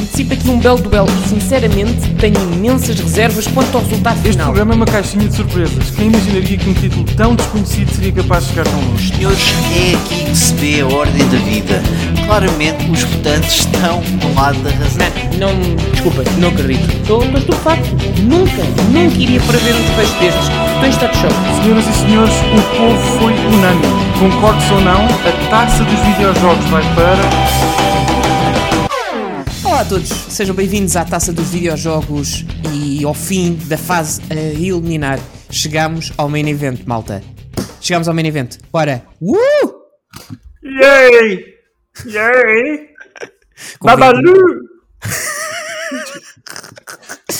Antecipa aqui um belo duelo. Sinceramente, tenho imensas reservas quanto ao resultado Este final. programa é uma caixinha de surpresas. Quem imaginaria que um título tão desconhecido seria capaz de chegar tão longe? Senhores, é aqui que se vê a ordem da vida. Claramente os votantes estão do lado da razão. Não, não, desculpa, não acredito. Estou estou estupefacto. Nunca, nunca iria prever um desfecho destes. Estou em estado de choque. Senhoras e senhores, o povo foi unânime. Concordes ou não, a taça dos videojogos vai para. Olá a todos, sejam bem-vindos à Taça dos Videojogos e ao fim da fase a eliminar. Chegamos ao main event, malta. Chegamos ao main event. Bora! Uh! Yay! Yay! Babalu!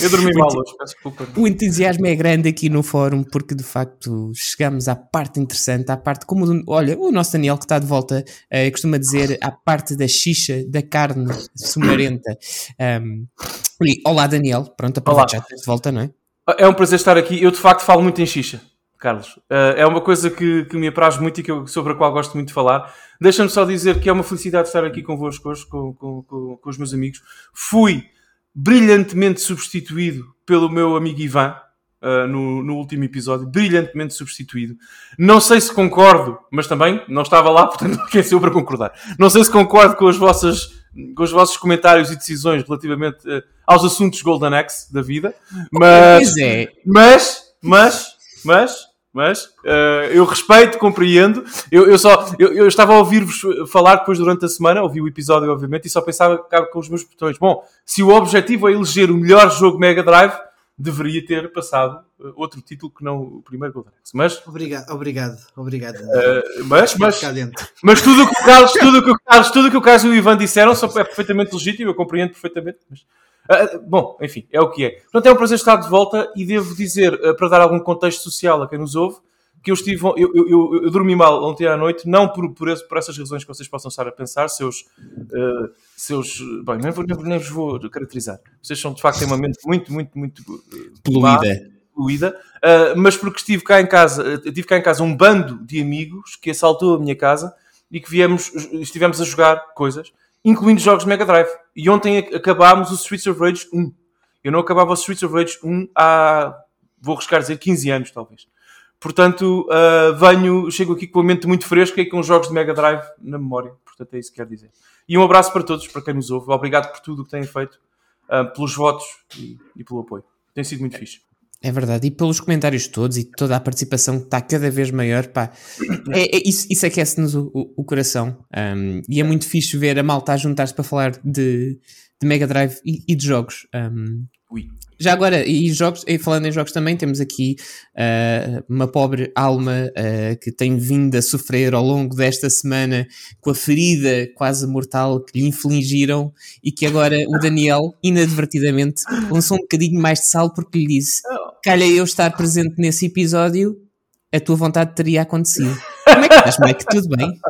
Eu dormi mal hoje, peço desculpa. O entusiasmo é grande aqui no fórum porque de facto chegamos à parte interessante, à parte como olha, o nosso Daniel que está de volta eh, costuma dizer à parte da xixa, da carne sumarenta. Um, e, olá Daniel, pronto, aproveita, já de volta, não é? É um prazer estar aqui. Eu de facto falo muito em xixa, Carlos. Uh, é uma coisa que, que me apraz muito e que eu- sobre a qual gosto muito de falar. Deixa-me só dizer que é uma felicidade estar aqui convosco hoje, com, com, com, com os meus amigos. Fui brilhantemente substituído pelo meu amigo Ivan. uh, no, no último episódio, brilhantemente substituído. Não sei se concordo, mas também não estava lá, portanto, quem sou eu para concordar? Não sei se concordo com as vossas com os vossos comentários e decisões relativamente uh, aos assuntos Golden Axe da vida, mas Pois é, mas, mas, mas, mas, eh, eu respeito, compreendo. Eu, eu só, eu, eu estava a ouvir-vos falar depois durante a semana, ouvi o episódio, obviamente, e só pensava com os meus botões. Bom, se o objetivo é eleger o melhor jogo Mega Drive, deveria ter passado eh, outro título que não o primeiro Golden Axe. Mas, Obrigado, obrigado, obrigado. eh, mas, mas, mas tudo o que o Carlos, tudo o que o Carlos, tudo que o Carlos e o Ivan disseram é perfeitamente legítimo, eu compreendo perfeitamente. Mas, ah, bom, enfim, é o que é. Portanto, é um prazer estar de volta e devo dizer, ah, para dar algum contexto social a quem nos ouve, que eu estive, eu, eu, eu- eu dormi mal ontem à noite, não por, por, esse- por essas razões que vocês possam estar a pensar, seus, ah, seus, bem, nem, vou, nem, nem vos vou caracterizar. Vocês são de facto têm uma mente muito, muito, muito poluída. poluída, uh, mas porque estive cá em casa, uh, tive cá em casa um bando de amigos que assaltou a minha casa e que viemos, estivemos a jogar coisas, incluindo jogos Mega Drive. E ontem ac- acabámos o Streets of Rage 1. Eu não acabava o Streets of Rage 1 há, vou arriscar dizer, 15 anos, talvez. Portanto, uh, venho, chego aqui com a mente muito fresca e com jogos de Mega Drive na memória. Portanto, é isso que quero dizer. E um abraço para todos, para quem nos ouve. Obrigado por tudo o que têm feito, uh, pelos votos e, e pelo apoio. Tem sido muito fixe. É verdade, e pelos comentários todos e toda a participação que está cada vez maior, pá, é, é- isso, isso aquece-nos o, o- o coração. Um, e é muito fixe ver a malta a juntar-se para falar de, de Mega Drive e, e de jogos. Um, Ui. Já agora, e jogos, e falando em jogos também, temos aqui ah, uma pobre alma ah, que tem vindo a sofrer ao longo desta semana com a ferida quase mortal que lhe infligiram e que agora o Daniel, inadvertidamente, lançou um bocadinho mais de sal porque lhe disse: calha eu estar presente nesse episódio, a tua vontade teria acontecido. Como é que estás, Mike? Tudo bem?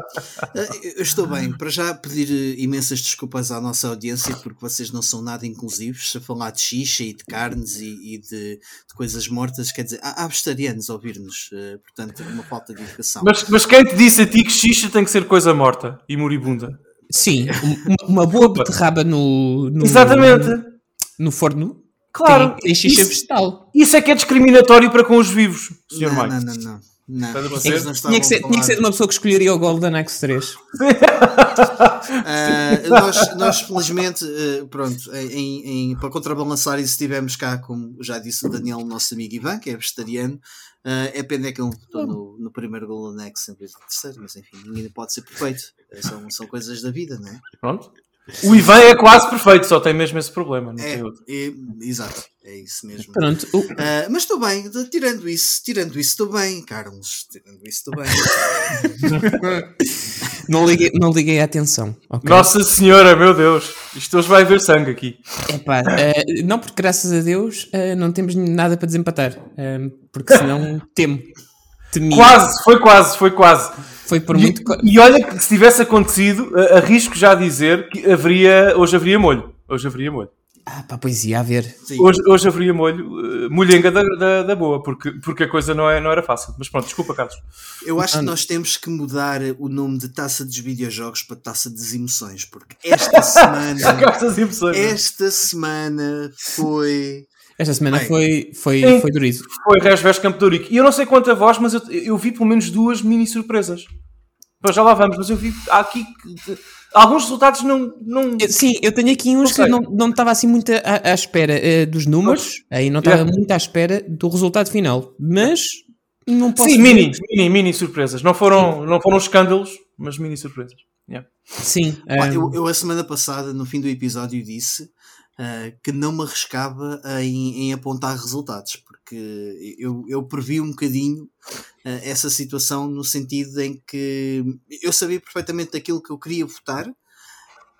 Eu estou bem, para já pedir imensas desculpas à nossa audiência porque vocês não são nada inclusivos a falar de xixa e de carnes e, e de, de coisas mortas, quer dizer, há, há vegetarianos a ouvir-nos, eh, portanto, é uma falta de educação. Mas, mas quem te disse a ti que xixa tem que ser coisa morta e moribunda? Sim, um- uma, boa beterraba no, no, Exatamente. no forno Claro. tem, tem xixa Isso, vegetal. isso é que é discriminatório para com os vivos, Sr. não, Mike. não, não, não, não. Vocês Tinha que, ser, tinha que ser de uma pessoa que escolheria o Golden Axe 3. Ah, nós, nós, felizmente, eh, pronto, em, em- para contrabalançar isso, tivemos cá, como já disse o Daniel, nosso amigo Ivan, que é vegetariano. Ah, é pena que ele votou no, no primeiro Golden Axe em vez do terceiro, mas enfim, ninguém pode ser perfeito. Eh, São, são coisas da vida, não é? Pronto. O Ivan é quase perfeito, só tem mesmo esse problema. Não É, tem outro. é, exato, é isso mesmo. Pronto, o- Ah, mas estou bem, tirando isso, tirando isso, estou bem, Carlos. Tirando isso, estou bem. não, liguei, não liguei a atenção. ok? Nossa Senhora, meu Deus. Isto hoje vai haver sangue aqui. Epá, eh, não porque graças a Deus eh, não temos nada para desempatar. porque senão temo. Temia. Quase, foi quase, foi quase. Foi por E, muito. e olha que se tivesse acontecido, a- arrisco já a dizer que haveria, hoje haveria molho. Hoje haveria molho. Ah, pá, pois ia haver. Sim. Hoje, hoje haveria molho, eh, molhenga da, da, da boa, porque, porque a coisa não, é, não era fácil. Mas pronto, desculpa, Carlos. Eu acho que nós temos que mudar o nome de taça dos videojogos para taça das emoções, porque esta semana, emoções. esta semana foi. Esta semana Bem. foi, foi, Sim. foi durido. Foi Resves Campo de Ourique. E eu não sei quanto a voz, mas eu, eu vi pelo menos duas mini surpresas. Pois já lá vamos, mas eu vi há aqui que- alguns resultados não. não... Eu- Sim, eu tenho aqui uns Não que não não estava assim muito à, à espera eh, dos números, aí não estava Yeah. muito à espera do resultado final, mas não posso Sim, dizer mini, mini, mini surpresas. Não foram, não foram escândalos, mas mini surpresas. Yeah. Sim, ah, eu, eu a semana passada, no fim do episódio, disse ah, que não me arriscava em, em apontar resultados, porque eu, eu previ um bocadinho ah, essa situação no sentido em que eu sabia perfeitamente daquilo que eu queria votar.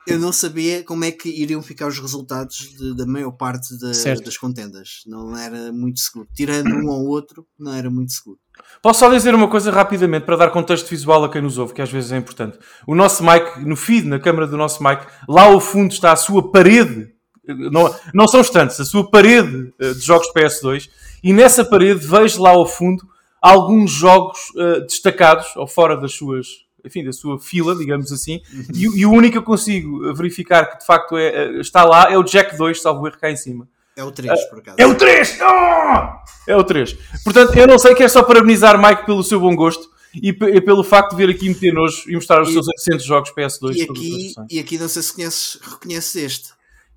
Eu não sabia como é que iriam ficar os resultados de- da maior parte da- das contendas. Não era muito seguro. Tirando um ou outro, não era muito seguro. Posso só dizer uma coisa rapidamente para dar contexto visual a quem nos ouve, que às vezes é importante. O nosso mic, no feed, na câmara do nosso mic, lá ao fundo está a sua parede, não, não são estantes, a sua parede eh, de jogos PS2, e nessa parede vejo lá ao fundo alguns jogos eh, destacados, ou fora das suas, enfim, da sua fila, digamos assim, e, o- e o único que eu consigo verificar que de facto é, eh, está lá é o Jack 2, salvo erro cá em cima. É o 3, por acaso. É o 3! Ah! É o 3. Portanto, eu não sei que é só parabenizar Mike pelo seu bom gosto e, pe- e pelo facto de vir aqui meter nojo e mostrar os E- seus 800 jogos PS2. E aqui, e aqui não sei se conheces, reconheces este.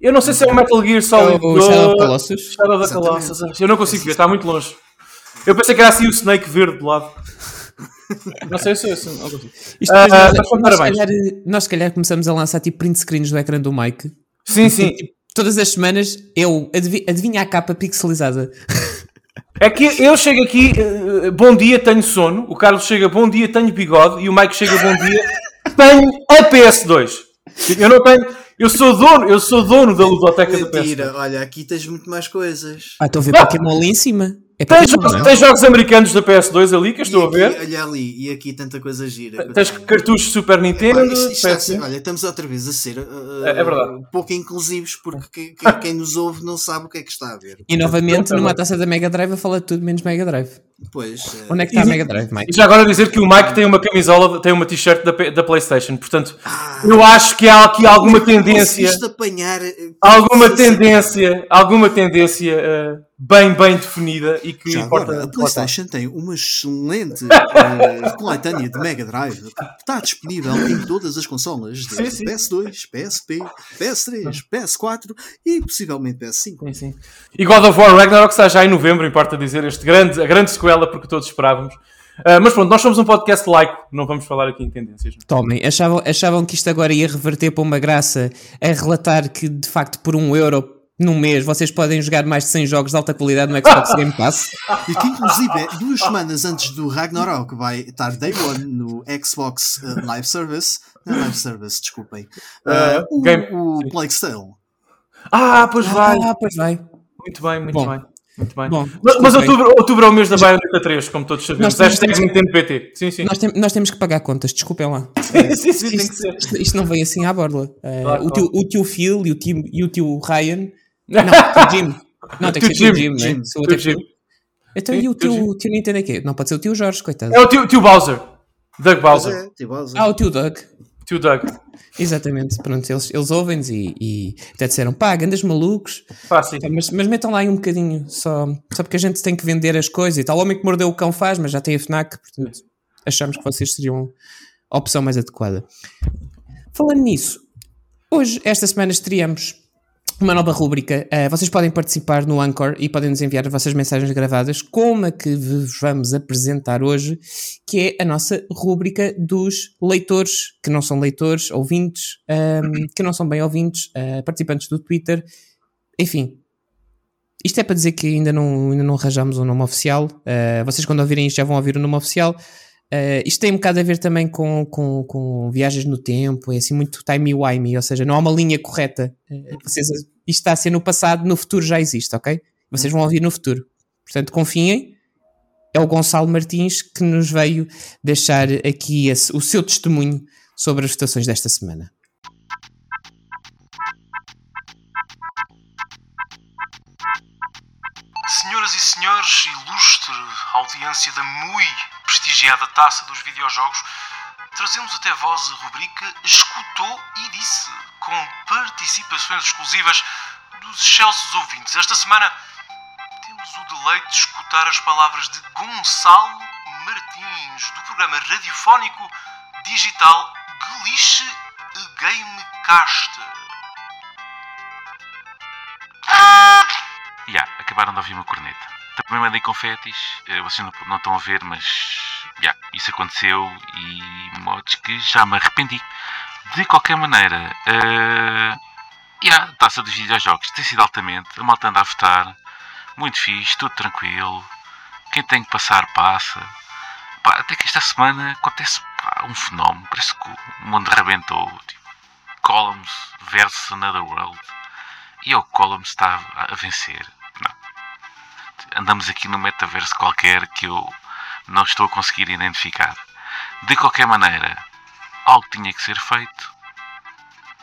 Eu não sei se é o Metal Gear Solid o Shadow of 2. Colossus. Shadow of. Colossus. Eu não consigo ver, está muito longe. Eu pensei que era assim o Snake verde do lado. Não sei se é assim. não consigo. Isto Ah, depois nós, mas nós, se parabéns. calhar, nós se calhar começamos a lançar tipo print screens do ecrã do Mike. Sim, sim. Tipo, todas as semanas eu adivi- adivinha a capa pixelizada. É que eu chego aqui, eh, bom dia, tenho sono. O Carlos chega, bom dia, tenho bigode. E o Mike chega, bom dia, tenho a PS2. Eu não tenho. Eu sou dono, eu sou dono da ludoteca do PS2. Mentira, olha, aqui tens muito mais coisas. Ah, estou a ver Pokémon ali em cima. É Tens, Pokémon, jogos- é? tens jogos americanos da PS2 ali que eu estou E a aqui, ver. Olha ali, e aqui tanta coisa gira. Tens cartuchos Super Pá, Nintendo. isto- isto está a ser- PS1. olha, estamos outra vez a ser uh, É- é verdade. um pouco inclusivos porque que- que- quem nos ouve não sabe o que é que está a ver. E novamente, Não, não, numa taça da Mega Drive, a falar de tudo menos Mega Drive. Pois, uh, Onde é que está a Mega Drive, Mike? E já agora dizer que o Mike tem uma camisola, tem uma t-shirt da, da PlayStation. Portanto, Ah. eu acho que há aqui alguma tendência. apanhar uh, Alguma tendência, alguma tendência eh, bem, bem definida e que Já importa. agora, a. PlayStation tem uma excelente uh, coletânea de Mega Drive que está disponível em todas as consolas de Sim, sim. PS2, PSP, PS3, PS4 e possivelmente PS5. Sim, sim. E God of War Ragnarok está já em novembro, importa dizer, este grande, a grande sequela porque todos esperávamos. Ah, mas pronto, nós somos um podcast laico, não vamos falar aqui em tendências. Tomem, achavam, achavam que isto agora ia reverter para uma graça a relatar que de facto por um euro num mês vocês podem jogar mais de 100 jogos de alta qualidade no Xbox Game Pass? E que inclusive duas semanas antes do Ragnarok vai estar Day One no Xbox uh, Live Service. Não é Live Service, desculpem. Uh, Uh, o game- o. Plague Tale. Ah, pois vai. Ah, pois vai. Muito bem, muito Bom. bem. Muito bem. Bom, mas outubro, outubro é o mês da Bayonetta 3, como todos sabemos. Nós temos- Hashtag Nintendo PT. Sim, sim. Nós, tem- nós temos que pagar contas, desculpem lá. sim, sim, sim, tem que Isto, ser. isto- isto não veio assim à borla. Uh, Claro, o, claro. tio, o tio Phil e o tio, e o tio Ryan. Não, Jim. Não, tem que ser Jim, Jim, Jim, né? Se Jim. Então, e o tio tio, tio Nintendo é quê? Não pode ser o tio Jorge, coitado. É o tio, tio Bowser. Doug Bowser. é, assim. Ah, o tio Doug. Tio Doug. Exatamente, pronto, eles, eles ouvem-nos e, e até disseram, pá, grandes malucos, Fácil. Pá, mas, mas metam lá aí um bocadinho, só, só porque a gente tem que vender as coisas e tal. O homem que mordeu o cão faz, mas já tem a FNAC, portanto achamos que vocês seriam a opção mais adequada. Falando nisso, hoje, esta semana, estreamos uma nova rúbrica. Uh, vocês podem participar no Anchor e podem nos enviar as vossas mensagens gravadas, como a que vos vamos apresentar hoje, que é a nossa rúbrica dos leitores, que não são leitores, ouvintes, um, que não são bem ouvintes, uh, participantes do Twitter, enfim. Isto é para dizer que ainda não, ainda não arranjamos um nome oficial. Uh, vocês, quando ouvirem isto, já vão ouvir o nome oficial. Uh, isto tem um bocado a ver também com, com, com viagens no tempo, é assim muito timey-wimey, ou seja, não há uma linha correta. Uh, vocês, isto está a ser no passado, no futuro já existe, ok? Vocês vão ouvir no futuro. Portanto, confiem. É o Gonçalo Martins que nos veio deixar aqui esse, o seu testemunho sobre as votações desta semana. Senhoras e senhores, ilustre audiência da muito prestigiada taça dos videojogos, trazemos até vós a rubrica Escutou e Disse, com participações exclusivas dos excelsos ouvintes. Esta semana temos o deleite de escutar as palavras de Gonçalo Martins, do programa radiofónico digital Geliche Gamecast. Já, acabaram de ouvir uma corneta. Também mandei confetes, eh, vocês não, não estão a ver, mas já, isso aconteceu e modos que já me arrependi. De qualquer maneira, uh, já, taça dos videojogos tem sido altamente, a malta anda a votar, muito fixe, tudo tranquilo. Quem tem que passar, passa. Pá, até que esta semana acontece pá, um fenómeno, parece que o mundo rebentou. Tipo, Columns versus Another World. E é o Columns está a, a vencer. Não. Andamos aqui no metaverso qualquer que eu não estou a conseguir identificar. De qualquer maneira, algo tinha que ser feito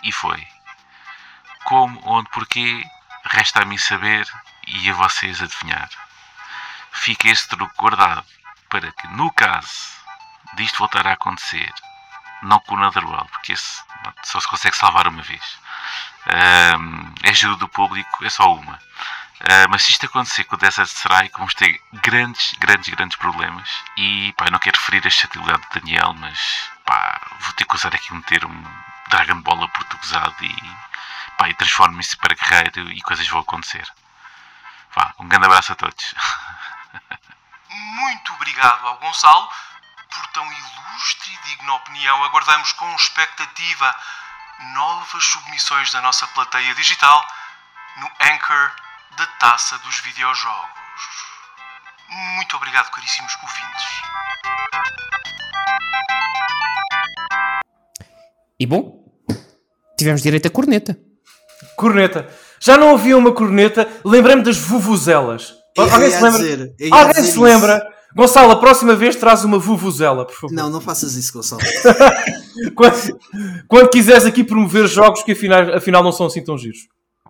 e foi. Como, onde, porquê, resta a mim saber e a vocês adivinhar. Fica esse truque guardado para que, no caso disto voltar a acontecer, não com o Netherworld, porque esse só se consegue salvar uma vez. Um, é ajuda do público, é só uma. Uh, mas se isto acontecer com o Desert Strike, vamos ter grandes, grandes, grandes problemas. E pá, não quero referir a estatilidade de Daniel, mas pá, vou ter que usar aqui um termo Dragon Ball aportuguesado e, e transforme-se para guerreiro e coisas vão acontecer. Vá, um grande abraço a todos. Muito obrigado ao Gonçalo por tão ilustre e digna opinião. Aguardamos com expectativa novas submissões da nossa plateia digital no Anchor da Taça dos Videojogos. Muito obrigado, caríssimos ouvintes. E bom, tivemos direito a corneta. Corneta. Já não havia uma corneta? Lembrei-me das vuvuzelas. Alguém se lembra? Dizer, Alguém se lembra? Gonçalo, a próxima vez traz uma vuvuzela, por favor. Não, não faças isso, Gonçalo. quando, quando quiseres aqui promover jogos que afinal, afinal não são assim tão giros.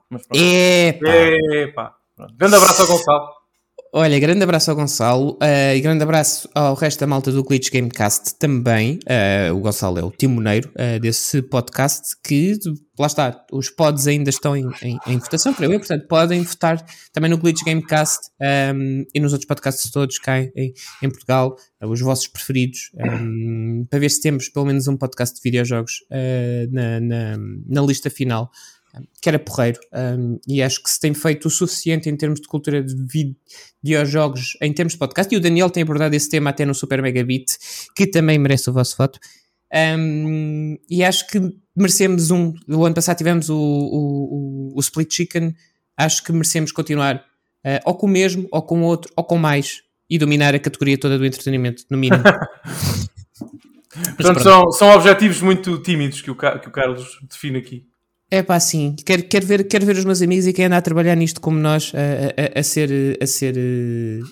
Mas Epa. Epa. Grande abraço ao Gonçalo. Olha, grande abraço ao Gonçalo uh, e grande abraço ao resto da malta do Glitch Gamecast também. Uh, o Gonçalo é o timoneiro uh, desse podcast que, lá está, os pods ainda estão em, em, em votação para eu, portanto podem votar também no Glitch Gamecast um, ehm, e nos outros podcasts todos cá em, em Portugal, os vossos preferidos, um, ehm, para ver se temos pelo menos um podcast de videojogos na, na, na lista final que era porreiro, um, e acho que se tem feito o suficiente em termos de cultura de videojogos, em termos de podcast, e o Daniel tem abordado esse tema até no Super Megabit, que também merece o vosso voto. Um, e acho que merecemos um. O ano passado tivemos o, o, o, o Split Chicken, acho que merecemos continuar uh, ou com o mesmo, ou com outro, ou com mais, e dominar a categoria toda do entretenimento, no mínimo. Portanto, são, são objetivos muito tímidos que o, que o Carlos define aqui. É pá, sim. Quero, quero, ver, quero ver os meus amigos e quem anda a trabalhar nisto como nós a, a, a ser, a ser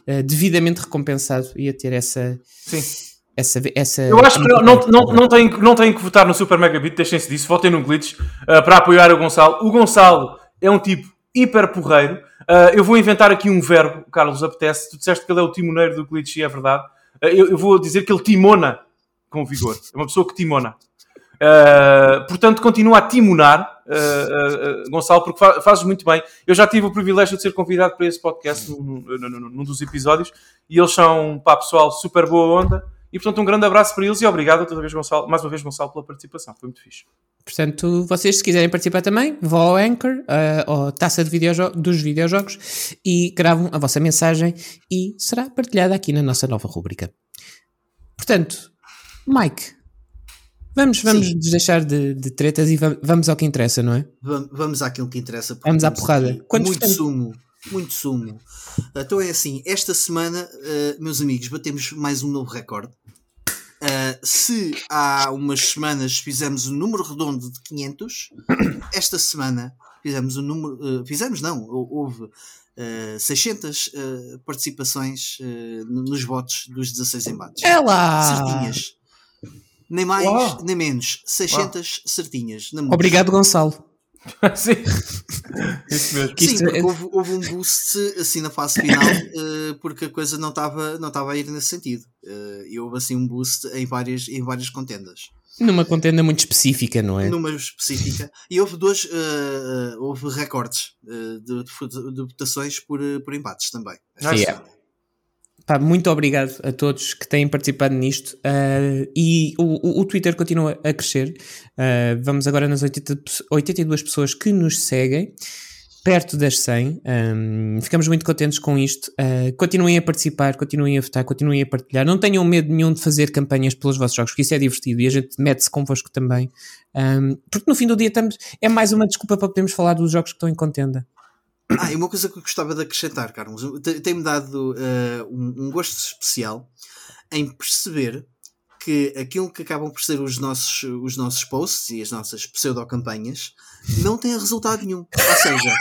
a, devidamente recompensado e a ter essa. Sim. Essa, essa Eu acho que não, não, não, não, têm, não têm que votar no Super Megabit, deixem-se disso, votem no Glitch uh, para apoiar o Gonçalo. O Gonçalo é um tipo hiper porreiro. Uh, eu vou inventar aqui um verbo, Carlos, apetece. Tu disseste que ele é o timoneiro do Glitch e é verdade. Uh, eu, eu, vou dizer que ele timona com vigor. É uma pessoa que timona. Uh, portanto, continua a timonar, uh, uh, Gonçalo, porque fa fazes muito bem. Eu já tive o privilégio de ser convidado para esse podcast num, num, num dos episódios e eles são, pá, pessoal, super boa onda. E portanto, um grande abraço para eles e obrigado outra vez, Gonçalo, mais uma vez, Gonçalo, pela participação. Foi muito fixe. Portanto, vocês, se quiserem participar também, vão ao Anchor, uh, ou taça de videojo dos videojogos e gravam a vossa mensagem e será partilhada aqui na nossa nova rubrica. Portanto, Mike, Vamos, vamos deixar de, de, tretas e vamos ao que interessa, não é? Vamos àquilo que interessa. Vamos à porrada. muito sumo, muito sumo. Então é assim, esta semana, uh, meus amigos, batemos mais um novo recorde. Uh, se há umas semanas fizemos um número redondo de 500, esta semana fizemos um número. Uh, fizemos, não, houve uh, 600 participações nos votos dos 16 embates. É lá! Certinhas nem mais Uau. nem menos. 600 Uau. certinhas. Obrigado, Gonçalo. Sim. Isso mesmo. Sim, porque é- houve, houve um boost assim na fase final, eh, porque a coisa não estava não estava a ir nesse sentido. Eh, e houve assim um boost em várias, em várias contendas. Numa contenda muito específica, não é? Numa específica. E houve dois, eh, eh, houve recordes de, de, de votações por, por empates também. Yeah. Pá, muito obrigado a todos que têm participado nisto uh, e o, o, Twitter continua a crescer. Uh, vamos agora nas 80, pe- 82 pessoas que nos seguem, perto das 100. Um, ficamos muito contentes com isto. Uh, continuem a participar, continuem a votar, continuem a partilhar. Não tenham medo nenhum de fazer campanhas pelos vossos jogos, porque isso é divertido e a gente mete-se convosco também. Um, porque no fim do dia estamos, é mais uma desculpa para podermos falar dos jogos que estão em contenda. Ah, e uma coisa que eu gostava de acrescentar, Carlos, te- tem-me dado eh, um, um gosto especial em perceber que aquilo que acabam por ser os nossos, os nossos posts e as nossas pseudo-campanhas não tem resultado nenhum. Ou seja,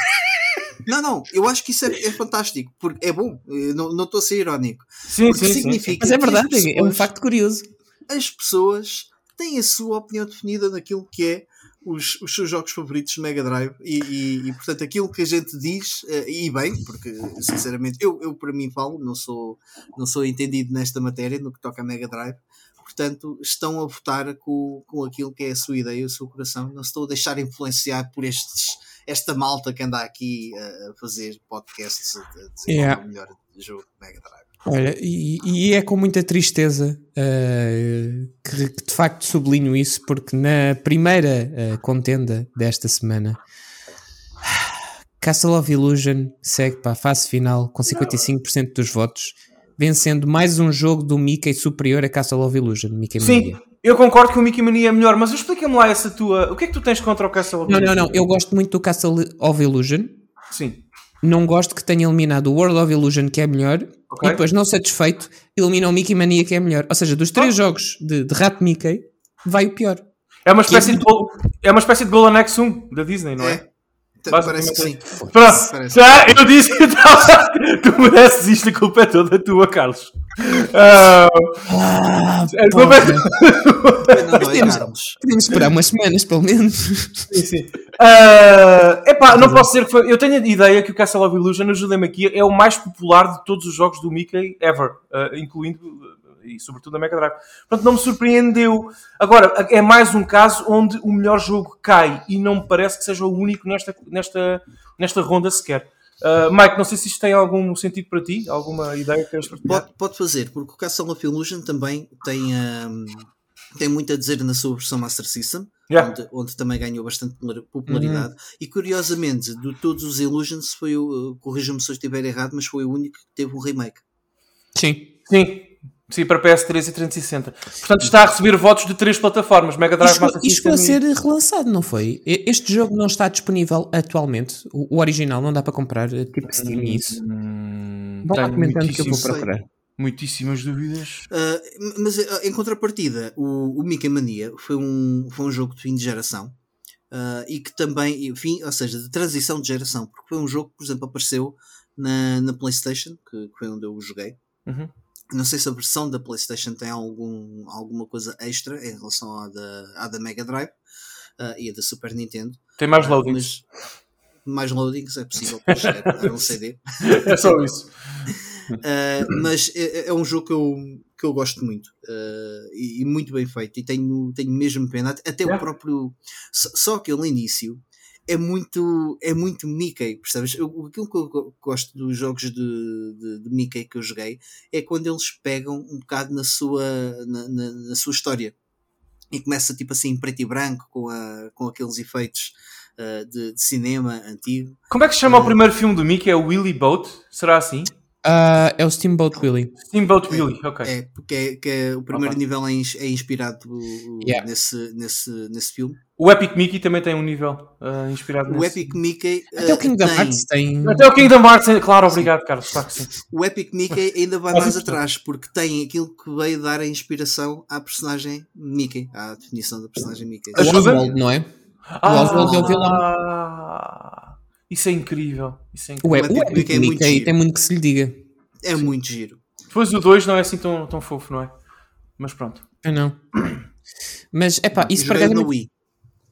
não, não, eu acho que isso é, é fantástico, porque é bom, eh, não estou a ser irónico. Sim, sim, sim. significa Mas é verdade, é um pessoas- facto curioso. as pessoas têm a sua opinião definida daquilo que é os, os seus jogos favoritos de Mega Drive e, e- e, portanto aquilo que a gente diz eh, e bem, porque sinceramente eu, eu para mim falo, não sou, não sou entendido nesta matéria no que toca a Mega Drive portanto estão a votar com, com aquilo que é a sua ideia, o seu coração não se estão a deixar influenciar por estes esta malta que anda aqui eh, a fazer podcasts a dizer Yeah. qual é o melhor jogo de Mega Drive Olha, e, e é com muita tristeza uh, que, que de facto sublinho isso, porque na primeira uh, contenda desta semana, Castle of Illusion segue para a fase final com 55% dos votos, vencendo mais um jogo do Mickey superior a Castle of Illusion. Mickey Sim, Mania. eu concordo que o Mickey Mania é melhor, mas explica-me lá essa tua. O que é que tu tens contra o Castle of Não, não, Illusion? não. Eu gosto muito do Castle of Illusion. Sim. Não gosto que tenha eliminado o World of Illusion, que é melhor, Ok. e depois, não satisfeito, elimina o Mickey Mania, que é melhor. Ou seja, dos três jogos de, de Rato Mickey, vai o pior. É uma espécie de Gol- é uma espécie de Golden Axe 1 da Disney, não é? É, parece que sim Pronto, Parece. já, eu disse que tava- tu mereces isto, a culpa é toda tua, Carlos. Ah, a culpa é Carlos. Podemos esperar umas semanas, pelo menos. Sim, sim. Ah, epá, não posso dizer que foi. Eu tenho a ideia que o Castle of Illusion, ajudem-me aqui, é o mais popular de todos os jogos do Mickey ever, ah, incluindo e sobretudo a Mega Drive. Portanto, não me surpreendeu. Agora, é mais um caso onde o melhor jogo cai e não me parece que seja o único nesta, nesta, nesta ronda sequer. Ah, Mike, não sei se isto tem algum sentido para ti, alguma ideia que queres partilhar? Pode, pode fazer, porque o Castle of Illusion também tem, hum, tem muito a dizer na sua versão Master System, Yeah. onde, onde também ganhou bastante popular- popularidade. E curiosamente, de todos os Illusions, foi o, uh, corrija-me se eu estiver errado, mas foi o único que teve um remake. Sim. Sim. Sim, para PS3 e 360. Portanto, está a receber votos de três plataformas: Mega Drive, Isto, Master isto System a e- ser relançado, não foi? Este jogo não está disponível atualmente. O, o original não dá para comprar, eh, tipo Steam e isso. Hum, Vão lá comentando que eu vou procurar. Muitíssimas dúvidas. Uh, mas uh, em contrapartida, o, o Mickey Mania foi um, foi um jogo de fim de geração. uh, e que também, e fim, ou seja, de transição de geração, porque foi um jogo que, por exemplo, apareceu na, na PlayStation, que, que foi onde eu o joguei. Uhum. Não sei se a versão da PlayStation tem algum, alguma coisa extra em relação à da, à da Mega Drive uh, e a da Super Nintendo. Tem mais Uh, loadings. mas mais loadings é possível, pois, é, é um CD. É só isso. Uh, mas é, é um jogo que eu, que eu gosto muito uh, e, e muito bem feito. E tenho, tenho mesmo pena. Até Yeah. o próprio. Só, só aquele início é muito, é muito Mickey, percebes? Eu, aquilo que eu go- gosto dos jogos de, de, de Mickey que eu joguei é quando eles pegam um bocado na sua, na, na, na sua história e começa tipo assim em preto e branco com, a, com aqueles efeitos uh, de, de cinema antigo. Como é que se chama o primeiro filme do Mickey? É o Willy Boat? Será assim? Ah, é o Steamboat Willie. Steamboat Willy, ok. É, porque é, que é- o primeiro Ok. nível é, é inspirado uh, Yeah. nesse, nesse, nesse filme. O Epic Mickey também tem um nível ah, inspirado O nesse. Epic Mickey Até o uh, Kingdom tem- Hearts tem. Até o Kingdom Hearts, claro, obrigado, Carlos. Claro que sim. o Epic Mickey ainda vai mais atrás porque tem aquilo que veio dar a inspiração à personagem Mickey, à definição da personagem Mickey. O? Oswald, não é? O Oswald é o vilão. Ah, isso é incrível. Isso é O, incrível. o Epic Epic Mickey é muito Mickey tem muito que se lhe diga. É muito giro. Depois o 2 não é assim tão, tão fofo, não é? Mas pronto. Ah, não. Mas, é pá, Eu isso para Wii.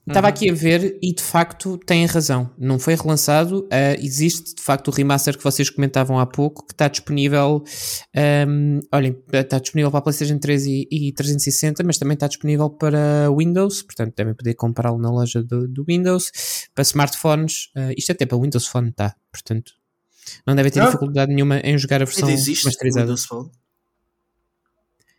Estava aqui a ver e de facto têm razão. Não foi relançado. Uh, existe de facto o remaster que vocês comentavam há pouco que está disponível. Um, olhem, está disponível para a PlayStation 3 e, e 360, mas também está disponível para Windows. Portanto, devem poder comprá-lo na loja do, do, Windows. Para smartphones, uh, isto até para Windows Phone está. Portanto, não devem ter Ah. dificuldade nenhuma em jogar a versão Ainda existe masterizada. Windows Phone?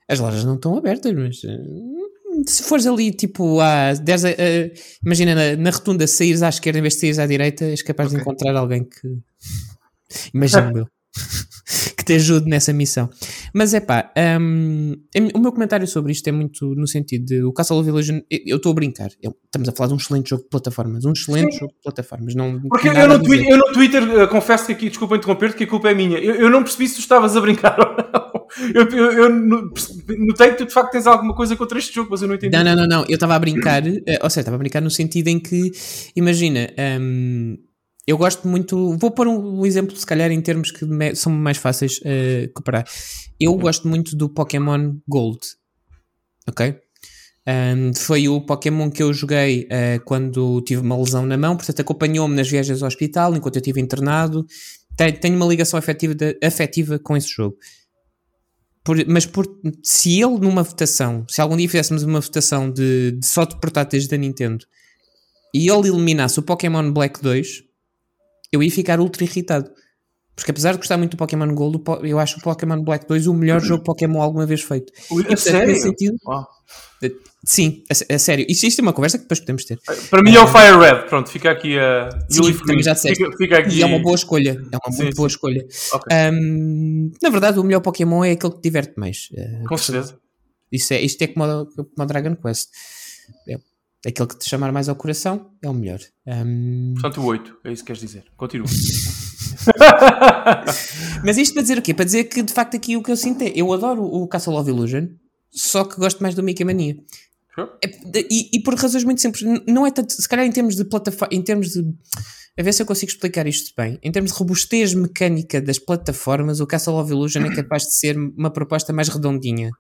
As lojas não estão abertas, mas hum, se fores ali tipo a 10, a- a- imagina na, na rotunda saíres à esquerda em vez de saíres à direita, és capaz de Ok. encontrar alguém que que te ajude nessa missão. Mas é pá, hum, o meu comentário sobre isto é muito no sentido de o Castle of Illusion, eu- estou a brincar, Eu- estamos a falar de um excelente jogo de plataformas, um excelente jogo de plataformas, não Porque eu no. Twitter, eu no Twitter, eh, confesso que aqui, desculpa interromper-te, que a culpa é minha. Eu, eu não percebi se tu estavas a brincar ou não. Eu, eu, eu no- notei que tu de facto tens alguma coisa contra este jogo, mas eu não entendi. Não, não, não, não. Eu estava a brincar, eh, ou seja, estava a brincar no sentido em que, imagina, hum, eu gosto muito. Vou pôr um, um exemplo, se calhar, em termos que me- são mais fáceis uh, comparar. Eu gosto muito do Pokémon Gold. Ok? Um, foi o Pokémon que eu joguei uh, quando tive uma lesão na mão, portanto, acompanhou-me nas viagens ao hospital enquanto eu estive internado. Tenho, tenho uma ligação afetiva, de- afetiva com esse jogo. Por- mas por, se ele numa votação, se algum dia fizéssemos uma votação de, de só de portáteis da Nintendo e ele eliminasse o Pokémon Black 2, eu ia ficar ultra irritado. Porque apesar de gostar muito do Pokémon Gold, eu acho o Pokémon Black 2 o melhor jogo Pokémon alguma vez feito. E, portanto, sério? nesse sentido, Uau. sim, a, a sério. Isto, isto é uma conversa que depois podemos ter. Para mim é o Fire Red, pronto, fica aqui a. Sim, também já disseste. Fica, fica aqui. E é uma boa escolha. É uma Sim, muito boa sim. escolha. Ok. Ahm, na verdade, o melhor Pokémon é aquele que te diverte mais. Eh, Com certeza. Isso é, isto é como como a Dragon Quest. É, aquele que te chamar mais ao coração é o melhor. Ahm, Portanto, o 8, é isso que queres dizer. Continua. mas isto para dizer o quê? Para dizer que de facto aqui o que eu sinto é eu adoro o Castle of Illusion, só que gosto mais do Mickey Mania. Sure. É, e, e por razões muito simples. Não é tanto, se calhar em termos de plataforma, em termos de. A ver se eu consigo explicar isto bem. Em termos de robustez mecânica das plataformas, o Castle of Illusion é capaz de ser uma proposta mais redondinha.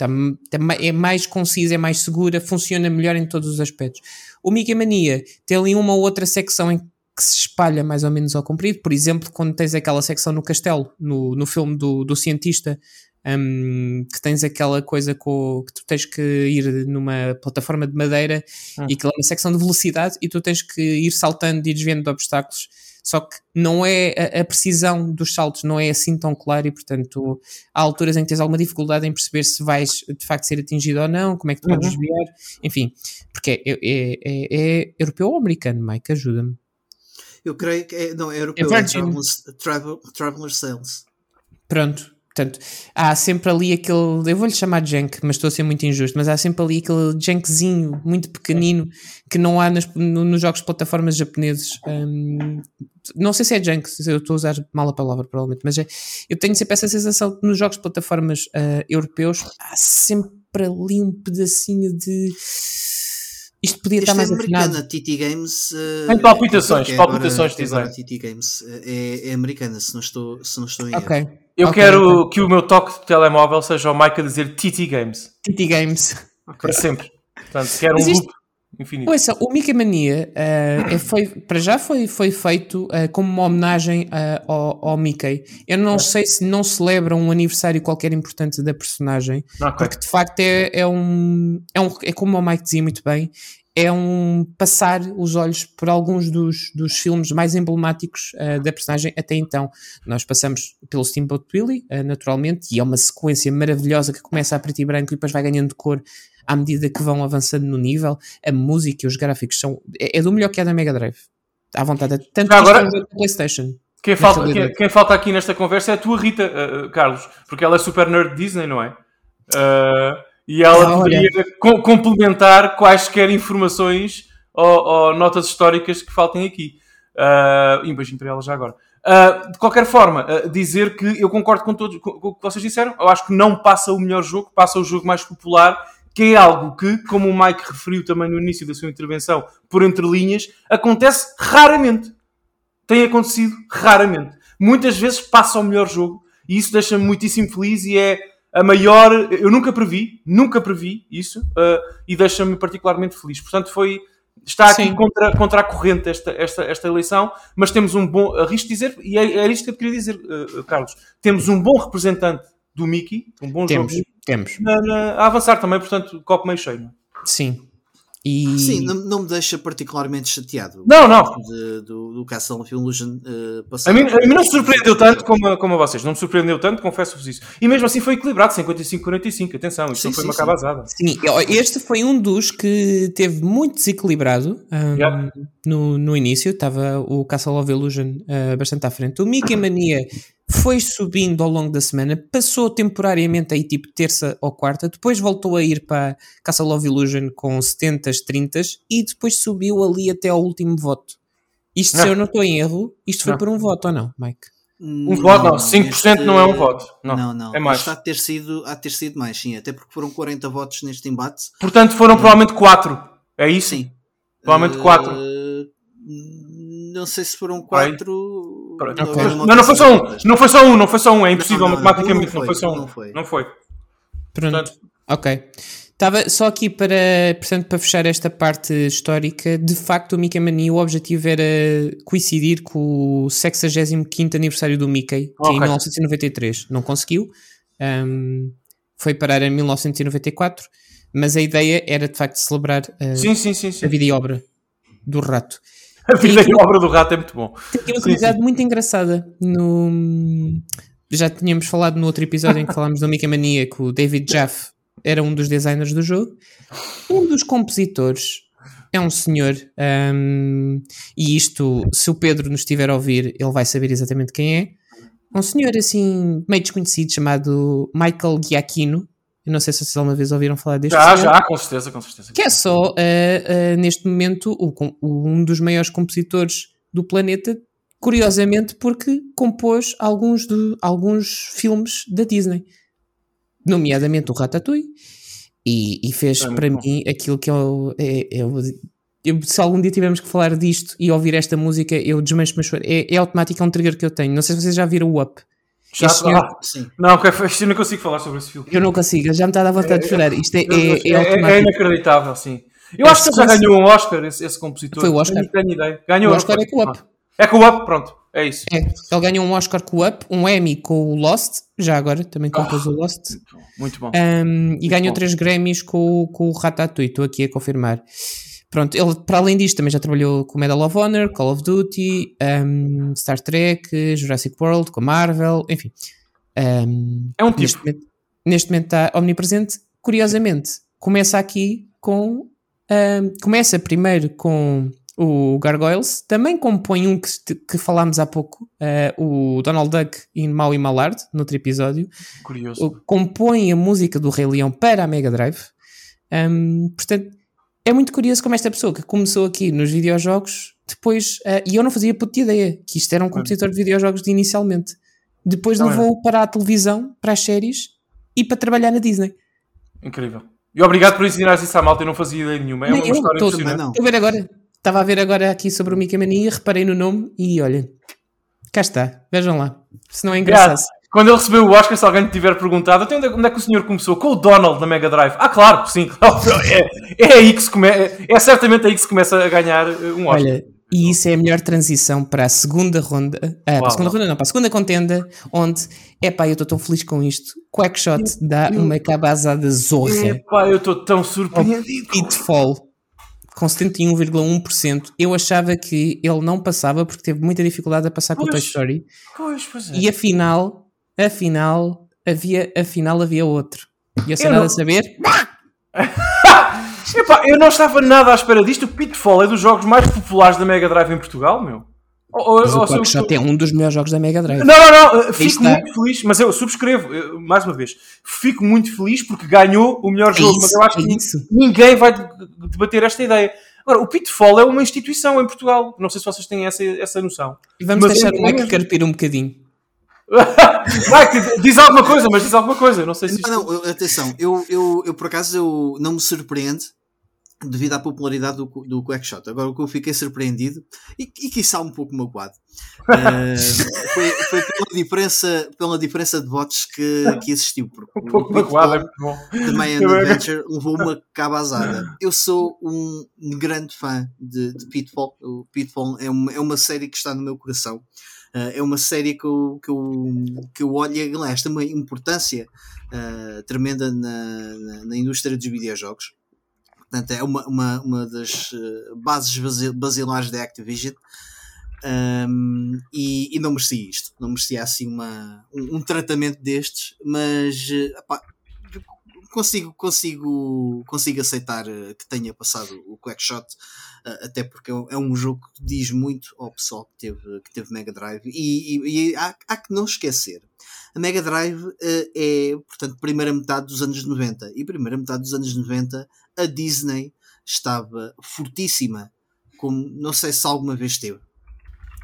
Tá- tá é mais concisa, é mais segura, funciona melhor em todos os aspectos. O Mickey Mania tem ali uma ou outra secção em que se espalha mais ou menos ao comprido. Por exemplo, quando tens aquela secção no castelo, no, no filme do, do cientista, hum, que tens aquela coisa com, que tu tens que ir numa plataforma de madeira e aquela é uma secção de velocidade e tu tens que ir saltando e desviando de obstáculos. Só que não é a, a precisão dos saltos não é assim tão clara e portanto há alturas em que tens alguma dificuldade em perceber se vais de facto ser atingido ou não, como é que tu podes desviar, enfim, porque é, é, é- é europeu ou americano, Mike, ajuda-me. Eu creio que é, não, é europeu, É é. Travelers, Travel, Traveler Sales. Pronto, portanto, há sempre ali aquele, eu vou-lhe chamar jank, mas estou a ser muito injusto, mas há sempre ali aquele jankzinho muito pequenino que não há nas- no- nos jogos de plataformas japoneses. Hum, não sei se é junk, se eu estou a usar mal a palavra, provavelmente, mas é, eu tenho sempre essa sensação que nos jogos de plataformas ah, europeus há sempre ali um pedacinho de. Isto podia Esta estar é mais afinado. americana, TT Games. eh, Tem palpitações, é agora- palpitações de agora design. TT Games é, é americana, se não estou, se não estou em erro. Eu Ok, quero que o meu toque de telemóvel seja o Mike a dizer TT Games. TT Games. Para sempre. Portanto, quero Mas um isto- loop infinito. Ouça, o Mickey Mania é foi, para já foi, foi feito eh, como uma homenagem eh, ao, ao Mickey. Eu não sei se não celebra um aniversário qualquer importante da personagem, Ok. porque de facto é, é, um, é um. É como o Mike dizia muito bem, é um passar os olhos por alguns dos, dos filmes mais emblemáticos eh, da personagem até então. Nós passamos pelo Steamboat Willie, eh, naturalmente, e é uma sequência maravilhosa que começa a preto e branco e depois vai ganhando cor à medida que vão avançando no nível. A música e os gráficos são. É, é do melhor que é da Mega Drive. À vontade. Tanto agora- da PlayStation. Quem falta, quem, quem falta aqui nesta conversa é a tua Rita, uh, uh, Carlos, porque ela é super nerd Disney, não é? Uh, e ela Ah, poderia co- complementar quaisquer informações ou, ou notas históricas que faltem aqui. Uh, e um beijinho para ela já agora. Uh, de qualquer forma, uh, dizer que eu concordo com, todos, com, com o que vocês disseram. Eu acho que não passa o melhor jogo, passa o jogo mais popular, que é algo que, como o Mike referiu também no início da sua intervenção, por entre linhas, acontece raramente tem acontecido raramente. Muitas vezes passa o melhor jogo e isso deixa-me muitíssimo feliz e é a maior. Eu nunca previ, nunca previ isso uh, e deixa-me particularmente feliz. Portanto, foi Está aqui Sim. contra, contra a corrente esta, esta, esta eleição, mas temos um bom, arrisco dizer, e é, é isto que eu queria dizer, eh, Carlos, temos um bom representante do Mickey, um bom Temos, jogo temos. na- na- a avançar também, portanto, copo meio cheio. é? Sim. E Sim, não, não me deixa particularmente chateado. Não, não. De- do, do Castle of Illusion uh, A passar. mim, a mim não me surpreendeu tanto como a, como a vocês, não me surpreendeu tanto, confesso-vos isso. E mesmo assim foi equilibrado, 55-45, atenção, isto Sim, não foi sim, uma sim. cabazada. Sim, este foi um dos que teve muito desequilibrado ahm, Yeah. no, no início. Estava o Castle of Illusion ah, bastante à frente. O Mickey Mania foi subindo ao longo da semana, passou temporariamente aí tipo terça ou quarta, depois voltou a ir para Castle of Illusion com 70, 30 e depois subiu ali até ao último voto. Isto, se Não. eu não estou em erro, isto foi Não. por um voto ou não, Mike? Um voto, não, 5% não é um voto. Não, Não, não. é mais. Isto há de ter sido, há de ter sido mais, sim. Até porque foram 40 votos neste embate. Portanto, foram provavelmente 4. É isso? Sim. Provavelmente Eh, 4. Não sei se foram Vai. 4. Pronto. Ok. Mas não, não foi só um, não foi só um, não foi só um, é impossível Não, não, não, matematicamente, não não foi, só um. não foi. Não foi. Pronto. Portanto, Ok. Estava só aqui para, portanto, para fechar esta parte histórica. De facto, o Mickey Mania, o objetivo era coincidir com o 65 aniversário do Mickey, que é em Ok. 1993. Não conseguiu. Ahm, foi parar em 1994. Mas a ideia era, de facto, celebrar ah, sim, sim, sim. a vida e obra do rato. A vida e a obra do rato é muito bom. Tem aqui uma curiosidade muito engraçada. No... Já tínhamos falado no outro episódio em que falámos do Mickey que o David Jaff era um dos designers do jogo. Um dos compositores é um senhor, hum, e isto, se o Pedro nos estiver a ouvir, ele vai saber exatamente quem é. Um senhor assim, meio desconhecido, chamado Michael Giacchino. Eu não sei se vocês alguma vez ouviram falar deste Já, senhor já, com certeza, com certeza. que é só, eh, eh, neste momento, o o- um dos maiores compositores do planeta, curiosamente porque compôs alguns, de, alguns filmes da Disney, nomeadamente o Ratatouille, e, e fez É para bom. mim aquilo que eu, é, eu, eu- Se algum dia tivermos que falar disto e ouvir esta música, eu desmancho me a chorar. É, é automático, é um trigger que eu tenho. Não sei se vocês já viram o Up. Já, Este senhor- ah, Sim. não, eu não consigo falar sobre esse filme. Eu não consigo, já me está a dar vontade de chorar. Isto é, é, é, é, é inacreditável, sim. Eu É acho que ele já ganhou um Oscar, esse, esse compositor. Foi o Oscar. Não tenho ideia. Ganhou O Oscar é com o Up. É com o Up, pronto. É isso. É, ele ganhou um Oscar com o Up, um Emmy com o Lost, já agora, também compôs o Lost, Muito bom. um, e ganhou bom. três Grammys com, o- com o Ratatouille, estou aqui a confirmar. Pronto, ele para além disto também já trabalhou com Medal of Honor, Call of Duty, um, Star Trek, Jurassic World, com Marvel, enfim. Um, É um tipo. neste, momento, neste momento está omnipresente. Curiosamente, começa aqui com. um, começa primeiro com o Gargoyles, também compõe um que, que falámos há pouco, uh, o Donald Duck em Mau e Malard, no outro episódio. Curioso. Compõe a música do Rei Leão para a Mega Drive. Um, portanto, é muito curioso como esta pessoa que começou aqui nos videojogos, depois, uh, e eu não fazia puta ideia que isto era um compositor de videojogos de inicialmente. Depois Não levou para a televisão, para as séries e para trabalhar na Disney. Incrível. E obrigado por ensinares isso à malta, eu não fazia ideia nenhuma. É uma eu, história impressionante. Também não. Estou a ver agora, estava a ver agora aqui sobre o Mickey Mania, reparei no nome e olha, cá está, vejam lá. Se não é engraçado. Quando ele recebeu o Oscar, se alguém lhe tiver perguntado, até onde é, onde é que o senhor começou? Com o Donald na Mega Drive. Ah, claro, sim. É, é aí que se come, é, é certamente aí que se começa a ganhar uh, um Oscar. Olha, e isso é a melhor transição para a segunda ronda. ah, para a segunda ronda, não, para a segunda contenda, onde, epá, eu estou tão feliz com isto. Quackshot dá uma cabazada zorra. Epá, eu estou tão surpreendido. Pitfall com 71,1%. Eu achava que ele não passava porque teve muita dificuldade a passar com o Toy Pois. Story. Pois, pois é. E afinal, afinal, havia, afinal havia outro. E eu sem Eu nada não- saber. Epá, eu não estava nada à espera disto. O Pitfall é dos jogos mais populares da Mega Drive em Portugal, meu. Ou- ou- Mas o ou eu- Quackshot é um dos melhores jogos da Mega Drive. Não, não, não, uh, fico está. muito feliz, mas eu subscrevo, uh, mais uma vez, fico muito feliz porque ganhou o melhor É jogo, isso, mas eu acho é que isso. ninguém vai de- debater esta ideia. Agora, o Pitfall é uma instituição em Portugal, não sei se vocês têm essa, essa noção. E vamos Mas deixar é o Mike mesmo. carpir um bocadinho. Mike, diz alguma coisa, mas diz alguma coisa, não sei se isto... Não, não, eu- atenção, eu, eu, eu por acaso eu, não me surpreende devido à popularidade do, do Quackshot. Agora, o que eu fiquei surpreendido e, e quiçá um pouco magoado uh, foi, foi pela, diferença, pela diferença de votos que, que existiu. Porque Um pouco magoado, é muito bom. The Mayan Adventure levou uma cabazada. Eu sou um grande fã de, de Pitfall. O Pitfall é uma, é uma série que está no meu coração. Uh, é uma série que eu, que eu, que eu olho aliás, tem uma importância uh, tremenda na, na, na indústria dos videojogos. Portanto, é uma, uma, uma das uh, bases basi- basilares da Activision. Um, e, e não merecia isto, não merecia assim uma, um, um tratamento destes, mas eh, epá, consigo, consigo, consigo aceitar eh, que tenha passado o Quackshot, eh, até porque é um- é um jogo que diz muito ao pessoal que teve, que teve Mega Drive, e, e- e há, há que não esquecer. A Mega Drive eh, é, portanto, primeira metade dos anos 90, e primeira metade dos anos 90 a Disney estava fortíssima, como não sei se alguma vez teve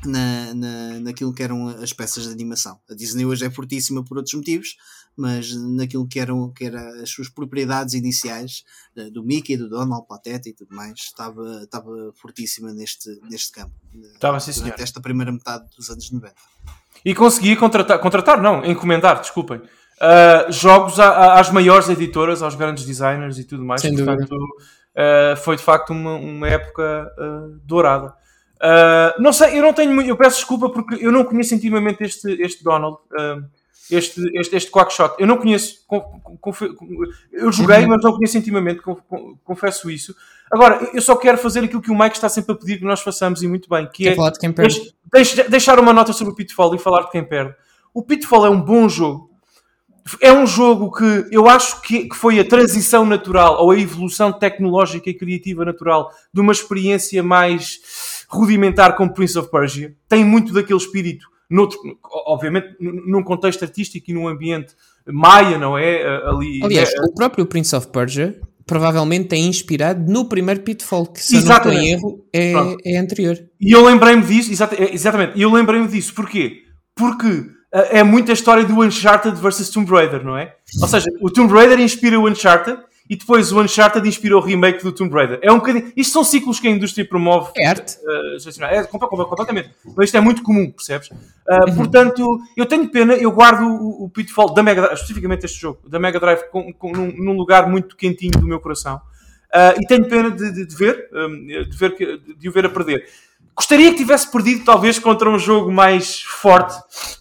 na, na, naquilo que eram as peças de animação. A Disney hoje é fortíssima por outros motivos, mas naquilo que eram que era as suas propriedades iniciais eh, do Mickey, do Donald, Pateta e tudo mais, estava, estava fortíssima neste, neste campo. eh, Estava, sim, senhor. esta primeira metade dos anos 90. E consegui contratar, contratar não, encomendar, desculpem, uh, jogos a- a- às maiores editoras, aos grandes designers e tudo mais. Sem. Portanto, uh, foi de facto uma, uma época uh, dourada. Uh, não sei, eu não tenho muito, eu peço desculpa porque eu não conheço intimamente este, este Donald, uh, este, este, este Quackshot. Eu não conheço, eu joguei, Uhum. mas não conheço intimamente, con- con- confesso isso. Agora, eu só quero fazer aquilo que o Mike está sempre a pedir que nós façamos e muito bem, que é falar de deixar uma nota sobre o Pitfall e falar de quem perde. O Pitfall é um bom jogo. É um jogo que eu acho que, que foi a transição natural ou a evolução tecnológica e criativa natural de uma experiência mais rudimentar como Prince of Persia. Tem muito daquele espírito, noutro, obviamente, num contexto artístico e num ambiente maia, não é? Ali, Aliás, é- o próprio Prince of Persia provavelmente é inspirado no primeiro Pitfall, que se eu não estou em Exatamente. erro é, Pronto. é anterior. E eu lembrei-me disso, é, exatamente, e eu lembrei-me disso, porquê? Porque ah, é muita história do Uncharted versus Tomb Raider, não é? Ou seja, o Tomb Raider inspira o Uncharted e depois o Uncharted inspira o remake do Tomb Raider. É um bocadinho, isto são ciclos que a indústria promove. É arte. gestacional. é completamente. Mas isto é muito comum, percebes? Ah, Portanto, eu tenho pena, eu guardo o, o Pitfall da Mega Drive, especificamente este jogo, da Mega Drive, com, com- num, num lugar muito quentinho do meu coração. Ah, e tenho pena de, de- de ver, hum, de, ver que- de o ver a perder. Gostaria que tivesse perdido, talvez, contra um jogo mais forte,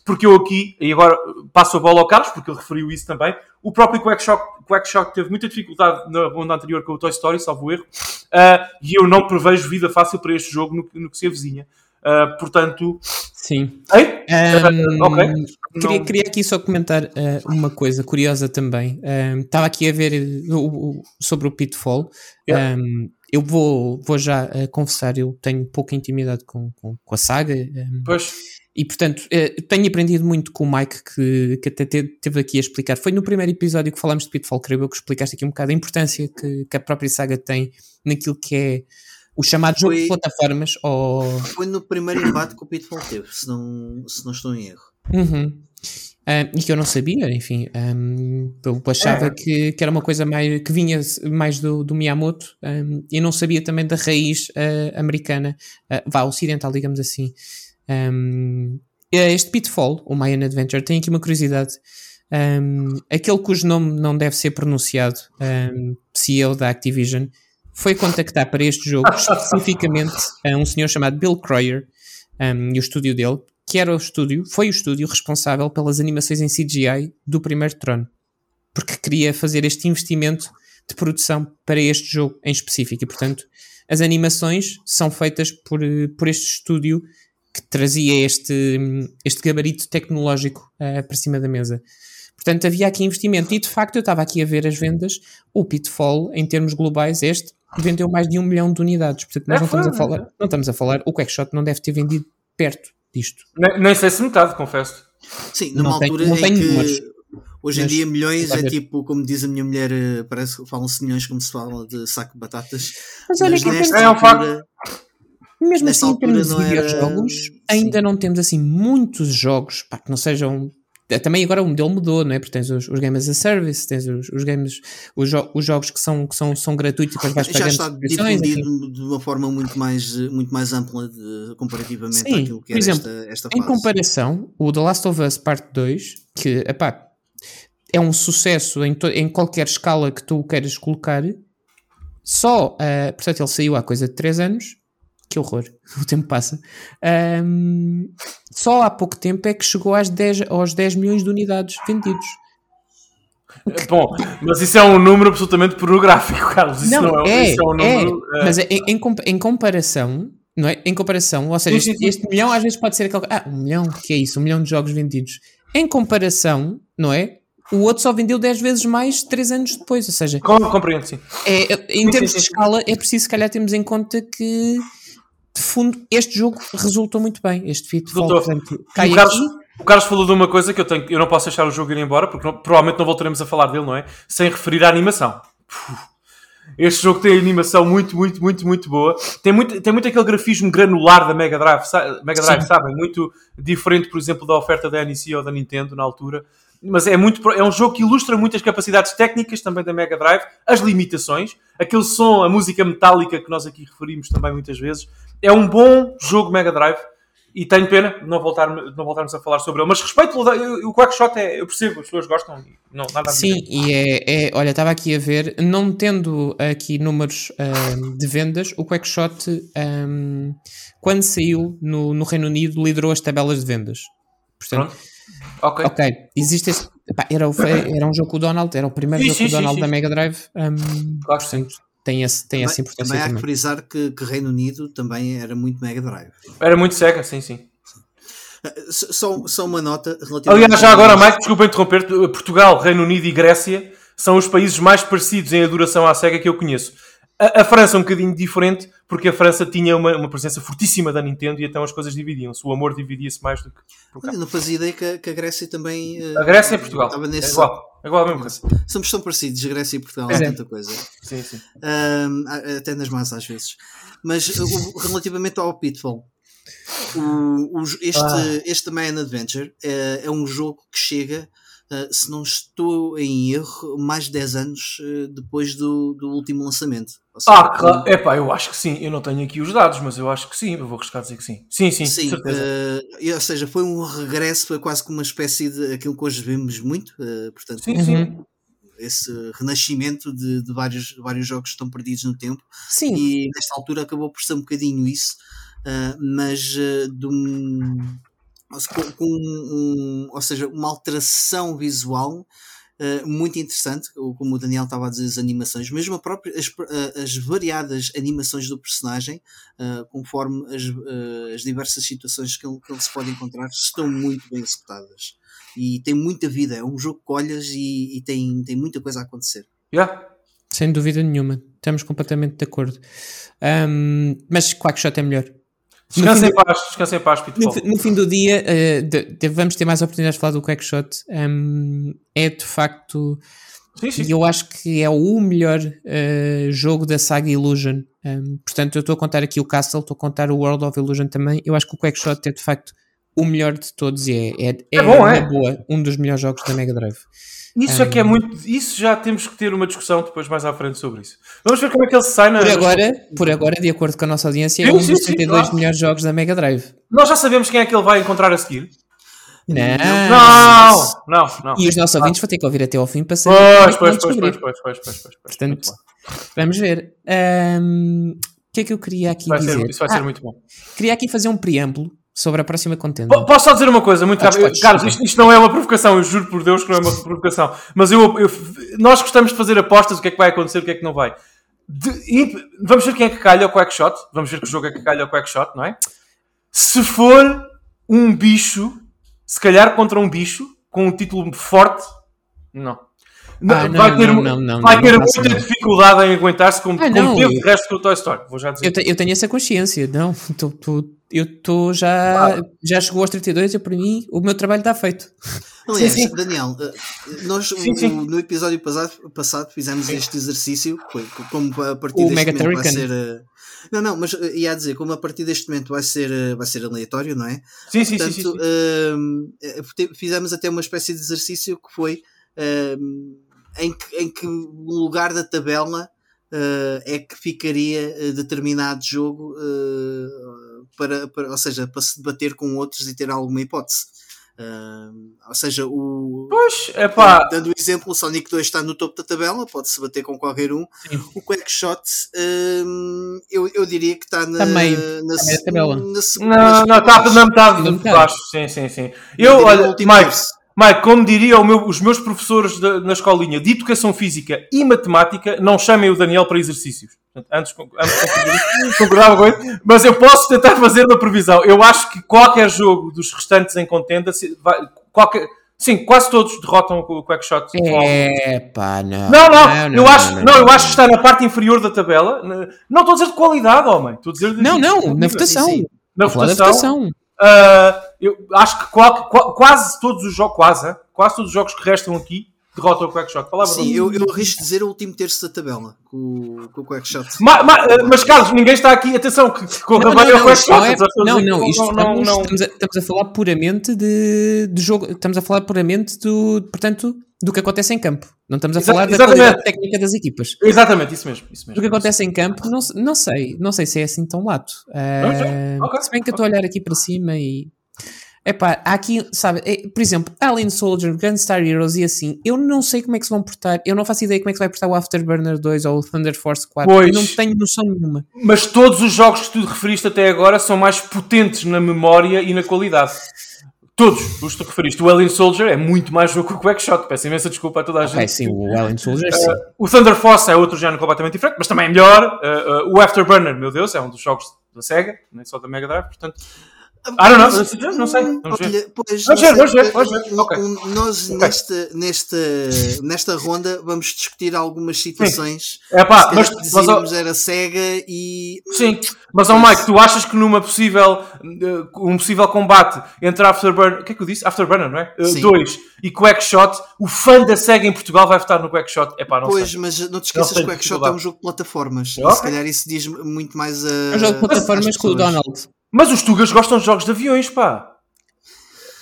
porque eu aqui, e agora passo a bola ao Carlos, porque ele referiu isso também. O próprio Quackshot, Quackshot teve muita dificuldade na ronda anterior com o Toy Story, salvo erro, ah, e eu não prevejo vida fácil para este jogo no, no que se avizinha. Ah, portanto, Sim. Ahm, ok. Queria, Não- queria aqui só comentar ah, uma coisa curiosa também. Estava aqui a ver o- o- sobre o Pitfall. Yeah. Ahm, eu vou, vou já ah, confessar, eu tenho pouca intimidade com, com, com a saga. ahm, Pois, e portanto, eh, tenho aprendido muito com o Mike, que, que até te- teve aqui a explicar. Foi no primeiro episódio que falámos de Pitfall, creio eu, que explicaste aqui um bocado a importância que, que a própria saga tem naquilo que é o chamado jogo de Foi- plataformas. Ou... Foi no primeiro embate que o Pitfall teve, se não, se não estou em erro. Uhum. Ah, e que eu não sabia, enfim, ahm, eu achava É. que, que era uma coisa mais, que vinha mais do, do Miyamoto ahm, e não sabia também da raiz ah, americana, ah, vá, ocidental, digamos assim. Ahm, este Pitfall, o Mayan Adventure, tem aqui uma curiosidade. Aquele cujo nome não deve ser pronunciado, CEO da Activision, foi contactar para este jogo especificamente a um senhor chamado Bill Croyer ahm, e o estúdio dele, que era o estúdio, foi o estúdio responsável pelas animações em CGI do primeiro Trono, porque queria fazer este investimento de produção para este jogo em específico e portanto as animações são feitas por, eh, por este estúdio que trazia este, hum, este gabarito tecnológico eh, para cima da mesa. Portanto, havia aqui investimento e de facto eu estava aqui a ver as vendas. O Pitfall, em termos globais, este vendeu mais de um milhão de unidades. Portanto, nós É, não estamos a falar, não estamos a falar, o Quackshot não deve ter vendido perto disto. nem, nem sei se metade, confesso. Sim, numa Não tem- altura não em tem que números, hoje em mas dia milhões é tipo, como diz a minha mulher, eh, parece que falam-se milhões como se fala de saco de batatas. Mas olha Mas que nesta É um facto. altura, Mesmo Nessa assim, em termos de videojogos, Sim. ainda não temos assim muitos jogos pá, que não sejam também agora o modelo mudou, não é? Porque tens os, os games as a service, tens os, os games, os, jo os jogos que são, que são, são gratuitos e depois vais Já está difundido de uma forma muito mais, muito mais ampla de- comparativamente Sim, àquilo que por era exemplo, esta, esta Em fase. comparação, o The Last of Us Parte 2, que epá, é um sucesso em, em qualquer escala que tu queiras colocar, só, ah, portanto, ele saiu há coisa de 3 anos, que horror, o tempo passa. Ahm, só há pouco tempo é que chegou às 10, aos 10 milhões de unidades vendidos. Bom, mas isso é um número absolutamente pornográfico, Carlos. Isso não, é, isso é um número. eh, mas em, em, em comparação, não é? Em comparação, ou seja, este, este milhão às vezes pode ser aquele. Ah, um milhão, que é isso? Um milhão de jogos vendidos. Em comparação, não é? O outro só vendeu 10 vezes mais 3 anos depois. Ou seja, com- compreendo, sim. é, é- em Sim, termos sim, de sim. escala, é preciso, se calhar, termos em conta que, de fundo, este jogo resultou muito bem. Este portanto, cai o, Carlos, aqui. o Carlos falou de uma coisa que eu, tenho, eu não posso deixar o jogo ir embora, porque não- provavelmente não voltaremos a falar dele, não é? Sem referir à animação. Este jogo tem animação muito, muito, muito, muito boa. Tem muito, tem muito aquele grafismo granular da Mega Drive, Mega Drive Sim. sabem? Muito diferente, por exemplo, da oferta da NEC ou da Nintendo na altura. Mas é, muito, é um jogo que ilustra muito as capacidades técnicas também da Mega Drive, as limitações, aquele som, a música metálica que nós aqui referimos também muitas vezes. É um bom jogo Mega Drive e tenho pena de não, voltar, não voltarmos a falar sobre ele. Mas respeito, o Quackshot é, eu percebo, as pessoas gostam não, nada a dizer. Sim, e é, é- olha, estava aqui a ver, não tendo aqui números ahm, de vendas, o Quackshot, ahm, quando saiu no, no Reino Unido, liderou as tabelas de vendas. Portanto, Pronto. Ok. ok, existe esse, epá, era, foi- era um jogo com o Donald, era o primeiro Sim, jogo sim, com o sim, Donald sim. da Mega Drive, ahm, Claro que sim. tem, esse, tem essa Também, importância também há que também. frisar que, que Reino Unido também era muito Mega Drive. Era muito cega, sim, sim. Uh, Só, só uma nota relativamente. Aliás, já agora, Mike, desculpa interromper, Portugal, Reino Unido e Grécia são os países mais parecidos em adoração à SEGA que eu conheço. A, a França é um bocadinho diferente, porque a França tinha uma, uma presença fortíssima da Nintendo e então as coisas dividiam-se. O amor dividia-se mais do que. Olha, não fazia ideia que, a- que a Grécia também. uh, A Grécia e Portugal. Estava É nesse. igual. É igual a mesma coisa. Somos tão parecidos, Grécia e Portugal, há é. tanta coisa. Sim, sim. Um, até nas más às vezes. Mas o- relativamente ao Pitfall, o- o- este, Ah. este Man Adventure é, é um jogo que chega, uh, se não estou em erro, mais de 10 anos uh, depois do, do último lançamento. Seja, Ah, claro. Epá, eu acho que sim. Eu não tenho aqui os dados, mas eu acho que sim. Eu vou arriscar dizer que sim. Sim, sim, Sim, certeza. uh, ou seja, foi um regresso, foi quase como uma espécie de aquilo que hoje vemos muito, uh, portanto, sim, sim. Uhum. esse renascimento de, de vários, vários jogos que estão perdidos no tempo. Sim, e nesta altura acabou por ser um bocadinho isso, ah, mas ah, de um, com, com um- ou seja, uma alteração visual ah, muito interessante, ou como o Daniel estava a dizer, as animações, mesmo a própria, as, ah, as variadas animações do personagem, ah, conforme as, ah, as diversas situações que ele, que ele se pode encontrar, estão muito bem executadas. E tem muita vida, é um jogo que olhas e, e tem, tem muita coisa a acontecer. Yeah. sem dúvida nenhuma. Estamos completamente de acordo. Ahm, mas Quackshot é melhor. Descansa fim em paz, descansa em paz, No, Pitfall. fi- no fim do dia, eh, de- de- vamos ter mais oportunidades de falar do Quackshot. Um, é de facto, Sim, sim. e eu acho que é o melhor eh, jogo da saga Illusion. Um, portanto, eu estou a contar aqui o Castle, estou a contar o World of Illusion também. Eu acho que o Quackshot é de facto o melhor de todos e é, é, é, É bom, é? boa, um dos melhores jogos da Mega Drive. Isso é que é muito. Isso já temos que ter uma discussão depois mais à frente sobre isso. Vamos ver como é que ele se sai na. Por agora, por agora, de acordo com a nossa audiência, é um dos sim, 32 claro. melhores jogos da Mega Drive. Nós já sabemos quem é que ele vai encontrar a seguir. Não! Não! Não, não. E os nossos ouvintes vão ter que ouvir até ao fim para saber. como é Pois, pois, pois, pois, pois, pois, pois, pois, pois. Portanto, vamos ver. O que é que eu queria aqui vai, dizer? ser, isso vai Ah, ser muito bom. Queria aqui fazer um preâmbulo sobre a próxima contenda. Po- Posso só dizer uma coisa muito rápido? Carlos, isto, isto não é uma provocação, eu juro por Deus que não é uma provocação. Mas eu, eu- nós gostamos de fazer apostas, o que é que vai acontecer, o que é que não vai. De- vamos ver quem é que calha ao Quackshot. Vamos ver que jogo é que calha ao Quackshot, não é? Se for um bicho, se calhar contra um bicho, com um título forte, não. Ah, não, vai ter, não, não, não, vai não, ter não muita não. dificuldade em aguentar-se como, Ah, como não, teve o resto do Toy Story. Vou já dizer. Eu, te- eu tenho essa consciência, não? Estou eu estou já. Já chegou aos 32 e para mim o meu trabalho está feito. Aliás, Sim, sim. Daniel, eh, nós Sim, o- no episódio passado, passado fizemos este exercício, foi como a partir O deste momento vai ser. eh, Não, não, mas eh, ia a dizer, como a partir deste momento vai ser, vai ser aleatório, não é? Sim, sim, sim. Portanto, sim, sim. fizemos até uma espécie de exercício que foi em, que, em que o lugar da tabela eh, é que ficaria determinado jogo para, para, ou seja, para se debater com outros e ter alguma hipótese. Hum, ou seja, o, Pois, é pá. Dando o exemplo, o Sonic 2 está no topo da tabela, pode-se bater com qualquer um. Sim. O Quackshot, hum, eu, eu diria que está na, meio, na, meio da tabela. na segunda- Não, não, está na metade Na de metade. baixo. Sim, sim, sim. Eu Eu, olha, Mike. Mike, como diria o meu- os meus professores da- na escolinha de Educação Física e Matemática, não chamem o Daniel para exercícios. Antes, antes concordava- com ele, mas eu posso tentar fazer uma previsão. Eu acho que qualquer jogo dos restantes em contenda, se- vai- qualquer, sim, quase todos derrotam o Quackshot. É pá, não. Não, não, eu acho, não, eu acho que está na parte inferior da tabela. Não estou a dizer de qualidade, homem. Estou a dizer de Não, não, na votação. Na votação. Ah, eu acho que qual- qual- quase todos os jogos, quase, hein? quase todos os jogos que restam aqui derrotam o Quackshot. Palavra Sim, eu, eu arrisco dizer o último terço da tabela com, o- com o Quackshot. Ma- ma- ah, mas Carlos, ninguém está aqui. Atenção, que, que Não, bem não, o Quackshot. não, é, não, não, isto não, não, estamos, não. Estamos, a, estamos a falar puramente de, de jogo, estamos a falar puramente do, portanto, do que acontece em campo. Não estamos a Exa- falar da exatamente. qualidade técnica das equipas. Exatamente, isso mesmo. Isso Do mesmo. que acontece em campo, não, não sei, não sei se é assim tão lato. Ah, ok, se bem que eu estou a olhar aqui para cima e Epá, há aqui, sabe, é, por exemplo, Alien Soldier, Gunstar Heroes e assim, eu não sei como é que se vão portar, eu não faço ideia como é que se vai portar o Afterburner 2 ou o Thunder Force 4, Pois. eu não tenho noção nenhuma. Mas todos os jogos que tu referiste até agora são mais potentes na memória e na qualidade. Todos os que tu referiste. O Alien Soldier é muito mais jogo que o Quackshot. Peço imensa desculpa a toda a Ok, gente. sim, o Alien Soldier, sim. O Thunder Force é outro género completamente diferente, mas também é melhor. Uh, uh, o Afterburner, meu Deus, é um dos jogos da Sega, nem só da Mega Drive, portanto. I don't know, não sei, vamos ver. Olha, pois, Vamos ver, vamos ver, vamos ver. Ok. um- Nós, nesta, nesta, nesta ronda, vamos discutir algumas situações. É pá, mas, mas, dizíamos era Sega e. sim, mas ó Mike, tu achas que numa possível, uh, um possível combate entre Afterburner, o que é que eu disse? Afterburner, não é? 2 Sim. e Quackshot, o fã da Sega em Portugal vai votar no Quackshot. É pá, não Pois, sei. mas não te esqueças que o Quackshot é um jogo de plataformas. Ok. E se calhar isso diz muito mais a. É um jogo de plataformas com o. Donald. Mas os Tugas gostam de jogos de aviões, pá.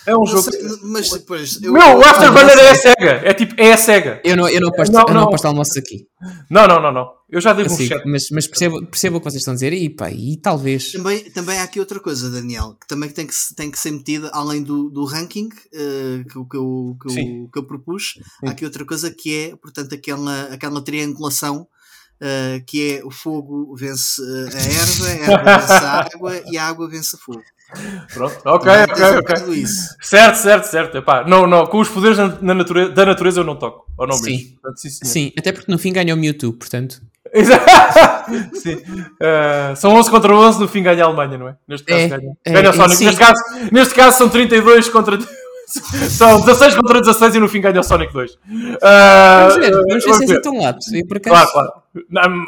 É um Não jogo. sei, mas depois. eu- Meu, o Afterburner é a Sega. É tipo, é a Sega. Eu não, eu não aposto, Não, eu não não. aposto almoços aqui. Não, não, não, não. Eu já devo um Assim, chat. mas mas percebo, percebo o que vocês estão a dizer e, pá, e talvez. Também, também há aqui outra coisa, Daniel, que também tem que, tem que ser metida, além do, do ranking eh, que, eu- que, eu, que, Sim. eu, que eu propus, há aqui outra coisa que é, portanto, aquela, aquela triangulação eh, que é o fogo vence eh, a erva, a erva vence a água e a água vence a fogo. Pronto. Ok, Também ok, tens um ok. bocado isso. Certo, certo, certo. Epá, não, não. Com os poderes na- na natureza, da natureza eu não toco. Ou não Sim. mesmo. Portanto, sim. Sim, até porque no fim ganha o Mewtwo, portanto. Exato. sim. Eh, são 11 contra 11, no fim ganha a Alemanha, não é? Neste caso É, ganha. é, ganha o é. Neste caso, neste caso são 32 contra. são 16 contra 16 e no fim ganha o Sonic 2. Ah, Vamos ver, vamos ver se é tão lato. Eu, por acaso, Claro, claro. Não,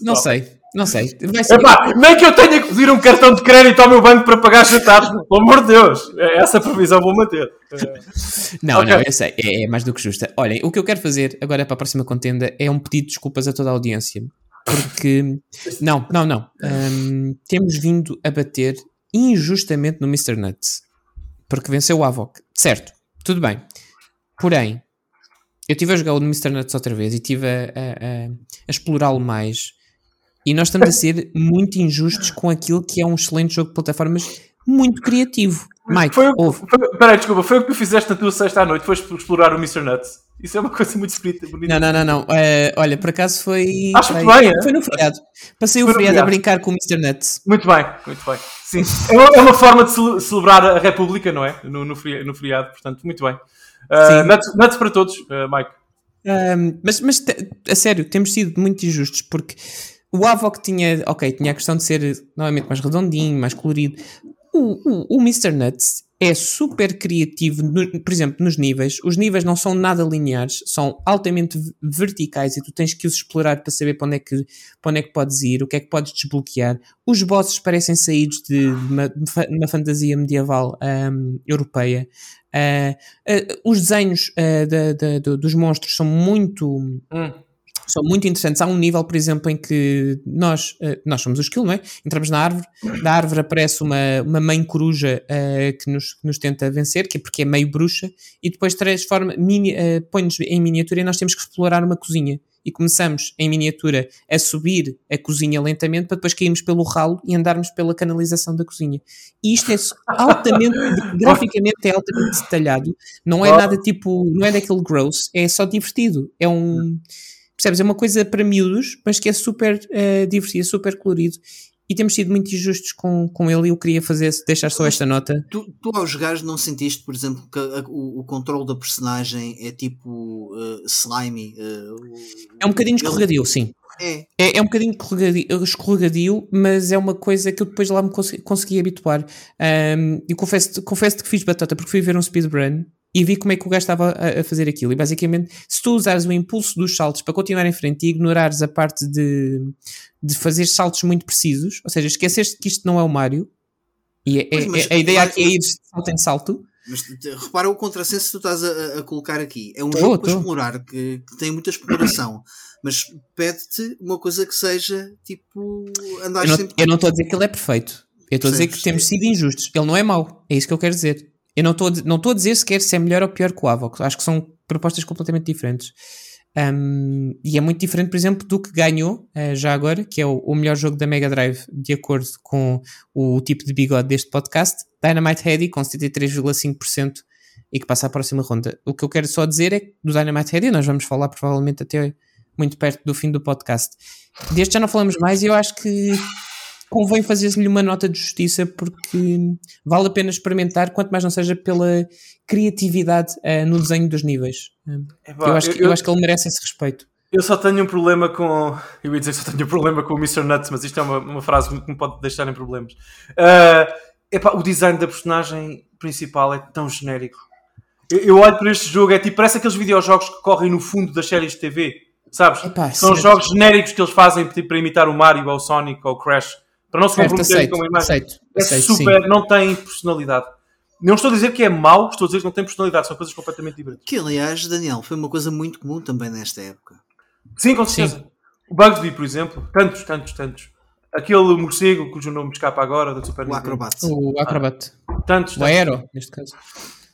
não sei, não sei. Vai ser- Epá, nem que eu tenha que pedir um cartão de crédito ao meu banco para pagar jantares, pelo amor de Deus. Essa previsão vou manter. Não, Ok. não, eu sei, é, é mais do que justa. Olhem, o que eu quero fazer agora para a próxima contenda é um pedido de desculpas a toda a audiência. Porque, não, não, não. Hum, temos vindo a bater injustamente no Mr. Nuts. Porque venceu o Avoc. Certo, tudo bem. Porém, eu estive a jogar o Mr. Nuts outra vez e estive a, a- a- explorá-lo mais. E nós estamos a ser muito injustos com aquilo que é um excelente jogo de plataformas muito criativo. Mike, Foi, ouve. foi, peraí, desculpa, foi o que tu fizeste na tua sexta à noite, foste explorar o Mr. Nuts. Isso é uma coisa muito bonita. bonita. Não, não, não, não. Eh, olha, por acaso foi. Acho foi, que bem, é? foi no feriado. Passei o Foi no feriado a feriado. brincar com o Mr. Nuts. Muito bem, muito bem. Sim. É uma, é uma forma de cele- celebrar a República, não é? No, no, feri- no feriado, portanto, muito bem. Uh, Sim. nuts, nuts para todos, uh, Mike. Ahm, mas, mas a sério, temos sido muito injustos porque o Avoc tinha, ok, tinha a questão de ser novamente mais redondinho, mais colorido. O, o, o Mr. Nuts é super criativo, no- por exemplo, nos níveis. Os níveis não são nada lineares, são altamente verticais e tu tens que os explorar para saber para onde, é que, para onde é que podes ir, o que é que podes desbloquear. Os bosses parecem saídos de uma, de uma fantasia medieval ahm, europeia. Ah, ah, os desenhos do- dos monstros são muito Hum. São muito interessantes. Há um nível, por exemplo, em que nós, eh, nós somos o esquilo, não é? Entramos na árvore, da árvore aparece uma, uma mãe coruja eh, que, nos, que nos tenta vencer, que é porque é meio bruxa, e depois transforma, mini, eh, põe-nos em miniatura e nós temos que explorar uma cozinha. E começamos em miniatura a subir a cozinha lentamente para depois cairmos pelo ralo e andarmos pela canalização da cozinha. E isto é altamente, graficamente é altamente detalhado, não é nada tipo, não é daquele gross, é só divertido. É um. Percebes? É uma coisa para miúdos, mas que é super eh, divertido, super colorido. E temos sido muito injustos com, com ele. E eu queria fazer, deixar só esta nota. Tu, tu ao jogares não sentiste, por exemplo, que a- o, o controle da personagem é tipo uh, slimy? uh, É um bocadinho ele- escorregadio, sim. É, É, é um bocadinho escorregadio, mas é uma coisa que eu depois lá me consegui, consegui habituar. Ahm, e confesso, confesso que fiz batata porque fui ver um speedrun e vi como é que o gajo estava a, a fazer aquilo. E basicamente, se tu usares o impulso dos saltos para continuar em frente e ignorares a parte de, de fazer saltos muito precisos, ou seja, esqueceste que isto não é o Mario, e é- Pois, é- mas a ideia aqui é ir de salto em salto. mas repara o contrassenso que tu estás a, a colocar aqui. É um Tô, jogo para tô. explorar, que, que tem muita exploração, mas pede-te uma coisa que seja tipo andar Eu não, sempre. eu não estou a dizer que ele é perfeito. Eu estou a dizer que temos sido injustos. Ele não é mau. É isso que eu quero dizer. Eu não estou não estou a dizer sequer se é melhor ou pior que o Avox. Acho que são propostas completamente diferentes. Um, e é muito diferente, por exemplo, do que ganhou eh, já agora, que é o, o melhor jogo da Mega Drive, de acordo com o tipo de bigode deste podcast, Dynamite Heady, com 73,5%, e que passa à próxima ronda. O que eu quero só dizer é que do Dynamite Heady nós vamos falar provavelmente até muito perto do fim do podcast. Deste já não falamos mais e eu acho que convém fazer-lhe uma nota de justiça porque vale a pena experimentar, quanto mais não seja pela criatividade eh, no desenho dos níveis. Um, Epá, eu, acho que, eu acho que ele merece esse respeito. Eu só tenho um problema com. Eu ia dizer que só tenho um problema com o Mr. Nuts, mas isto é uma, uma frase que me pode deixar em problemas. Ah, epá, o design da personagem principal é tão genérico. Eu, eu olho para este jogo, é tipo, parece aqueles videojogos que correm no fundo das séries de TV, sabes? Epá, São certo. jogos genéricos que eles fazem tipo, para imitar o Mario, ou o Sonic, ou o Crash, para não se aceito, com a imagem. aceito, É aceito, super, não tem personalidade. Não estou a dizer que é mau, estou a dizer que não tem personalidade, são coisas completamente diferentes. Que aliás, Daniel, foi uma coisa muito comum também nesta época. Sim, com certeza. O Bugsby, por exemplo, tantos, tantos, tantos. Aquele morcego cujo nome me escapa agora, da Super O. Acrobat. O Acrobat. Tantos, O tantos. Aero, neste caso.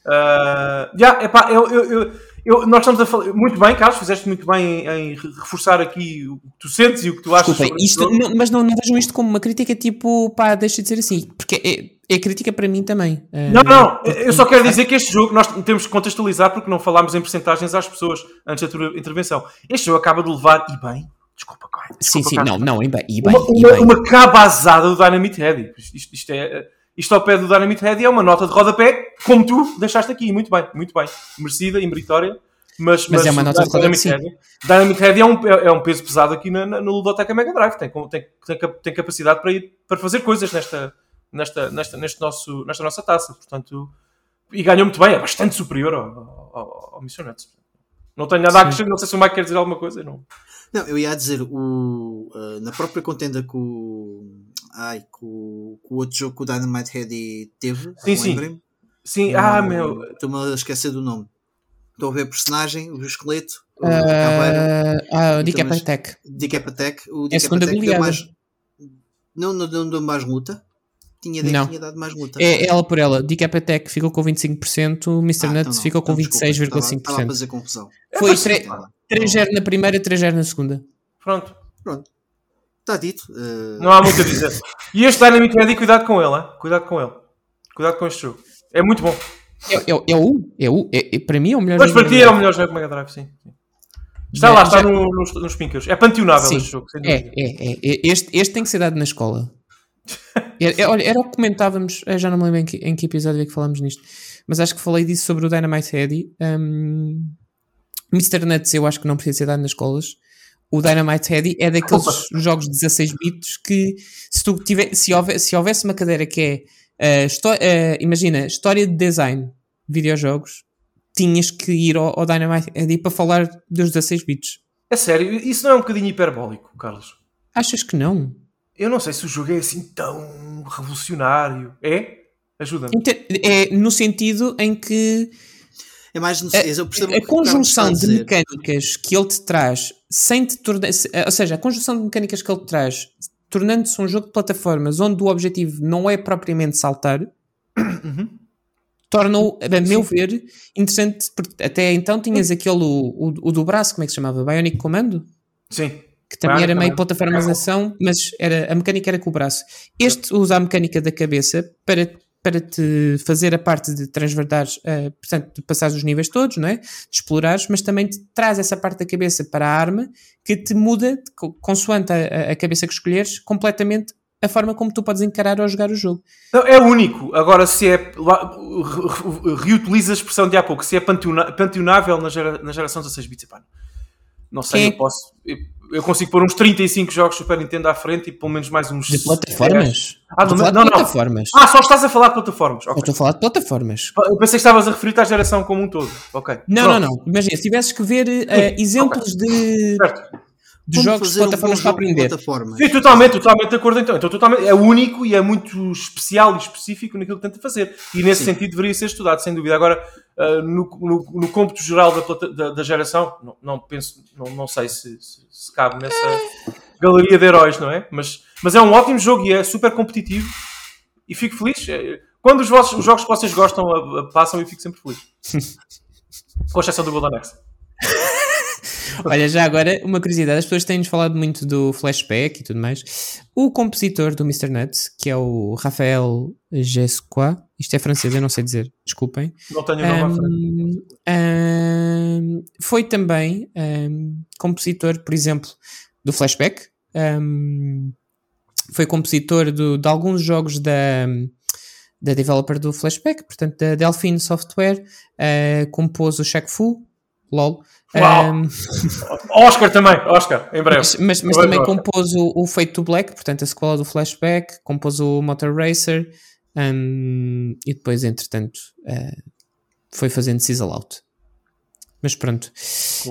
Uh, yeah, epá, eu, eu, eu, eu- nós estamos a falar. Muito bem, Carlos, fizeste muito bem em, em reforçar aqui o que tu sentes e o que tu achas Desculpem, isto, não- mas não, não vejam isto como uma crítica tipo, pá, deixa de ser assim, porque é, é crítica para mim também. Eh, Não, não, eu só quero dizer que este jogo nós temos que contextualizar porque não falámos em porcentagens às pessoas antes da tua intervenção. Este jogo acaba de levar, e bem, desculpa, Caio, Sim, sim, Carlos, não, não, e bem, e bem, uma, e bem. uma cabazada do Dynamite Heady. Isto, isto- isto é, isto ao pé do Dynamite Heady é uma nota de rodapé, como tu deixaste aqui. Muito bem, muito bem. Merecida e meritória. Mas, Mas é uma nota de rodapé, Dynamite Heady é um, é, é um peso pesado aqui na, na, no Ludoteca Mega Drive. Tem, com- tem, tem, tem capacidade para, ir, para fazer coisas nesta, nesta, nesta, neste nosso, nesta nossa taça. Portanto, e ganhou muito bem. É bastante superior ao, ao, ao Mission Nuts. Não tenho nada a acrescentar. Não sei se o Mike quer dizer alguma coisa. Não. Não, eu ia dizer, o, uh, na própria contenda o, ai, que o, que o outro jogo que o Dynamite Heady teve, Sim, sim. Sim, Hum, ah, meu. Estou-me a esquecer do nome. Estou a ver a personagem, o esqueleto, o caveira, Ah, o Decap Attack. Decap Attack. O É a Decap segunda Attack deu mais. Não, não, não deu mais luta. Tinha, Não. tinha dado mais luta. É ela por ela. Decap Attack ficou com 25%, o Mr. Ah, então Nuts não. ficou com Então, desculpa, Estava, estava a 26,5%. fazer confusão. Foi Estava. 3-0 na primeira, 3-0 na segunda. Pronto. Pronto. Está dito. Uh, Não há muito a dizer. E este Dynamic Heady, cuidado com ele, hein? cuidado com ele. Cuidado com este jogo. É muito bom. É, é, é o. É o é, é- para mim é o melhor Mas para ti é o melhor jogo do Mega Drive, sim. Está lá, está já- no- nos, nos pinkers. É panteonável este jogo, sem É, é, é, é. Este, este tem que ser dado na escola. Era, é, olha, era o que comentávamos, eu já não me lembro em que, em que episódio é que falámos nisto, mas acho que falei disso sobre o Dynamite Heady. Um, Mr. Nuts eu acho que não precisa ser dado nas escolas. O Dynamite Heady é daqueles jogos de 16 bits que se tu tiver, se, houver, se houvesse uma cadeira que é Uh, histó- uh, imagina, história de design, videojogos, tinhas que ir ao, ao Dynamite AD para falar dos 16 bits. É sério, isso não é um bocadinho hiperbólico, Carlos? Achas que não? Eu não sei se o jogo é assim tão revolucionário. É? Ajuda-me. Inte- É no sentido em que É mais a, eu percebo a conjunção de mecânicas que ele te traz, sem te tornar. se- Ou seja, a conjunção de mecânicas que ele te traz, tornando-se um jogo de plataformas onde o objetivo não é propriamente saltar, torna-o, a meu ver, interessante. Porque até então tinhas aquele, o, o, do braço, como é que se chamava? Bionic Commando? Sim. que também era meio plataformização, mas era, a mecânica era com o braço. Este usa a mecânica da cabeça para, para te fazer a parte de transverdares, eh, portanto, de passares os níveis todos, não é? De explorares, mas também te traz essa parte da cabeça para a arma que te muda, co- consoante a, a- cabeça que escolheres, completamente a forma como tu podes encarar ou jogar o jogo. Não, é único. Agora, se é. Reutiliza a expressão de há pouco. Se é panteona- panteonável na, gera, na geração 16 bits. Epá, não sei, Quem- eu posso. Eu, eu consigo pôr uns 35 jogos Super Nintendo à frente e pelo menos mais uns. De plataformas. Ah, não, não, de não. plataformas. Ah, só estás a falar de plataformas. Eu Ok. estou a falar de plataformas. Eu pensei que estavas a referir-te à geração como um todo. Ok. Não, Pronto. não, não. Imagina, se tivesses que ver eh, exemplos de, Certo. De Como jogos de um plataformas bom para aprender. plataforma. Sim, totalmente, totalmente de acordo então. Então, totalmente, é único e é muito especial e específico naquilo que tenta fazer. E nesse Sim. sentido deveria ser estudado, sem dúvida. Agora, ah, no, no, no cômputo geral da, da, da geração, não, não penso, não, não sei se, se, se cabe nessa galeria de heróis, não é? Mas, mas é um ótimo jogo e é super competitivo e fico feliz. É, Quando os, vossos, os jogos que vocês gostam passam, eu fico sempre feliz. Com exceção do Golden Axe. Olha, já agora, uma curiosidade: as pessoas têm-nos falado muito do flashback e tudo mais. O compositor do Mr. Nuts, que é o Rafael Gesqua, isto é francês, eu não sei dizer, desculpem. Não tenho nome. Ahm, ahm, foi também ahm, compositor, por exemplo, do Flashback. Foi compositor do- de alguns jogos da, da developer do Flashback, portanto, da Delphine Software. ah, compôs o Shaq Fu, LOL. Uau! Ahm, Oscar também, Oscar, em breve. mas, mas, mas também adoro. compôs o, o Fate to Black, portanto, a sequela do Flashback, compôs o Motor Racer hum, e depois, entretanto, eh, foi fazendo Sizzle Out. Mas pronto.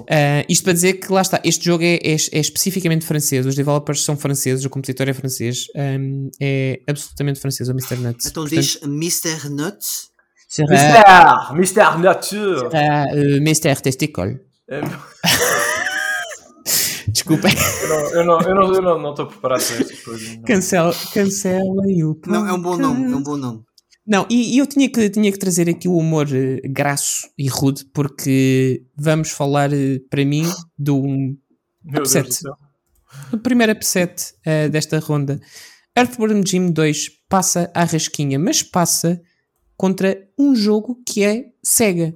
Eh, isto para dizer que lá está, este jogo é, é- é especificamente francês, os developers são franceses, o compositor é francês, hum, é absolutamente francês, o Mr. Nuts. Então Portanto, diz Mr. Nuts. será, Mister Nature. será, eh, Mr. Testicle. É, Desculpem, Eu não eu não- eu não- eu não- não estou preparado para estas coisas. cancelem o Não, é um bom nome, é um bom nome. Não, e, e eu tinha que, tinha que trazer aqui o humor eh, graço e rude, porque vamos falar, eh, para mim, do, Meu Deus upset. do céu. do primeiro upset eh, desta ronda. Earthworm Jim 2 passa à rasquinha, mas passa contra um jogo que é Sega,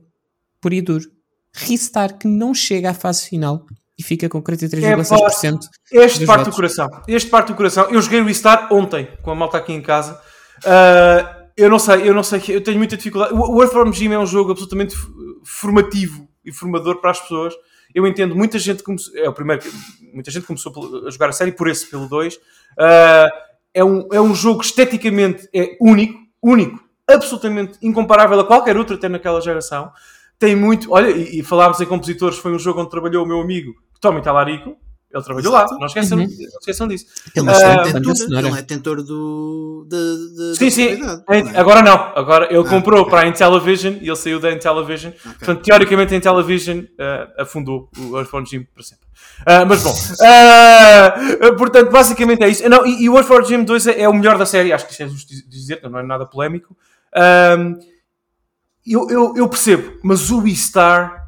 por e duro. Ristar, que não chega à fase final e fica com 43,6%. Este dos parte do votos. coração. Este parte do coração. Eu joguei o Ristar ontem, com a malta aqui em casa. Ah, eu não sei, eu não sei, eu tenho muita dificuldade. O Earthworm Jim é um jogo absolutamente formativo e formador para as pessoas. Eu entendo, muita gente começou, é o primeiro, muita gente começou a jogar a série por esse, pelo 2. é, um, é um jogo esteticamente é único, único, absolutamente incomparável a qualquer outro até naquela geração. Tem muito, olha, e, e falámos em compositores, foi um jogo onde trabalhou o meu amigo Tommy Talarico. Ele trabalhou lá, não esqueçam, Uhum. não esqueçam disso. Ele Ah, não Ele é tentor, ele é tentor do, de, de, Sim, sim. é? Agora não. Agora ele Ah, comprou ok. para a Intellivision e ele saiu da Intellivision. Portanto, teoricamente a Intellivision ah, afundou o Earthworm Jim para sempre. Ah, mas bom. Ah, portanto, basicamente é isso. Não, e, e o Earthworm Jim 2 é, é o melhor da série. Acho que isto é justo dizer, não é nada polémico. Ah, eu, eu, eu percebo, mas o Star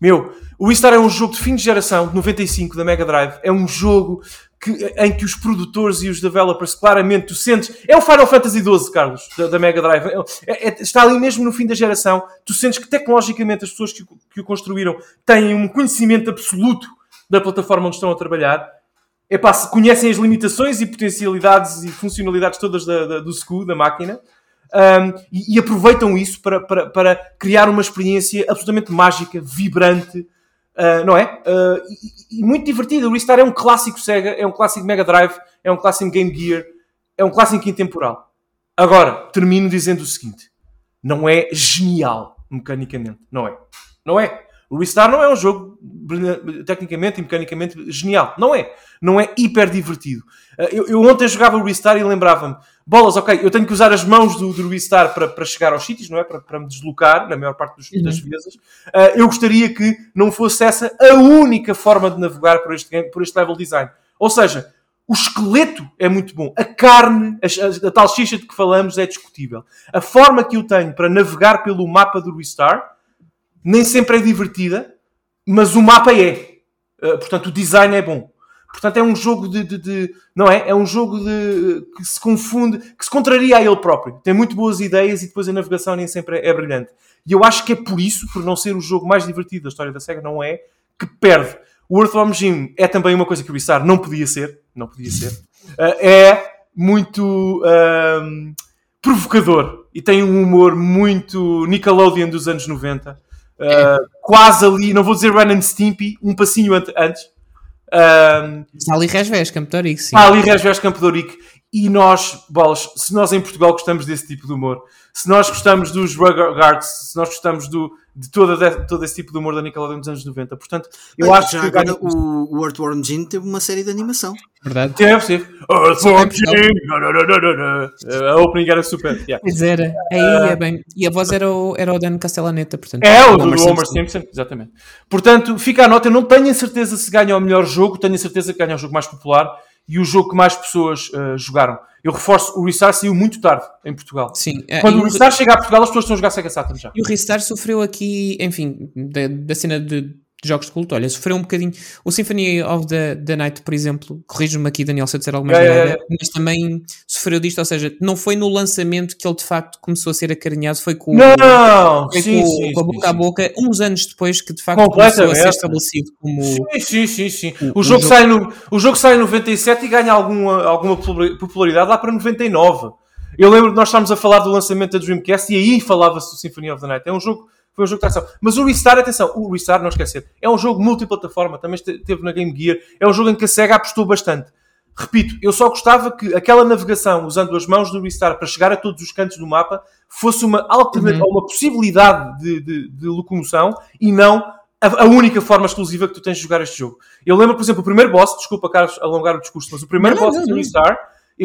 meu, o Star é um jogo de fim de geração, de 95, da Mega Drive. É um jogo que, em que os produtores e os developers, claramente, tu sentes. É o Final Fantasy XII, Carlos, da, da Mega Drive. É- é- está ali mesmo no fim da geração. Tu sentes que tecnologicamente as pessoas que, o- que o construíram têm um conhecimento absoluto da plataforma onde estão a trabalhar. Epá, conhecem as limitações e potencialidades e funcionalidades todas da, da- do SKU, da máquina. Um, e, e aproveitam isso para, para, para criar uma experiência absolutamente mágica, vibrante, uh, não é? Uh, e, e muito divertida. O Ristar é um clássico Sega, é um clássico Mega Drive, é um clássico Game Gear, é um clássico intemporal. Agora, termino dizendo o seguinte: não é genial mecanicamente, não é? Não é. O Restar não é um jogo tecnicamente e mecanicamente genial. Não é. Não é hiper divertido. Eh, eu, eu ontem jogava o Restar e lembrava-me: bolas, ok, eu tenho que usar as mãos do, do Restar para, para chegar aos sítios, não é? Para, para me deslocar, na maior parte dos, uhum. das vezes. Uh, eu gostaria que não fosse essa a única forma de navegar por este, por este level design. Ou seja, o esqueleto é muito bom. A carne, a, a, a, tal xixa de que falamos, é discutível. A forma que eu tenho para navegar pelo mapa do Restar nem sempre é divertida, mas o mapa é. Uh, portanto, o design é bom. Portanto, é um jogo de, de, de, Não é? É um jogo de, que se confunde, que se contraria a ele próprio. Tem muito boas ideias e depois a navegação nem sempre é, é brilhante. E eu acho que é por isso, por não ser o jogo mais divertido da história da SEGA, não é, que perde. O Earthworm Jim é também uma coisa que o Bissar não podia ser. Não podia ser. Uh, é muito uh, provocador e tem um humor muito Nickelodeon dos anos 90. Uh, quase ali, não vou dizer Ren and Stimpy, um passinho antes. Um, Está ali Resvés, Campo de Ourique, sim. Está ali Resvés, Campo de Ourique. E nós, bolas, se nós em Portugal gostamos desse tipo de humor, se nós gostamos dos Rugrats, se nós gostamos do, de todo, de, todo esse tipo de humor da Nickelodeon dos anos 90, portanto, eu acho já que. Agora, o, o Earthworm Jim teve uma série de animação. Verdade. Teve, sim. Earthworm Jim! A opening era super. Yeah. Pois era. Aí é bem. E a voz era o, era o Dan Castellaneta, portanto. É, o do Homer Simpson. Simpson, exatamente. Portanto, fica a nota, eu não tenho a certeza se ganha o melhor jogo, tenho a certeza que ganha o jogo mais popular e o jogo que mais pessoas uh, jogaram. Eu reforço, o Restart saiu muito tarde em Portugal. Sim. Eh, Quando o Restart chega a Portugal, as pessoas estão a jogar Sega Saturn já. E o Restart sofreu aqui, enfim, da, da cena de de jogos de culto. Olha, sofreu um bocadinho. O Symphony of the, the Night, por exemplo, corrijo-me aqui, Daniel, se eu disser alguma coisa, mas também sofreu disto. Ou seja, não foi no lançamento que ele de facto começou a ser acarinhado, foi com, não, foi sim, com, sim, com a boca sim, a boca, uns anos depois que de facto começou a ser estabelecido como. Sim, sim, sim. sim. O, o, jogo, jogo, Sai no, o jogo sai em 97 e ganha alguma, alguma popularidade lá para 99. Eu lembro de nós estarmos a falar do lançamento da Dreamcast e aí falava-se do Symphony of the Night. É um jogo foi um jogo de ação. Mas o Restart, atenção, o Restart, não esquecer, é um jogo multiplataforma, também esteve na Game Gear, é um jogo em que a SEGA apostou bastante. Repito, eu só gostava que aquela navegação usando as mãos do Restart para chegar a todos os cantos do mapa fosse uma alternativa, uhum. uma possibilidade de, de, de locomoção e não a, única forma exclusiva que tu tens de jogar este jogo. Eu lembro, por exemplo, o primeiro boss, desculpa, Carlos, alongar o discurso, mas o primeiro não, boss não, não, do Restart,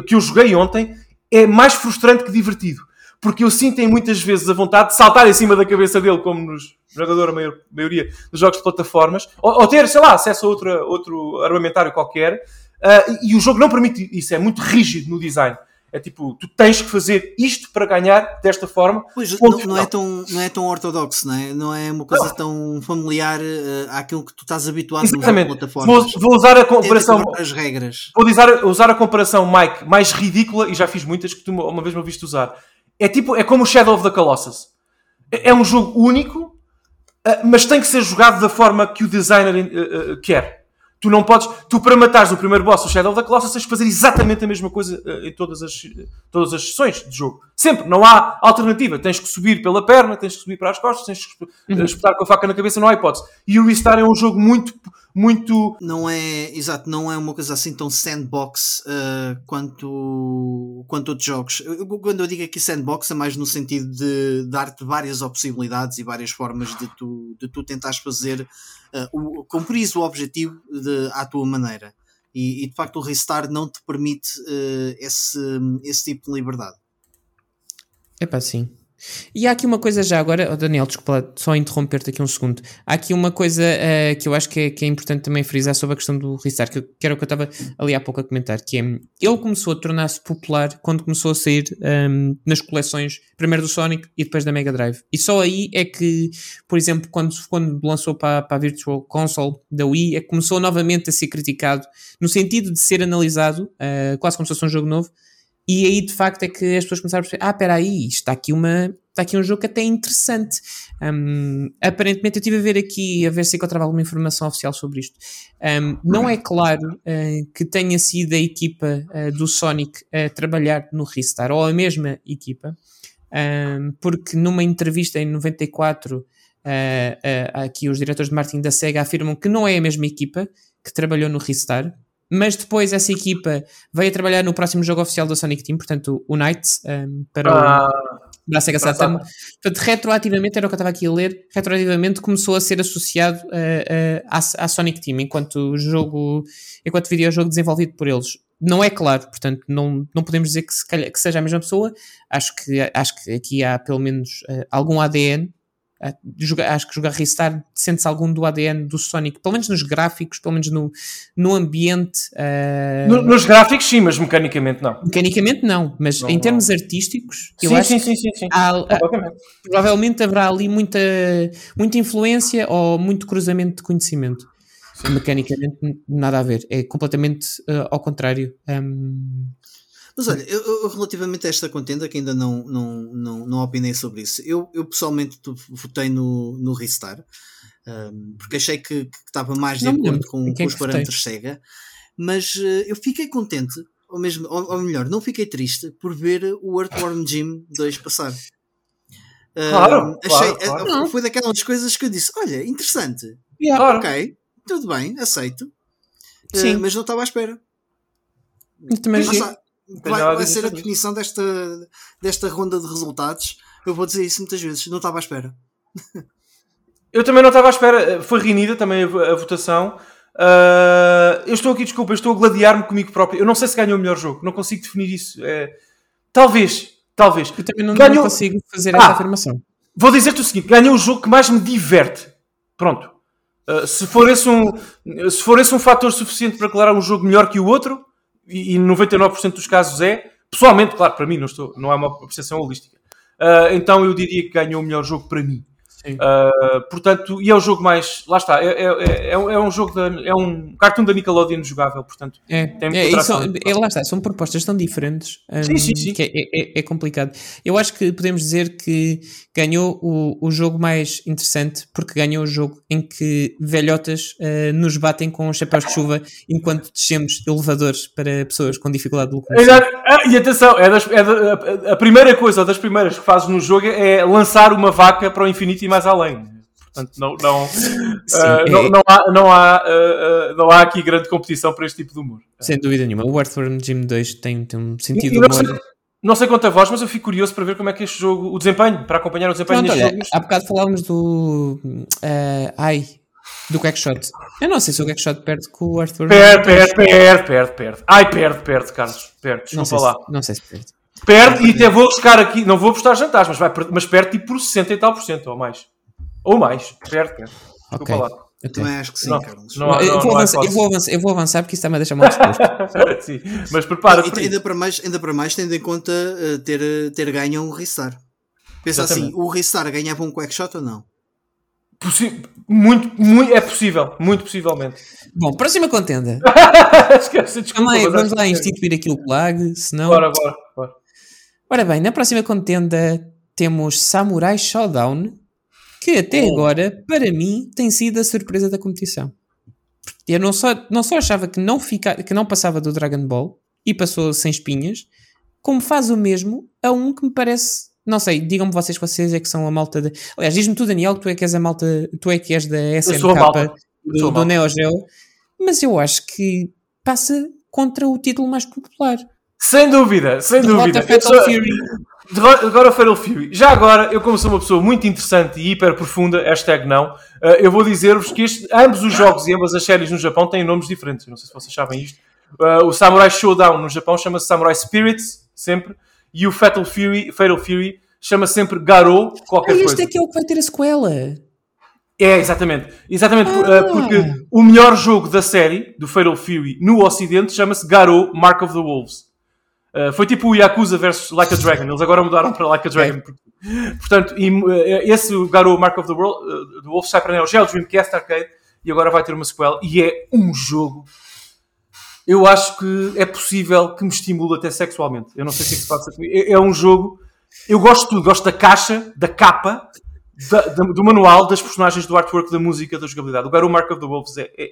que eu joguei ontem, é mais frustrante que divertido porque eu sinto em muitas vezes a vontade de saltar em cima da cabeça dele, como nos jogador, a maior, maioria dos jogos de plataformas, ou, ou, ter, sei lá, acesso a outra, outro armamentário qualquer, uh, e, e, o jogo não permite isso, é muito rígido no design. É tipo, tu tens que fazer isto para ganhar desta forma. Pois, não, não, é tão, não é tão ortodoxo, não é? Não é uma coisa não. tão familiar uh, àquilo que tu estás habituado Exatamente. nas plataformas. Vou, vou usar a comparação. As regras. Vou usar, usar a comparação, Mike, mais ridícula, e já fiz muitas que tu uma vez me ouviste usar é tipo, é como o Shadow of the Colossus. É, é um jogo único, eh, mas tem que ser jogado da forma que o designer uh, uh, quer. Tu não podes, tu para matares o primeiro boss, o Shadow of the Colossus, tens de fazer exatamente a mesma coisa uh, em todas as, todas as sessões de jogo. Sempre, não há alternativa. Tens que subir pela perna, tens que subir para as costas, tens que uhum. espetar com a faca na cabeça, não há hipótese. E o Restar é um jogo muito muito. Não é, exato, não é uma coisa assim tão sandbox uh, quanto, quanto outros jogos. Quando eu digo aqui sandbox, é mais no sentido de dar-te várias possibilidades e várias formas de tu, de tu tentares fazer, uh, o, cumprir o objetivo de, à tua maneira. E, e, de facto o Restart não te permite uh, esse, esse tipo de liberdade. É pá, sim. E há aqui uma coisa já agora, oh Daniel, desculpa só interromper-te aqui um segundo. Há aqui uma coisa uh, que eu acho que é, que é, importante também frisar sobre a questão do restart, que, que era o que eu estava ali há pouco a comentar, que é, ele começou a tornar-se popular quando começou a sair um, ehm, nas coleções, primeiro do Sonic e depois da Mega Drive. E só aí é que, por exemplo, quando, quando lançou para, para a Virtual Console da Wii, é que começou novamente a ser criticado, no sentido de ser analisado, uh, quase como se fosse um jogo novo, e aí de facto é que as pessoas começaram a perceber: ah, espera aí, está aqui uma. Está aqui um jogo até é interessante. Um, aparentemente, eu estive a ver aqui, a ver se encontrava alguma informação oficial sobre isto. Um, não é claro uh, que tenha sido a equipa uh, do Sonic a trabalhar no Ristar, ou a mesma equipa, um, porque numa entrevista em 94, uh, aqui os diretores de marketing da SEGA afirmam que não é a mesma equipa que trabalhou no Ristar, mas depois essa equipa veio a trabalhar no próximo jogo oficial da Sonic Team, portanto o Knights, um, para Ah, o Sega Saturn. Portanto, retroativamente, era o que eu estava aqui a ler, retroativamente começou a ser associado uh, uh, à, à Sonic Team, enquanto jogo, enquanto videojogo desenvolvido por eles. Não é claro, portanto, não, não podemos dizer que, se calhar- que seja a mesma pessoa. Acho que, acho que aqui há pelo menos uh, algum ADN. Jogar- acho que jogar Ristar sente-se algum do ADN do Sonic, pelo menos nos gráficos, pelo menos no, no ambiente. uh, no- nos gráficos, sim, mas mecanicamente não. Mecanicamente, não, mas Não, em não. termos artísticos, eu Sim, acho sim, sim, sim, sim. há- provavelmente haverá ali muita, muita influência ou muito cruzamento de conhecimento. Mecanicamente, n- nada a ver. É completamente uh, ao contrário. Um, Mas olha, eu, eu- relativamente a esta contenda, que ainda não, não, não, não opinei sobre isso, eu, eu pessoalmente votei no, no Ristar, um, porque achei que que estava mais de Não acordo com, quem com os é parâmetros Sega, mas eh, eu fiquei contente, ou, mesmo, ou, ou melhor, não fiquei triste por ver o Earthworm Jim 2 passar. Um, Claro, achei, claro, claro. eh, Não. Foi daquelas coisas que eu disse: olha, interessante, Claro. ok, tudo bem, aceito, Eh, Sim. mas não estava à espera. eu também tem Vai, vai ser a definição desta, desta ronda de resultados. Eu vou dizer isso muitas vezes, não estava à espera. Eu também não estava à espera. Foi renhida também a, a votação. Ah, eu estou aqui, desculpa, eu estou a gladiar-me comigo próprio. Eu não sei se ganhou o melhor jogo. Não consigo definir isso. É, talvez, talvez. Eu também não, Ganhou- não consigo fazer Ah. essa afirmação. Vou dizer-te o seguinte: ganhei o jogo que mais me diverte. Pronto. Uh, se, for esse um, se for esse um fator suficiente para declarar um jogo melhor que o outro, e, e 99% dos casos é, pessoalmente, claro, para mim, não, estou, não é uma percepção holística. Uh, então eu diria que ganhou o melhor jogo para mim. Uh, portanto, e é o jogo mais. Lá está, é, é, é, um- é um jogo. Da, é um cartoon da Nickelodeon jogável, portanto. É, Tem é, são- é, lá está, são propostas tão diferentes um, Sim, sim, sim. que é, é- é complicado. Eu acho que podemos dizer que ganhou o, o jogo mais interessante porque ganhou o jogo em que velhotas uh, nos batem com chapéus de chuva enquanto descemos elevadores para pessoas com dificuldade de locomoção. Exato. Ah, e atenção, é das- é da- a, primeira coisa, das primeiras que fazes no jogo é lançar uma vaca para o infinito e mais além. Portanto, não, não, ah, é- não, não há, não, há, ah, não há aqui grande competição para este tipo de humor. Sem dúvida nenhuma. O Earthworm Jim 2 tem, tem um sentido E não, humor. sei, não sei quanto a voz, mas eu fico curioso para ver como é que este jogo, o desempenho, para acompanhar o desempenho Pronto, deste olha, jogo. há bocado falávamos do. eh, ai, do Quackshot. Eu não sei se o Quackshot perde com o Earthworm. Perde, perde, perde, perde, perde. Ai, perde, perde, Carlos. Perde, não desculpa lá. se, não sei se perde. Perde e até vou buscar aqui, não vou apostar jantares, mas, vai, mas perde tipo por 60 e tal por cento, ou mais. Ou mais. Perde, perde. Desculpa Ok. lá. ok. Também acho que sim, Não, Carlos. não eu, vou avançar, eu, hipótese. vou avançar, eu vou avançar porque isso está-me a deixar mal disposto. Sim, mas prepara E por ainda isso. para mais, ainda para mais tendo em conta eh, ter, eh, ter ganho um Ristar. Pensa Exatamente. assim, o Ristar ganhava um Quackshot ou não? Possi- muito, muito, é possível, muito possivelmente. Bom, próxima contenda. Esquece, desculpa. Também vamos lá que- instituir aqui o lag, senão. Bora, bora, bora. Ora bem, na próxima contenda temos Samurai Showdown, que até Oh. agora, para mim, tem sido a surpresa da competição. Eu não só, não só achava que não, fica, que não passava do Dragon Ball e passou sem espinhas, como faz o mesmo a um que me parece. Não sei, digam-me vocês que vocês é que são a malta de. Aliás, diz-me tu, Daniel, que tu é que és a malta, tu é que és da SNK do, do. Neo Geo, mas eu acho que passa contra o título mais popular. Sem dúvida, sem dúvida. Derrota Eu Fatal sou- Fury. Agora Fatal Fury. Já agora, eu como sou uma pessoa muito interessante e hiper profunda, hashtag não, eh, eu vou dizer-vos que este- ambos os jogos e ambas as séries no Japão têm nomes diferentes. Eu não sei se vocês sabem isto. Eh, o Samurai Showdown no Japão chama-se Samurai Spirits, sempre. E o Fatal Fury, Fatal Fury chama sempre Garou, qualquer Ah, este coisa. é que é o que vai ter a sequela. É, exatamente. Exatamente, por- Ah. eh, porque o melhor jogo da série, do Fatal Fury, no Ocidente, chama-se Garou Mark of the Wolves. Uh, foi tipo o Yakuza versus Like a Dragon. Eles agora mudaram para Like a Dragon. Portanto, e, uh, esse Garou Mark of the, World, uh, the Wolves sai para Neo Geo, Dreamcast Arcade e agora vai ter uma sequela. E é um jogo. Eu acho que é possível que me estimule até sexualmente. Eu não sei o que é que se passa comigo. É, é um jogo. Eu gosto de tudo. Gosto da caixa, da capa, da- da- do manual, das personagens, do artwork, da música, da jogabilidade. O Garou Mark of the Wolves é. é...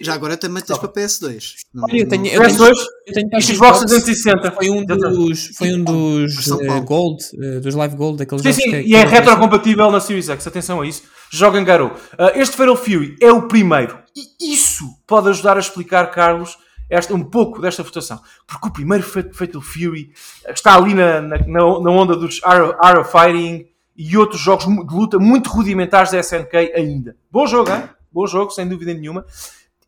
Já agora também tens para PS2. Não- Olha, eu tenho, eu tenho, PS2 eu tenho para e Xbox 360. Foi um dos, foi um dos Paulo. Gold, eh, dos Live Gold, daqueles Sim, jogos sim, que, e é retrocompatível na Series X. Atenção a isso. Joga em Garou. Ah, este Fatal Fury é o primeiro. E isso pode ajudar a explicar, Carlos, esta, um pouco desta votação. Porque o primeiro Fatal Fury está ali na, na, na onda dos Art of Fighting e outros jogos de luta muito rudimentares da SNK ainda. Bom jogo, hein? Bom jogo, sem dúvida nenhuma.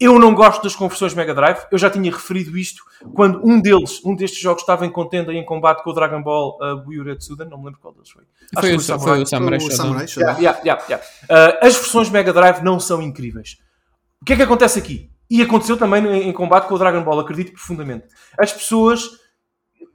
Eu não gosto das conversões Mega Drive. Eu já tinha referido isto quando um deles, um destes jogos, estava em contenda e em combate com o Dragon Ball uh, Buiure Tsuda. Não me lembro qual deles foi. Foi, o, Samurai, foi o Samurai, O Samurai Shodown. Yeah, yeah, yeah, yeah. Uh, as versões Mega Drive não são incríveis. O que é que acontece aqui? E aconteceu também em, em combate com o Dragon Ball, acredito profundamente. As pessoas,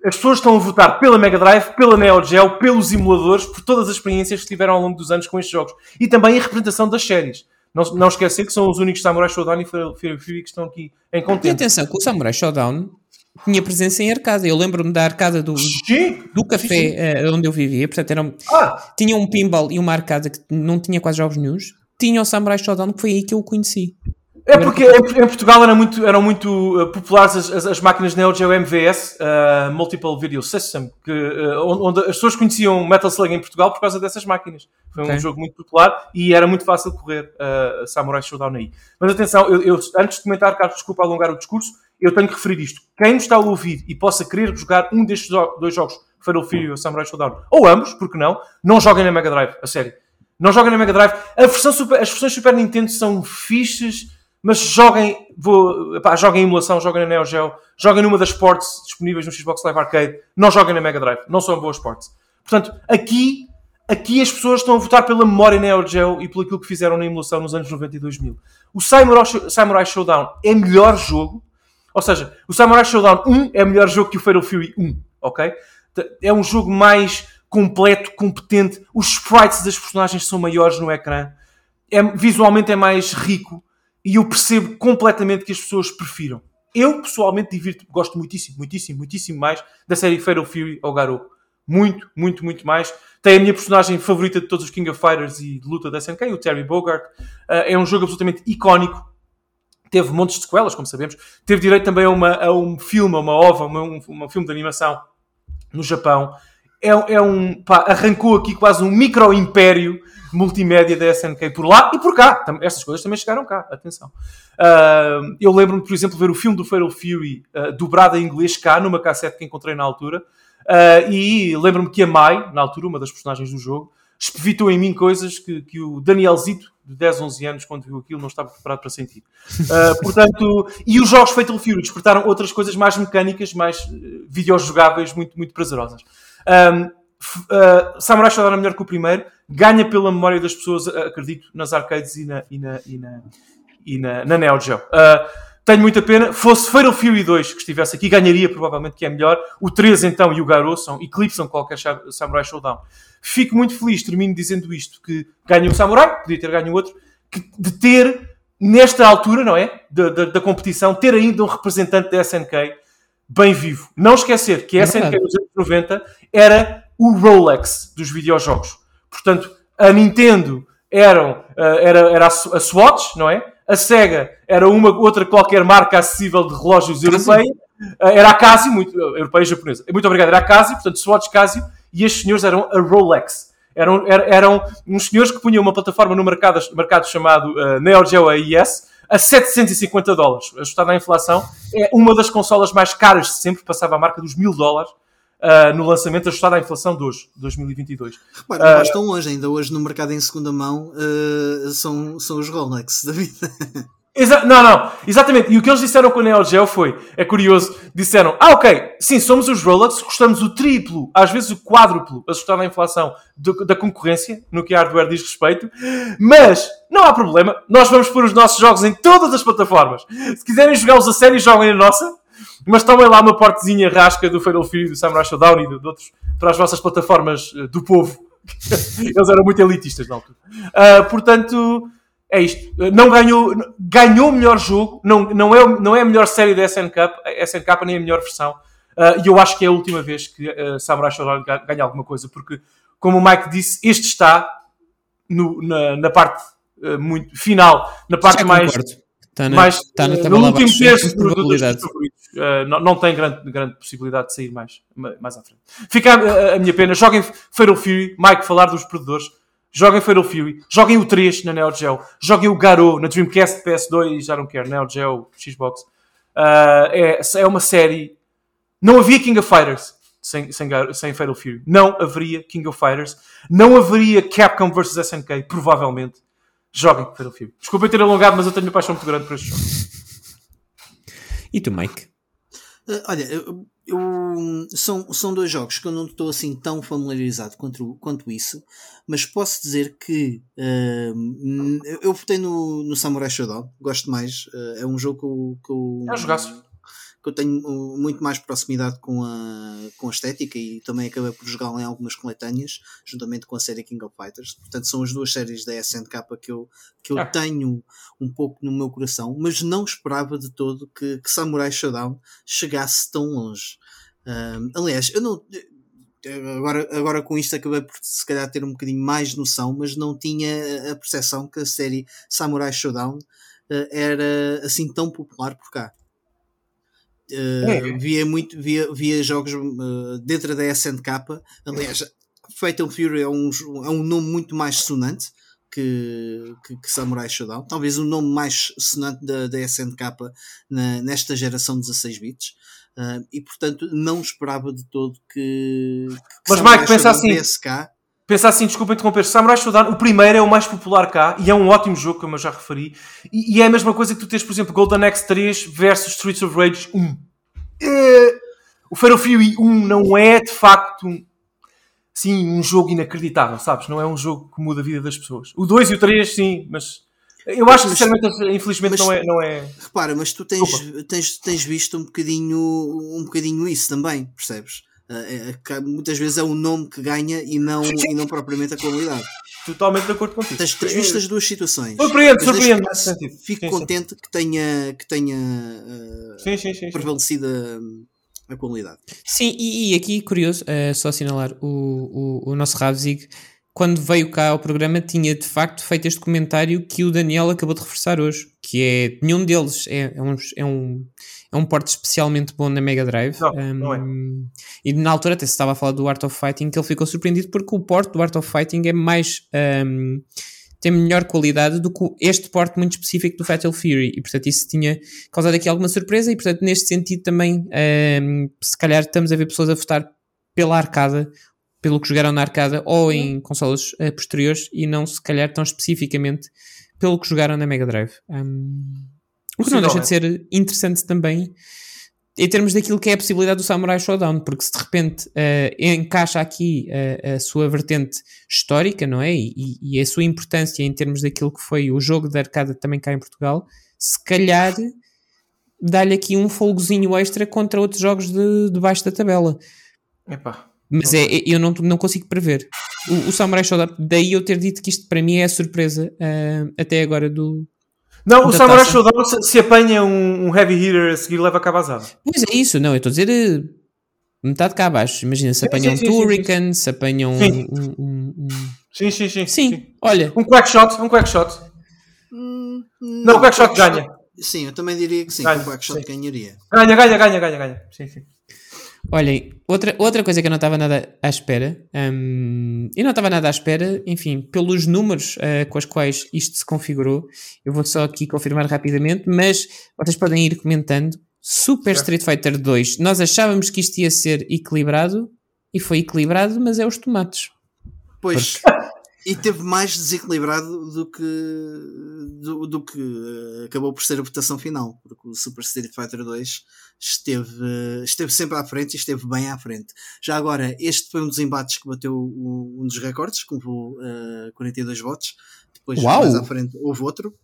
as pessoas estão a votar pela Mega Drive, pela Neo Geo, pelos emuladores, por todas as experiências que tiveram ao longo dos anos com estes jogos. E também a representação das séries. Não, não esquecer que são os únicos Samurai Showdown e Fury Fury que estão aqui em E contente. atenção, que o Samurai Showdown tinha presença em arcada. Eu lembro-me da arcada do, Sim! do café eh, onde eu vivia. Portanto, era, um- Ah, tinha um pinball e uma arcada que não tinha quase jogos nenhums. Tinha o Samurai Showdown, que foi aí que eu o conheci. É porque em, Portugal era muito, eram muito uh, populares as, as, as máquinas Neo Geo MVS, uh, Multiple Video System, que, uh, onde, as pessoas conheciam Metal Slug em Portugal por causa dessas máquinas. Foi um Ok. jogo muito popular e era muito fácil correr uh, Samurai Showdown aí. Mas atenção, eu, eu- antes de comentar, Carlos, desculpa alongar o discurso, eu tenho que referir isto. Quem nos está a ouvir e possa querer jogar um destes dois jogos, Fatal Fury ou Samurai Showdown, ou ambos, porque não, não joguem na Mega Drive, a sério. Não joguem na Mega Drive. Super- as versões Super Nintendo são fixes, mas joguem, vou, joguem em emulação, joguem na Neo Geo, joguem numa das ports disponíveis no Xbox Live Arcade, não joguem na Mega Drive, não são boas ports. Portanto, aqui, aqui as pessoas estão a votar pela memória Neo Geo e pelo aquilo que fizeram na emulação nos anos 90 e 2000. O Samurai, Samurai Showdown é melhor jogo, ou seja, o Samurai Showdown 1 é melhor jogo que o Fatal Fury 1, ok? É um jogo mais completo, competente, os sprites das personagens são maiores no ecrã, é, visualmente é mais rico e eu percebo completamente que as pessoas prefiram. Eu, pessoalmente, divirto, gosto muitíssimo, muitíssimo, muitíssimo mais da série Fatal Fury ao Garou. Muito, muito, muito mais. Tem a minha personagem favorita de todos os King of Fighters e de luta da SNK, o Terry Bogard. Uh, é um jogo absolutamente icónico. Teve montes de sequelas, como sabemos. Teve direito também a, uma, a um filme, a uma ova, uma, um, um filme de animação no Japão. É, é um, pá, arrancou aqui quase um micro-império multimédia da SNK por lá e por cá. Estas coisas também chegaram cá, atenção. Ah, eu lembro-me, por exemplo, de ver o filme do Fatal Fury ah, dobrado em inglês cá, numa cassete que encontrei na altura. Ah, e lembro-me que a Mai, na altura, uma das personagens do jogo, espevitou em mim coisas que, que o Danielzito, de 10, 11 anos, quando viu aquilo, não estava preparado para sentir. Ah, portanto, e os jogos Fatal Fury despertaram outras coisas mais mecânicas, mais eh, videojogáveis, muito, muito prazerosas. Um, uh, Samurai Shodown é melhor que o primeiro, ganha pela memória das pessoas, uh, acredito, nas arcades e na, e na, e na, e na, na Neo Geo. Uh, tenho muita pena. Fosse Fatal Fury 2 que estivesse aqui, ganharia provavelmente que é melhor. O 3 então e o Garou são, eclipsam qualquer Samurai Showdown. Fico muito feliz, termino dizendo isto, que ganha o Samurai, podia ter ganho outro, que, de ter, nesta altura, não é? Da, da, da competição, ter ainda um representante da SNK bem vivo. Não esquecer que a É verdade. nos anos 90 era o Rolex dos videojogos. Portanto, a Nintendo eram, eh, era, era a Swatch, não é? A Sega era uma outra qualquer marca acessível de relógios europeia. Eh, Era a Casio, muito, eh, europeia e japonesa. Muito obrigado, era a Casio, portanto, Swatch Casio, e estes senhores eram a Rolex. Eram, er- eram uns senhores que punham uma plataforma no mercado, mercado chamado eh, Neo Geo AES a 750 dólares, ajustada à inflação. É uma das consolas mais caras de sempre, passava a marca dos mil dólares ah, no lançamento, ajustada à inflação de hoje, 2022. Repara, não vais tão longe, ainda hoje no mercado em segunda mão eh, são, são os Rolex da vida. Exa- não, não, exatamente. E o que eles disseram com a Neo Geo foi, é curioso, disseram, ah, ok, sim, somos os Rolex, custamos o triplo, às vezes o quádruplo, ajustado à inflação do- da concorrência, no que a hardware diz respeito, mas não há problema, nós vamos pôr os nossos jogos em todas as plataformas. Se quiserem jogá-los a sério, joguem a nossa, mas tomem lá uma portezinha rasca do Fatal Fury, do Samurai Showdown e de, de outros para as vossas plataformas eh, do povo. Eles eram muito elitistas na altura. Ah, portanto, é isto. Não ganhou, ganhou o melhor jogo, não, não, é, não é a melhor série da SNK, a SNK nem a melhor versão. Ah, E eu acho que é a última vez que ah, Samurai Showdown ga- ganha alguma coisa, porque, como o Mike disse, este está no- na, na parte ah, muito final, na parte mais. Está na, mas está na no último terço do- do-. Eh, não, não tem grande, grande possibilidade de sair mais, ma- mais à frente. Fica a, a minha pena. Joguem Fatal Fury, Mike, falar dos perdedores. Joguem Fatal Fury, joguem o 3 na Neo Geo, joguem o Garou na Dreamcast, PS2, já não quero, Neo Geo, Xbox. Uh, é, é uma série. Não havia King of Fighters sem, sem, sem Fatal Fury. Não haveria King of Fighters. Não haveria Capcom vs SNK, provavelmente. Joguem Fatal Fury. Desculpem ter alongado, mas eu tenho uma paixão muito grande por este jogo. E tu, Mike? Uh, olha, eu, eu, são, são dois jogos que eu não estou assim tão familiarizado quanto, quanto isso, mas posso dizer que uh, eu votei no, no Samurai Shodown, gosto mais, uh, é um jogo que eu, que eu, é um que eu tenho muito mais proximidade com a, com a estética e também acabei por jogá-lo em algumas coletâneas, juntamente com a série King of Fighters. Portanto, são as duas séries da SNK que eu, que eu ah. tenho um pouco no meu coração, mas não esperava de todo que, que Samurai Showdown chegasse tão longe. Um, aliás, eu não. Agora, agora com isto acabei por se calhar ter um bocadinho mais noção, mas não tinha a percepção que a série Samurai Showdown uh, era assim tão popular por cá. Uh, via muito via, via jogos uh, dentro da SNK aliás Fatal Fury é um, é um nome muito mais sonante que, que, que Samurai Shodown. Talvez o nome mais sonante da, da SNK na, nesta geração de 16 bits. Uh, e portanto não esperava de todo que, que mas Samurai Mike, pensa assim. PSK, Pensa assim, desculpa interromper, Samurai Shodown, o primeiro é o mais popular cá e é um ótimo jogo, como eu já referi. E, e é a mesma coisa que tu tens, por exemplo, Golden Axe 3 versus Streets of Rage 1. É, o Fatal Fury 1 não é de facto sim, um jogo inacreditável, sabes? Não é um jogo que muda a vida das pessoas. O 2 e o 3, sim, mas eu acho que sinceramente, infelizmente, mas, não, é, não é. Repara, mas tu tens, tens, tens visto um bocadinho, um bocadinho isso também, percebes? É, é, muitas vezes é o nome que ganha e não, e não propriamente a qualidade. Totalmente de acordo contigo. Tens, tens visto as duas situações. Surpreende, surpreende. Fico sim, contente sim. que tenha, que tenha uh, sim, sim, sim, prevalecido a, a, qualidade. Sim, e, e aqui, curioso, uh, só assinalar, o, o, o nosso Ravzig, quando veio cá ao programa, tinha de facto feito este comentário que o Daniel acabou de reforçar hoje, que é, nenhum deles é, é um, é um é um porte especialmente bom na Mega Drive. Não, um, não é. E na altura até se estava a falar do Art of Fighting, que ele ficou surpreendido porque o porte do Art of Fighting é mais. Um, tem melhor qualidade do que este porte muito específico do Fatal Fury e portanto isso tinha causado aqui alguma surpresa e portanto neste sentido também um, se calhar estamos a ver pessoas a votar pela arcada pelo que jogaram na arcada ou em consolas uh, posteriores e não se calhar tão especificamente pelo que jogaram na Mega Drive um, o que não deixa de ser interessante também em termos daquilo que é a possibilidade do Samurai Showdown, porque se de repente uh, encaixa aqui uh, a sua vertente histórica, não é? E, e, a sua importância em termos daquilo que foi o jogo de arcada também cá em Portugal, se calhar dá-lhe aqui um folgozinho extra contra outros jogos de, de baixo da tabela. Epá. Mas é, é, eu não, não consigo prever. O, o Samurai Showdown, daí eu ter dito que isto para mim é a surpresa uh, até agora do, não, o Samurai taça. Showdown se, se apanha um, um, heavy hitter a seguir leva a cabazada. Pois é isso, não, eu estou a dizer eh, metade cá abaixo. Imagina, se apanha um Turrican, se apanha um, um, um, Sim, sim, sim. Sim, olha. Um quackshot, um quackshot. Hum, não, não, o quackshot ganha. Sim, eu também diria que sim, ganha, que o quackshot ganharia. Ganha, ganha, ganha, ganha, ganha. Sim, sim. Olhem, outra, outra coisa que eu não estava nada à espera, um, e não estava nada à espera, enfim, pelos números uh, com os quais isto se configurou, eu vou só aqui confirmar rapidamente, mas vocês podem ir comentando. Super Street Fighter 2, nós achávamos que isto ia ser equilibrado, e foi equilibrado, mas é os tomates. Pois. E teve mais desequilibrado do que, do, do que uh, acabou por ser a votação final, porque o Super Street Fighter 2 esteve, esteve sempre à frente e esteve bem à frente. Já agora, este foi um dos embates que bateu um dos recordes, com uh, 42 votos. Depois, Uau. mais à frente, houve outro.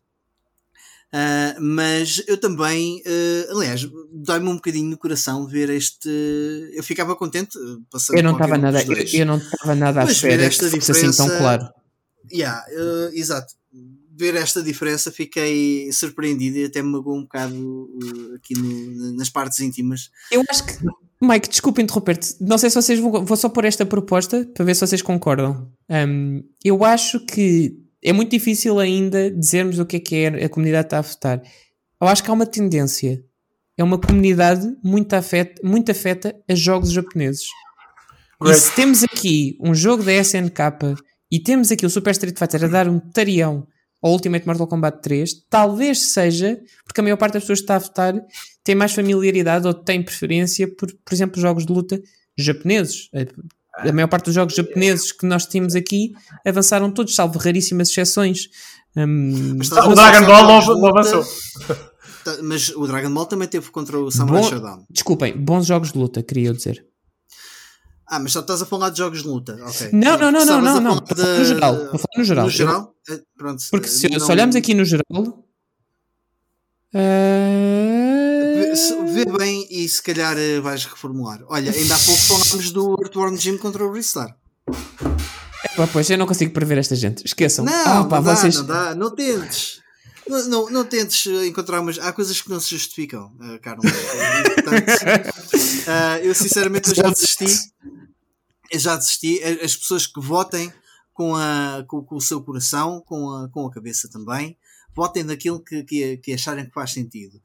Uh, mas eu também, uh, aliás, dói-me um bocadinho no coração ver este. Eu ficava contente passando Eu não estava nada, eu, eu, não estava nada à espera esta que fosse assim tão claro. Yeah, uh, exato. Ver esta diferença fiquei surpreendido e até me magoou um bocado aqui no, nas partes íntimas. Eu acho que. Mike, desculpa interromper-te. Não sei se vocês vão. Vou só pôr esta proposta para ver se vocês concordam. Um, eu acho que é muito difícil ainda dizermos o que é que é a comunidade está a votar. Eu acho que há uma tendência. É uma comunidade muito afeta, muito afeta a jogos japoneses. Great. E se temos aqui um jogo da SNK e temos aqui o Super Street Fighter a dar um tarião ao Ultimate Mortal Kombat 3, talvez seja porque a maior parte das pessoas que está a votar tem mais familiaridade ou tem preferência por, por exemplo, jogos de luta japoneses. A, maior parte dos jogos japoneses que nós tínhamos aqui avançaram todos, salvo raríssimas exceções. Hum, Mas O Dragon de Ball não- de avançou. Mas o Dragon Ball também teve contra o Samurai Bom- Shodown. desculpem, bons jogos de luta, queria eu dizer. Ah, mas só estás a falar de jogos de luta. ok. Não, não, não, não, não, não. falar no geral. Estou a falar no geral. No geral? Eh, Pronto. Porque eh, se, não- se olharmos aqui no geral. Eh, se- vê bem e se calhar eh, vais reformular. Olha, ainda há pouco falámos do Earthworm Jim contra o Ristar. pá, pois eu não consigo prever esta gente. Esqueçam. Não, Ah, pá, não dá, vocês- não dá, não tentes. Não, não, não tentes eh, encontrar umas. Há coisas que não se justificam, eh, Carlos. Ah, eu sinceramente eu já desisti. Eu já desisti. As pessoas que votem com, a, com, com o seu coração, com a, com a cabeça também, votem naquilo que, que, que acharem que faz sentido.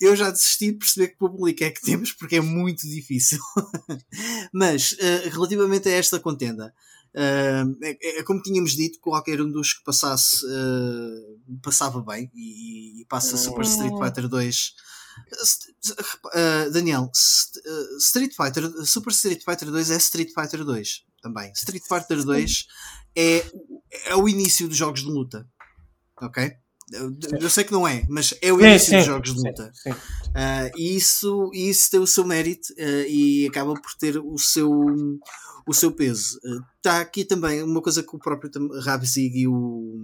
Eu já desisti de perceber que público é que temos porque é muito difícil. Mas, eh, relativamente a esta contenda, eh, é, é como tínhamos dito, qualquer um dos que passasse eh, passava bem e, e passa Super Street Fighter 2. Daniel, St- Street Fighter, Super Street Fighter 2 é Street Fighter 2 também. Street Fighter 2 é, é o início dos jogos de luta. Ok? Eu, eu sei que não é, mas é o Sim, início sim, dos jogos de sim, luta. sim. Ah, e isso, isso tem o seu mérito ah, e acaba por ter o seu, o seu peso. Está aqui também uma coisa que o próprio Rabzig e o,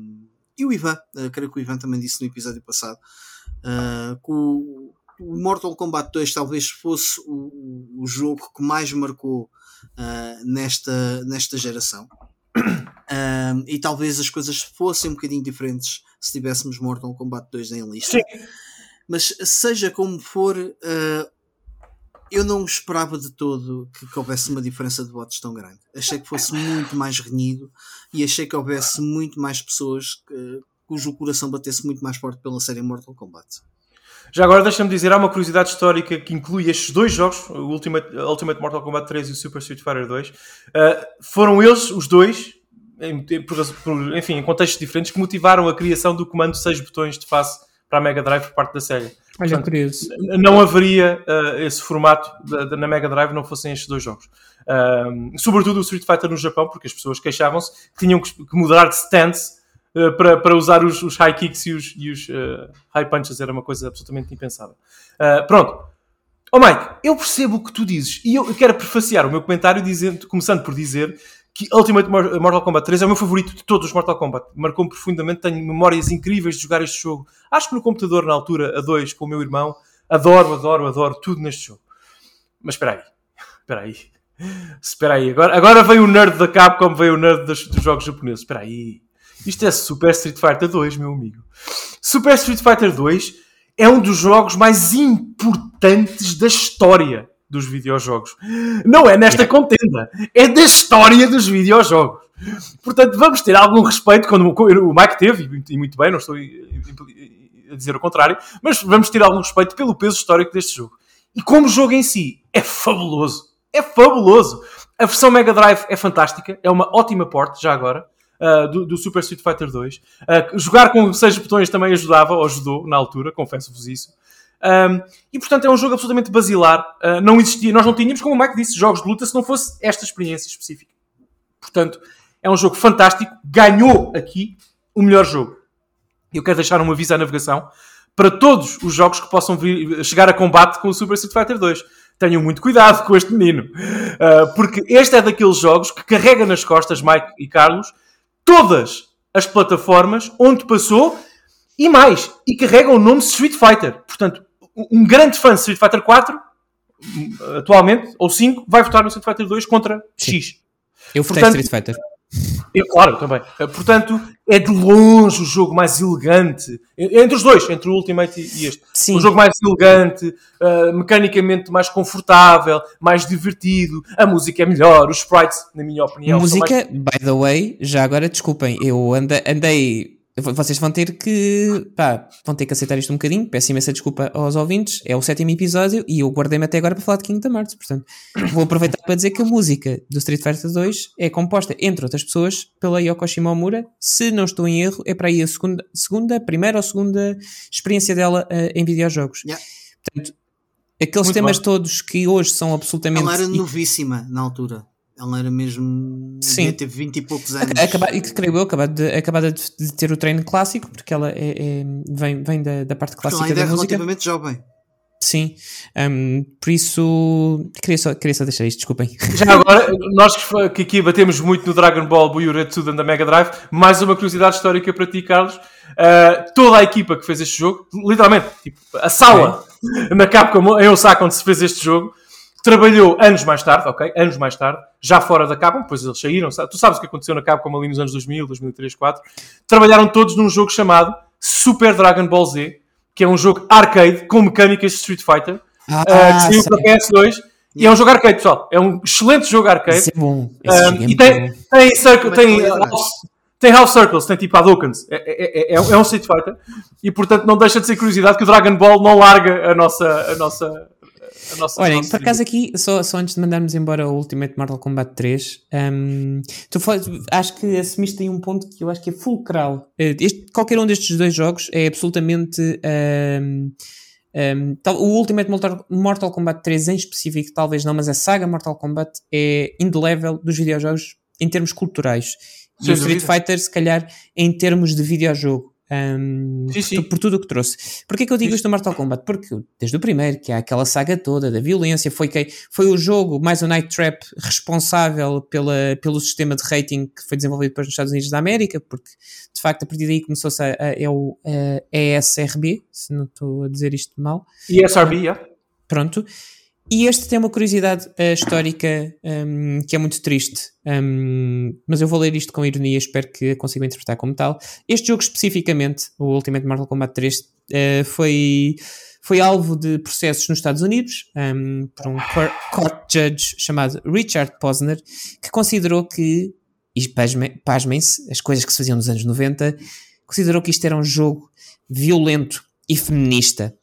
e o Ivan, ah, creio que o Ivan também disse no episódio passado, ah, que o, o Mortal Kombat 2 talvez fosse o, o- jogo que mais marcou ah, nesta, nesta geração. Ah, e talvez as coisas fossem um bocadinho diferentes se tivéssemos Mortal Kombat 2 em lista. Sim. Mas seja como for, eh, eu não esperava de todo que, que houvesse uma diferença de votos tão grande. Achei que fosse muito mais renhido e achei que houvesse muito mais pessoas que- cujo coração batesse muito mais forte pela série Mortal Kombat. Já agora deixa-me dizer, há uma curiosidade histórica que inclui estes dois jogos, o Ultimate, Ultimate Mortal Kombat 3 e o Super Street Fighter 2. Uh, foram eles, os dois, em, por, por- enfim, em contextos diferentes, que motivaram a criação do comando de 6 botões de face para a Mega Drive por parte da SEGA. Olha, Portanto, curioso. não haveria uh, esse formato da- da- na Mega Drive não fossem estes dois jogos. Um, sobretudo o Street Fighter no Japão, porque as pessoas queixavam-se que tinham que, que mudar de stance uh, para, para usar os, os high kicks e os, e os, uh, high punches, era uma coisa absolutamente impensável. Uh, pronto. Oh Mike, eu percebo o que tu dizes e eu quero prefaciar o meu comentário dizendo, começando por dizer que Ultimate Mor- Mortal Kombat 3 é o meu favorito de todos os Mortal Kombat. Marcou-me profundamente, tenho memórias incríveis de jogar este jogo. Acho que no computador, na altura, a 2, com o meu irmão, adoro, adoro, adoro tudo neste jogo. Mas espera aí, espera aí, espera aí. Agora, agora veio o nerd da Capcom, veio o nerd dos, dos jogos japoneses. Espera aí. Isto é Super Street Fighter 2, meu amigo. Super Street Fighter 2 é um dos jogos mais importantes da história dos videojogos. Não é nesta contenda, é da história dos videojogos. Portanto, vamos ter algum respeito quando o Mike teve, e muito bem, não estou a dizer o contrário, mas vamos ter algum respeito pelo peso histórico deste jogo. E como jogo em si, é fabuloso. É fabuloso. A versão Mega Drive é fantástica, é uma ótima porte, já agora, uh, do, do Super Street Fighter 2. Uh, jogar com seis botões também ajudava, ou ajudou na altura, confesso-vos isso. Um, e portanto é um jogo absolutamente basilar. Uh, não existia, nós não tínhamos, como o Mike disse, jogos de luta se não fosse esta experiência específica. Portanto, é um jogo fantástico. Ganhou aqui o melhor jogo. Eu quero deixar um aviso à navegação para todos os jogos que possam vir, chegar a combate com o Super Street Fighter 2. Tenham muito cuidado com este menino, uh, porque este é daqueles jogos que carrega nas costas, Mike e Carlos, todas as plataformas onde passou e mais, e carrega o nome Street Fighter. Portanto, um grande fã de Street Fighter 4, atualmente, ou 5, vai votar no Street Fighter 2 contra Sim. X. Eu votei Portanto- Street Fighter. Eu, claro, eu também. Uh, Portanto, é de longe o jogo mais elegante. Entre os dois, entre o Ultimate e este. Sim. O jogo mais elegante, uh, mecanicamente mais confortável, mais divertido. A música é melhor, os sprites, na minha opinião. são Música, mais- by the way, já agora desculpem, eu ande- andei vocês vão ter que pá, vão ter que aceitar isto um bocadinho. Peço imensa desculpa aos ouvintes. É o sétimo episódio e eu guardei-me até agora para falar de Kingdom Hearts. Portanto, vou aproveitar para dizer que a música do Street Fighter 2 é composta, entre outras pessoas, pela Yoko Shimomura. Se não estou em erro, é para aí a segunda, segunda primeira ou segunda experiência dela uh, em videojogos. Yeah. Portanto, aqueles Muito temas bom. todos que hoje são absolutamente. Ela era novíssima na altura. Ela era mesmo. Sim. ter 20 e poucos anos. Acaba, e que creio eu, acabada de, acabada de, de ter o treino clássico, porque ela é, é- vem, vem da, da parte Porque ela clássica ainda é da música. relativamente jovem. Sim, Hum, por isso queria só, queria só deixar isto, desculpem. Já agora, nós que aqui batemos muito no Dragon Ball Buyure Tsuden da Mega Drive, mais uma curiosidade histórica para ti, Carlos. Uh, toda a equipa que fez este jogo, literalmente, tipo, a sala na Capcom em Osaka onde se fez este jogo, trabalhou anos mais tarde, ok? Anos mais tarde, já fora da Capcom, depois eles saíram. sa- Tu sabes o que aconteceu na Capcom ali nos anos 2000, 2003, 2004. Trabalharam todos num jogo chamado Super Dragon Ball Z, que é um jogo arcade com mecânicas de Street Fighter, Ah, uh, que saiu sei. para PS2. E é um jogo arcade, pessoal. É um excelente jogo arcade. Esse é bom. Esse Um, é e tem, bom. tem, circle, é tem, tu lembras? house, tem House Circles, tem tipo Hadoukens. É, é, é, é, é um Street Fighter. E portanto não deixa de ser curiosidade que o Dragon Ball não larga a nossa. A nossa, nossa Olhem, nossa por acaso aqui, só, só antes de mandarmos embora o Ultimate Mortal Kombat 3, hum, tu fa- acho que assumiste aí um ponto que eu acho que é fulcral. Eh, este- qualquer um destes dois jogos é absolutamente. hum, hum, tal- o Ultimate Mortal, Mortal Kombat 3 em específico, talvez não, mas a saga Mortal Kombat é indelével dos videojogos em termos culturais. E o Street. Fighter, se calhar, em termos de videojogo. Hum, Sim, sim. por tudo o que trouxe. Porquê que eu digo isto do Mortal Kombat? Porque desde o primeiro, que há aquela saga toda da violência, foi, que, foi o jogo, mais o Night Trap, responsável pela, pelo sistema de rating que foi desenvolvido depois nos Estados Unidos da América, porque de facto a partir daí começou-se a, a, é o a ESRB, se não estou a dizer isto mal. E SRB, yeah. Pronto. E este tem uma curiosidade eh, histórica hum, que é muito triste, hum, mas eu vou ler isto com ironia, espero que a consigam interpretar como tal. Este jogo especificamente, o Ultimate Mortal Kombat 3, eh, foi, foi alvo de processos nos Estados Unidos hum, por um cour- court judge chamado Richard Posner, que considerou que, e pasme- pasmem-se, as coisas que se faziam nos anos 90, considerou que isto era um jogo violento e feminista.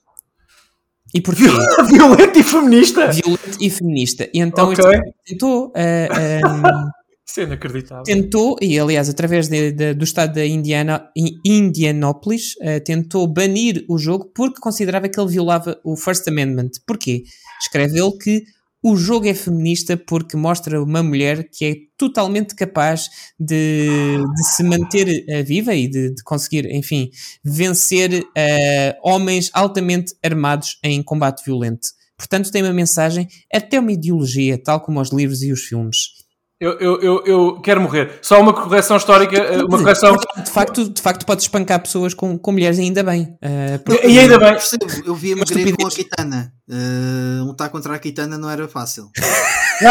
E porquê? Violento e feminista. violento e feminista. E então Ok. este homem tentou, ah, ah, Isso é inacreditável. tentou, e aliás, através de- de- do estado da Indiana, Indianópolis, ah, tentou banir o jogo porque considerava que ele violava o First Amendment. Porquê? Escreve ele que o jogo é feminista porque mostra uma mulher que é totalmente capaz de, de se manter eh, viva e de, de conseguir, enfim, vencer eh, homens altamente armados em combate violento. Portanto, tem uma mensagem, até uma ideologia, tal como os livros e os filmes. Eu, eu, eu, eu quero morrer. Só uma correção histórica, eh, uma correção. De facto, de facto podes espancar pessoas com, com mulheres ainda bem. eh, porque- E ainda bem. Percebo, eu via Uma McGregor com a. Kitana. Uh, lutar contra a Kitana não era fácil.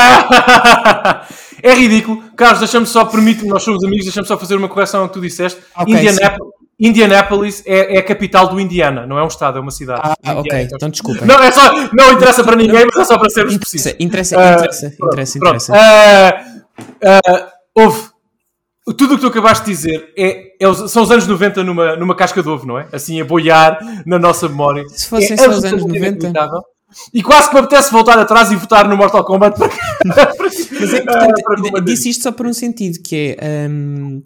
é ridículo. Carlos, deixa-me só, permite-me, nós somos amigos, deixa-me só fazer uma correção ao que tu disseste. Ok, Indianapolis, Indianapolis é, é a capital do Indiana, não é um estado, é uma cidade. Ah, ok, Indiana. então desculpem. Não, é só, não interessa para ninguém, mas é só para sermos Interessa, precisos. interessa, Ah, interessa, pronto, interessa, pronto. interessa. Ah, houve. Tudo o que tu acabaste de dizer é, é os- são os anos 90 numa, numa casca de ovo, não é? Assim, a boiar na nossa memória. Se fossem É só os anos absolutamente 90. inacreditável. E quase que me apetece voltar atrás e votar no Mortal Kombat para, Mas é Ah, importante, disse isto só por um sentido, que é hum,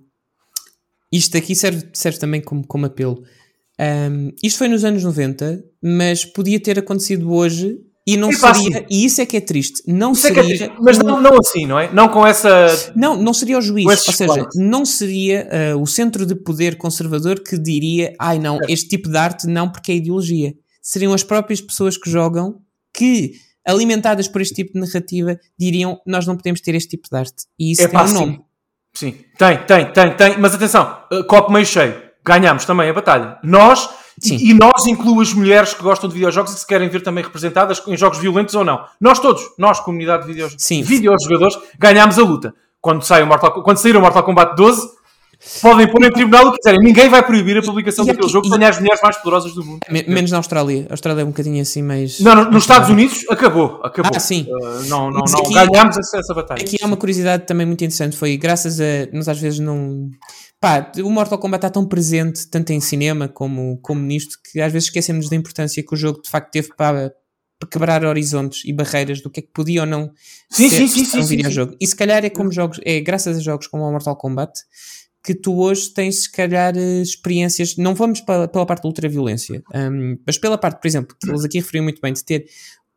isto aqui serve, serve também como, como apelo. Hum, isto foi nos anos 90, mas podia ter acontecido hoje e não Epá, seria, sim. e isso é que é triste, não Isso é é seria, triste. Mas não, não assim, não é? Não com essa. não, não seria o juiz, ou seja, planos. não seria ah, o centro de poder conservador que diria, ai não, este tipo de arte não porque é ideologia. Seriam as próprias pessoas que jogam que, alimentadas por este tipo de narrativa, diriam, nós não podemos ter este tipo de arte. E isso Epá, tem um sim. nome. Sim, tem, tem, tem, tem. Mas atenção, uh, copo meio cheio. Ganhámos também a batalha. Nós, Sim. e, nós incluo as mulheres que gostam de videojogos e que se querem ver também representadas em jogos violentos ou não. Nós todos, nós, comunidade de videojogos, Sim. videojogadores, ganhámos a luta. Quando, sai o Mortal, quando sair o Mortal Kombat 12, podem pôr em tribunal o que quiserem. Ninguém vai proibir a publicação daquele jogo que e- tenha as mulheres mais poderosas do mundo. Me- Menos na Austrália. A Austrália é um bocadinho assim, mas. Não, no- nos Estados Unidos, acabou. acabou. Ah, sim. Uh, não, não, não. aqui- Ganhámos essa, essa batalha. Aqui há uma curiosidade também muito interessante. Foi graças a. Nós às vezes não. Pá, o Mortal Kombat está tão presente, tanto em cinema como, como nisto, que às vezes esquecemos da importância que o jogo de facto teve para, para quebrar horizontes e barreiras do que é que podia ou não Sim, ser, sim, sim, um videojogo. E se calhar é como jogos, é graças a jogos como o Mortal Kombat que tu hoje tens se calhar eh, experiências, não vamos pela, pela parte da ultraviolência, um, mas pela parte, por exemplo, que eles aqui referiam muito bem, de ter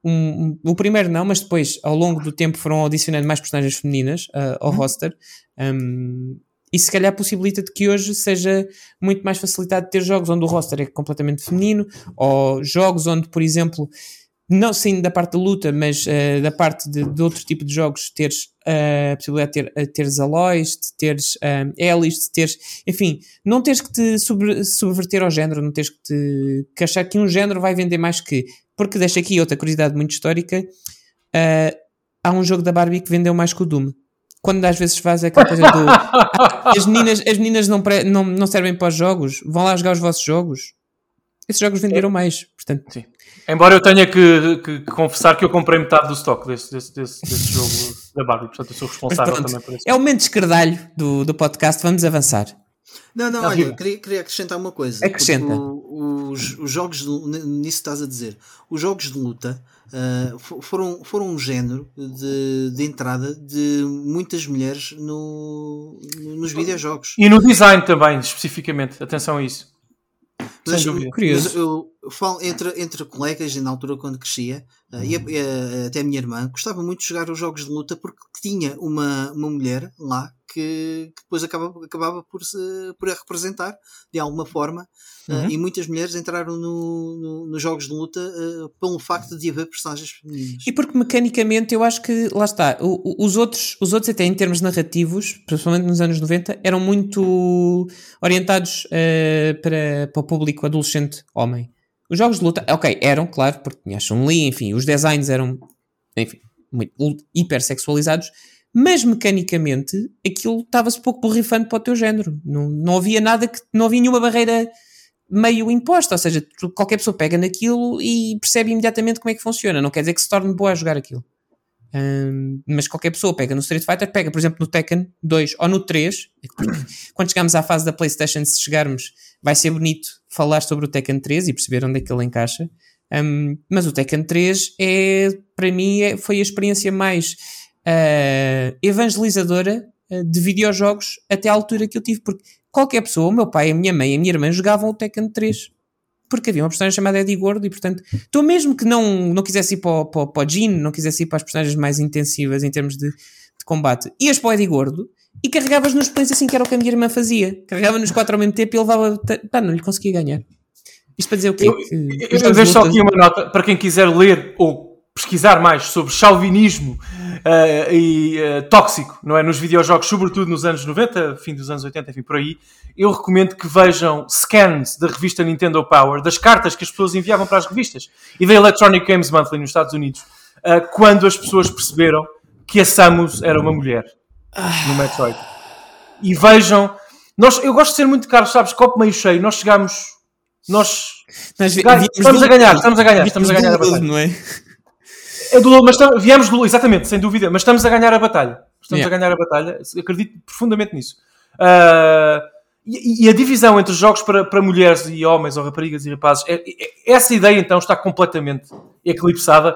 um, um- o primeiro não, mas depois ao longo do tempo foram adicionando mais personagens femininas uh, ao roster um, e se calhar possibilita-te que hoje seja muito mais facilitado ter jogos onde o roster é completamente feminino ou jogos onde, por exemplo, não saindo da parte da luta, mas eh, da parte de, de outro tipo de jogos, teres eh, a possibilidade de ter, eh, teres alloys, de teres um, allies, de teres, enfim, não tens que te subverter ao género, não tens que te que achar que um género vai vender mais que, porque deixa aqui outra curiosidade muito histórica, há um jogo da Barbie que vendeu mais que o Doom. Quando às vezes faz aquela coisa do "Ah, as meninas, as meninas não, pre- não, não servem para os jogos, vão lá jogar os vossos jogos. Esses jogos venderam mais, portanto, Sim. Embora eu tenha que, que- que confessar que eu comprei metade do stock desse, desse, desse, desse jogo da Barbie, portanto eu sou responsável também por isso. é o momento de escardalho do, do podcast, vamos avançar. Não, não, Não, olha, queria, queria acrescentar uma coisa. Acrescenta. o- os, os jogos, de, nisso estás a dizer, os jogos de luta fo- foram, foram um género de, de entrada de muitas mulheres no, nos videojogos. E no design também, especificamente. Atenção a isso. Mas, Sem dúvida. Curioso. mas eu falo entre, entre colegas e na altura quando crescia, ah, e, a- e até a minha irmã, gostava muito de jogar os jogos de luta porque tinha uma, uma mulher lá que, que depois acabava, acabava por, se, por a representar de alguma forma. ah, Uhum. e muitas mulheres entraram no, no- nos jogos de luta ah, pelo facto de haver personagens femininas. E porque mecanicamente eu acho que, lá está, o- o- os, outros, os outros até em termos narrativos, principalmente nos anos 90, eram muito orientados eh, para, para o público adolescente homem. Os jogos de luta, ok, eram, claro, porque tinha Chun-Li, enfim, os designs eram, enfim, muito, ul- hiper sexualizados, mas mecanicamente aquilo estava-se pouco borrifando para o teu género. Não, não havia nada que, não havia nenhuma barreira meio imposta, ou seja, tu- qualquer pessoa pega naquilo e percebe imediatamente como é que funciona. Não quer dizer que se torne boa a jogar aquilo. Ahm, mas qualquer pessoa pega no Street Fighter, pega, por exemplo, no Tekken 2 ou no 3. porque Quando chegarmos à fase da PlayStation, se chegarmos, vai ser bonito falar sobre o Tekken 3 e perceber onde é que ele encaixa. Ahm, mas o Tekken 3 é, para mim, é- foi a experiência mais ah, evangelizadora ah, de videojogos até à altura que eu tive, porque qualquer pessoa, o meu pai, a minha mãe e a minha irmã jogavam o Tekken 3 porque havia uma personagem chamada Eddie Gordo e portanto, tu mesmo que não, não quisesse ir para o, para, para o Jean, não quisesse ir para as personagens mais intensivas em termos de, de combate, ias para o Eddie Gordo e carregavas nos planos assim que era o que a minha irmã fazia. Carregava nos quatro ao mesmo tempo e levava. Pá, não lhe conseguia ganhar. Isto para dizer o quê? Eu, eu, eu deixo só aqui uma nota para quem quiser ler ou pesquisar mais sobre chauvinismo eh, e eh, tóxico, não é? Nos videojogos, sobretudo nos anos 90, fim dos anos 80, enfim, por aí. Eu recomendo que vejam scans da revista Nintendo Power, das cartas que as pessoas enviavam para as revistas e da Electronic Games Monthly nos Estados Unidos, eh, quando as pessoas perceberam que a Samus era uma mulher no Metroid. E vejam, nós, eu gosto de ser muito caro, sabes? Copo meio cheio, nós chegámos. Nós Nós estamos a ganhar, estamos a ganhar, estamos a ganhar a Lula, batalha. não é? É do, mas tam- viemos do exatamente, sem dúvida, mas estamos a ganhar a batalha. Estamos Yeah. a ganhar a batalha, acredito profundamente nisso. Ah, e, e a divisão entre jogos para, para mulheres e homens, ou raparigas e rapazes, é- é- essa ideia então está completamente eclipsada.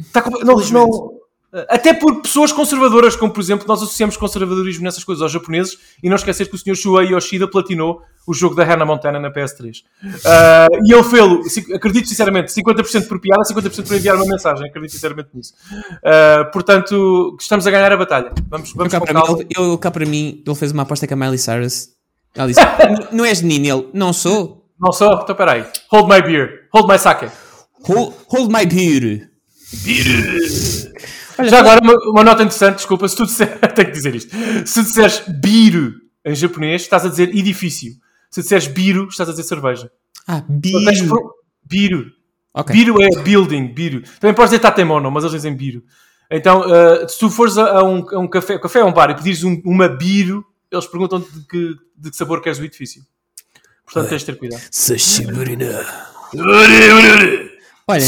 Está não, não- até por pessoas conservadoras, como por exemplo, nós associamos conservadorismo nessas coisas aos japoneses, e não esquecer que o Sr. Shuei Yoshida platinou o jogo da Hannah Montana na PS3. Ah, e ele fez, acredito sinceramente, 50% por piada, 50% por enviar uma mensagem, acredito sinceramente nisso. Ah, portanto, estamos a ganhar a batalha. Vamos, Eu vamos cá, com para mim, ele, eu, cá para mim, ele fez uma aposta com a Miley Cyrus. Ela disse: "N- Não és menino, ele, não sou. Não só, então peraí. Hold my beer, hold my sake. Hold, hold my beer. Olha, Já agora, uma, uma nota interessante, desculpa, se tu disser, tenho que dizer isto. Se disseres biru em japonês, estás a dizer edifício. Se disseres biru, estás a dizer cerveja. Ah, Então beer. pro- Biru. Ok. Biru é building, biru. Também podes dizer tatemono, mas eles dizem biru. Então, uh, se tu fores a, a um, a um café, café é um bar e pedires um- uma biru, eles perguntam de que, de que sabor queres o edifício. Portanto, tens de ter cuidado. Olha,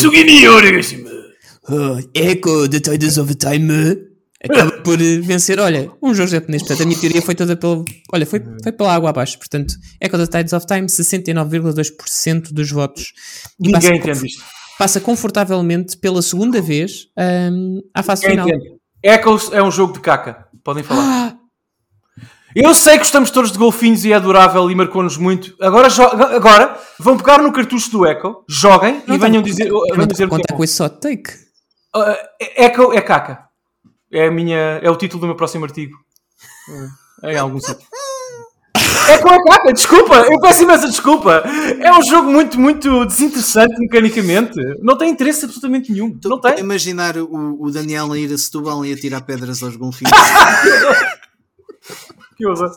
oh, Echo, The Tiders of Time. acaba por vencer. Olha, um jogo japonês. Portanto, a minha teoria foi toda pelo. Olha, foi, foi pela água abaixo. Portanto, Echo the Tides of Time, 69,2% dos votos. E Ninguém passa, entende isto. passa confortavelmente pela segunda vez hum, à fase Ninguém final. entende. Echoes é um jogo de caca. Podem falar. Ah, Eu sei que gostamos todos de golfinhos e é adorável e marcou-nos muito. Agora, agora vão pegar no cartucho do Echo, joguem e não venham dizer, eu venham dizer a o que contar é. com esse só take. Uh, Echo é caca. É, a minha, é o título do meu próximo artigo. É, em algum. Echo é caca, desculpa, eu peço imensa desculpa. É um jogo muito, muito desinteressante mecanicamente. Não tem interesse absolutamente nenhum. Não Estou a tem. imaginar o, o Daniel a ir a Setúbal e a tirar pedras aos golfinhos. Que horror.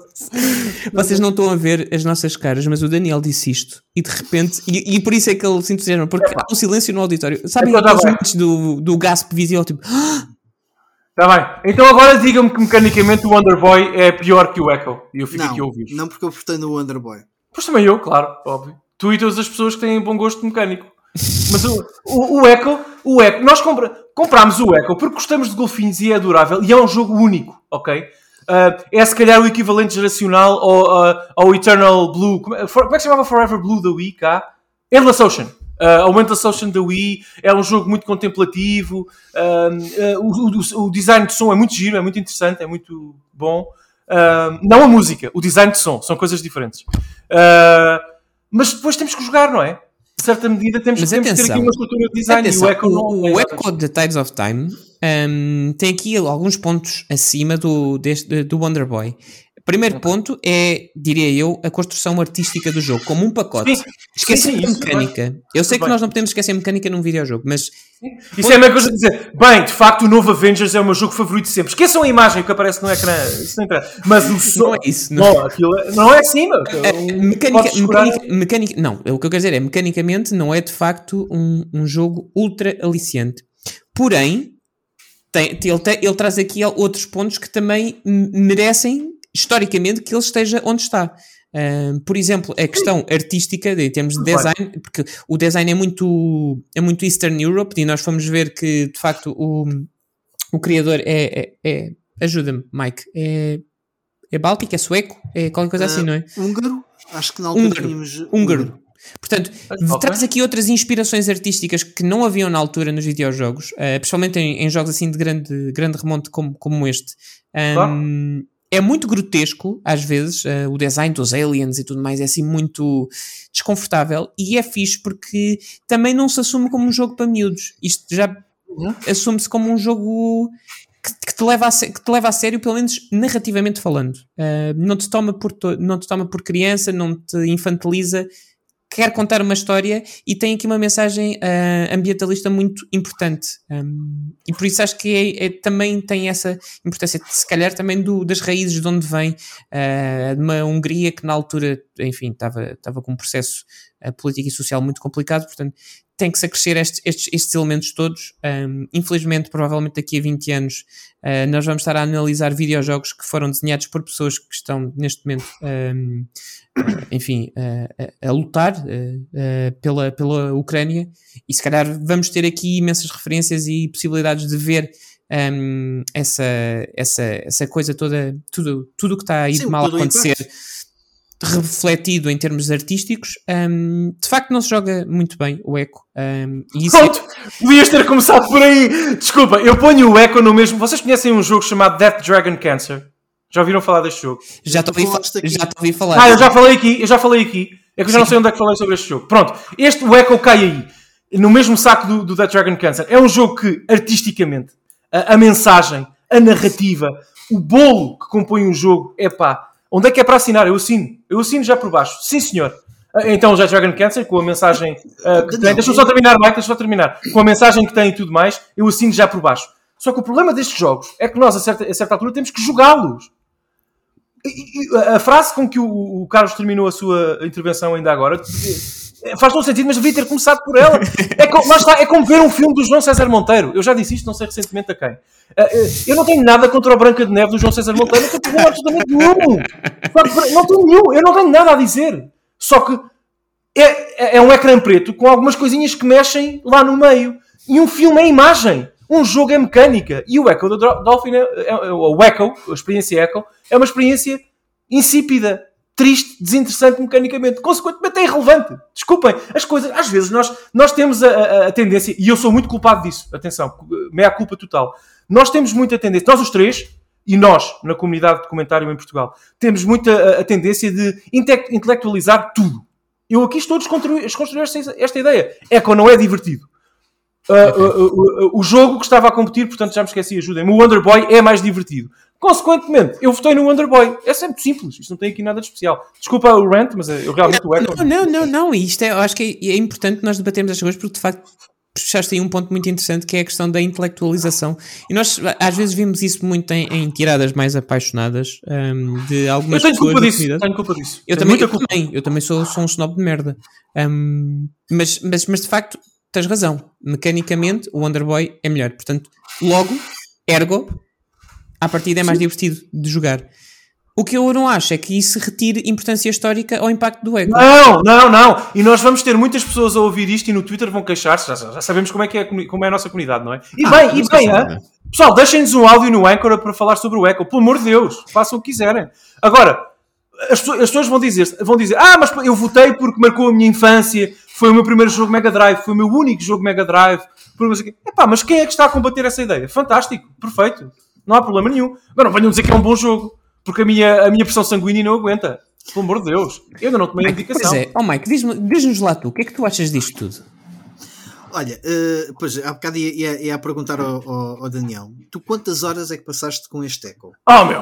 Vocês não estão a ver as nossas caras, mas o Daniel disse isto e de repente, e, e por isso é que ele se entusiasma, porque há um silêncio no auditório. Sabem É aqueles momentos do, do gasp visual, tipo, "Ah!" Está bem. Então agora digam-me que mecanicamente o Wonder Boy é pior que o Echo. E eu fico aqui a não, ouvir. não porque eu votei no Wonderboy. Pois também eu, claro, óbvio. Tu e todas as pessoas que têm bom gosto mecânico. Mas o, o, o Echo, o Echo, nós compra, comprámos o Echo porque gostamos de golfinhos e é adorável e é um jogo único, ok? Ah, é se calhar o equivalente geracional ao, ah, ao Eternal Blue. Como é, for- como é que se chamava Forever Blue da Wii cá? Endless Ocean. Uh, a Endless Ocean da Wii é um jogo muito contemplativo. ah, ah, o, o- o design de som é muito giro, é muito interessante, é muito bom. Ah, não a música, o design de som, são coisas diferentes. Ah, mas depois temos que jogar, não é? De certa medida temos, Mas temos que ter aqui uma estrutura de design Atenção, o Echo o, o nada Echo de Tides of Time hum, tem aqui alguns pontos acima do, deste, do Wonder Boy. Primeiro ponto é, diria eu, a construção artística do jogo, como um pacote. Sim, a mecânica. Eu sei que nós não podemos esquecer a mecânica num videojogo, mas Isso é a mesma coisa de dizer, bem, de facto o novo Avengers é o meu jogo favorito de sempre. Esqueçam a imagem que aparece no ecrã, isso não interessa. Mas o som. Não é isso, não. Não, aquilo é- não é assim, meu. mecânica, mecânica, mecânica- não, o que eu quero dizer é, mecanicamente não é de facto um, um jogo ultra aliciante. Porém, tem- ele, te- ele traz aqui outros pontos que também merecem, historicamente, que ele esteja onde está. Ahm, por exemplo, a questão artística, em termos de design, porque o design é muito, é muito Eastern Europe e nós fomos ver que, de facto, o, o criador é. é- é- Ajuda-me, Mike. É, é báltico, é sueco, é qualquer coisa assim, Ah, não é? Húngaro? Acho que na altura Húngaro. tínhamos. Húngaro. Portanto, Ok. traz aqui outras inspirações artísticas que não haviam na altura nos videojogos, eh, principalmente em, em jogos assim de grande, grande remonte como, como este. Ahm, É muito grotesco, às vezes, eh, o design dos aliens e tudo mais é assim muito desconfortável e é fixe porque também não se assume como um jogo para miúdos. Isto já assume-se como um jogo que, te leva a, sé- que te leva a sério, pelo menos narrativamente falando. Uh, não, te toma por não te toma por criança, não te infantiliza, quer contar uma história e tem aqui uma mensagem uh, ambientalista muito importante. Um, e por isso acho que é- é- também tem essa importância, se calhar também do- das raízes de onde vem, uh, de uma Hungria que na altura, enfim, estava estava com um processo uh, político e social muito complicado, portanto tem que se acrescer estes, estes, estes elementos todos. Um, infelizmente, provavelmente daqui a 20 anos, uh, nós vamos estar a analisar videojogos que foram desenhados por pessoas que estão neste momento, um, uh, enfim, uh, a, a lutar uh, pela, pela Ucrânia e se calhar vamos ter aqui imensas referências e possibilidades de ver. um, essa, essa, essa coisa toda, tudo tudo o que está aí Sim, de mal a acontecer. Refletido em termos artísticos. Um, de facto, não se joga muito bem o Eco. Um, e isso é- Pronto, podias ter começado por aí. Desculpa, eu ponho o Echo no mesmo. Vocês conhecem um jogo chamado Death Dragon Cancer? Já ouviram falar deste jogo? já te ouvi, fa- falaste aqui. já ouvi falar. Ah, eu já falei aqui, eu já falei aqui. É que eu já não sei onde é que falei sobre este jogo. Pronto, este o Echo cai aí. No mesmo saco do, do Death Dragon Cancer. É um jogo que, artisticamente, a, a mensagem, a narrativa, o bolo que compõe um jogo, é pá. Onde é que é para assinar? Eu assino. Eu assino já por baixo. Sim, senhor. Ah, Então, Death Dragon Cancer, com a mensagem ah, que tem. Deixa-me só terminar, Mike, deixa-me só terminar. Com a mensagem que tem e tudo mais, eu assino já por baixo. Só que o problema destes jogos é que nós, a certa, a certa altura, temos que jogá-los. A frase com que o, o Carlos terminou a sua intervenção ainda agora faz todo sentido, mas devia ter começado por ela. É, co- lá está, é como ver um filme do João César Monteiro. Eu já disse isto, não sei recentemente a quem. Eh, eh, Eu não tenho nada contra o Branca de Neve do João César Monteiro, não tenho problema absolutamente nenhum. Não tenho nenhum, eu não tenho nada a dizer. Só que é, é- é um ecrã preto com algumas coisinhas que mexem lá no meio. E um filme é imagem. Um jogo é mecânica. E o Echo do Dolphin, é, é, é- o Echo, a experiência Echo, é uma experiência insípida, triste, desinteressante mecanicamente. Consequentemente é irrelevante. Desculpem, as coisas, às vezes nós, nós temos a, a- a tendência, e eu sou muito culpado disso, atenção, meia culpa total. Nós temos muita tendência, nós os três, e nós, na comunidade de comentário em Portugal, temos muita a, a tendência de inte- intelectualizar tudo. Eu aqui estou a desconstruir, esta, esta ideia. Echo não é divertido. Uh, uh, uh, o jogo que estava a competir, portanto já me esqueci, ajudem-me. O Wonder Boy é mais divertido. Consequentemente, eu votei no Wonder Boy. É sempre simples, isto não tem aqui nada de especial. Desculpa o rant, mas eu realmente o Echo. Não, não, não, não. E isto é, eu acho que é, é importante nós debatermos estas coisas porque de facto puxaste aí um ponto muito interessante que é a questão da intelectualização. E nós às vezes vimos isso muito em, em tiradas mais apaixonadas hum, de Eu algumas tenho pessoas. culpa disso. Tenho culpa disso. Eu Tenho também, eu culpa. também, eu também sou, sou um snob de merda. Hum, mas, mas, mas de facto, tens razão. Mecanicamente, o Wonder Boy é melhor. Portanto, logo, ergo, à partida é mais divertido de jogar. O que eu não acho é que isso retire importância histórica ao impacto do ego. Não, não, não. E nós vamos ter muitas pessoas a ouvir isto e no Twitter vão queixar-se. Já, já sabemos como é, que é, como é a nossa comunidade, não é? E Ah, bem, e bem, hã? Pessoal, deixem-nos um áudio no Anchor para falar sobre o Echo. Pelo amor de Deus, façam o que quiserem. Agora, as, pessoas- as pessoas vão dizer, vão dizer, ah, mas eu votei porque marcou a minha infância, foi o meu primeiro jogo Mega Drive, foi o meu único jogo Mega Drive. Por. Epá, mas quem é que está a combater essa ideia? Fantástico, perfeito, não há problema nenhum. Agora não venham dizer que é um bom jogo, porque a minha, a minha pressão sanguínea não aguenta. Pelo amor de Deus, eu ainda não tomei a indicação. Pois é, oh Mike, diz-nos lá tu, o que é que tu achas disto tudo? Olha, eh, pois há bocado ia, ia, ia a perguntar ao, ao- ao Daniel: tu quantas horas é que passaste com este Echo? Oh meu!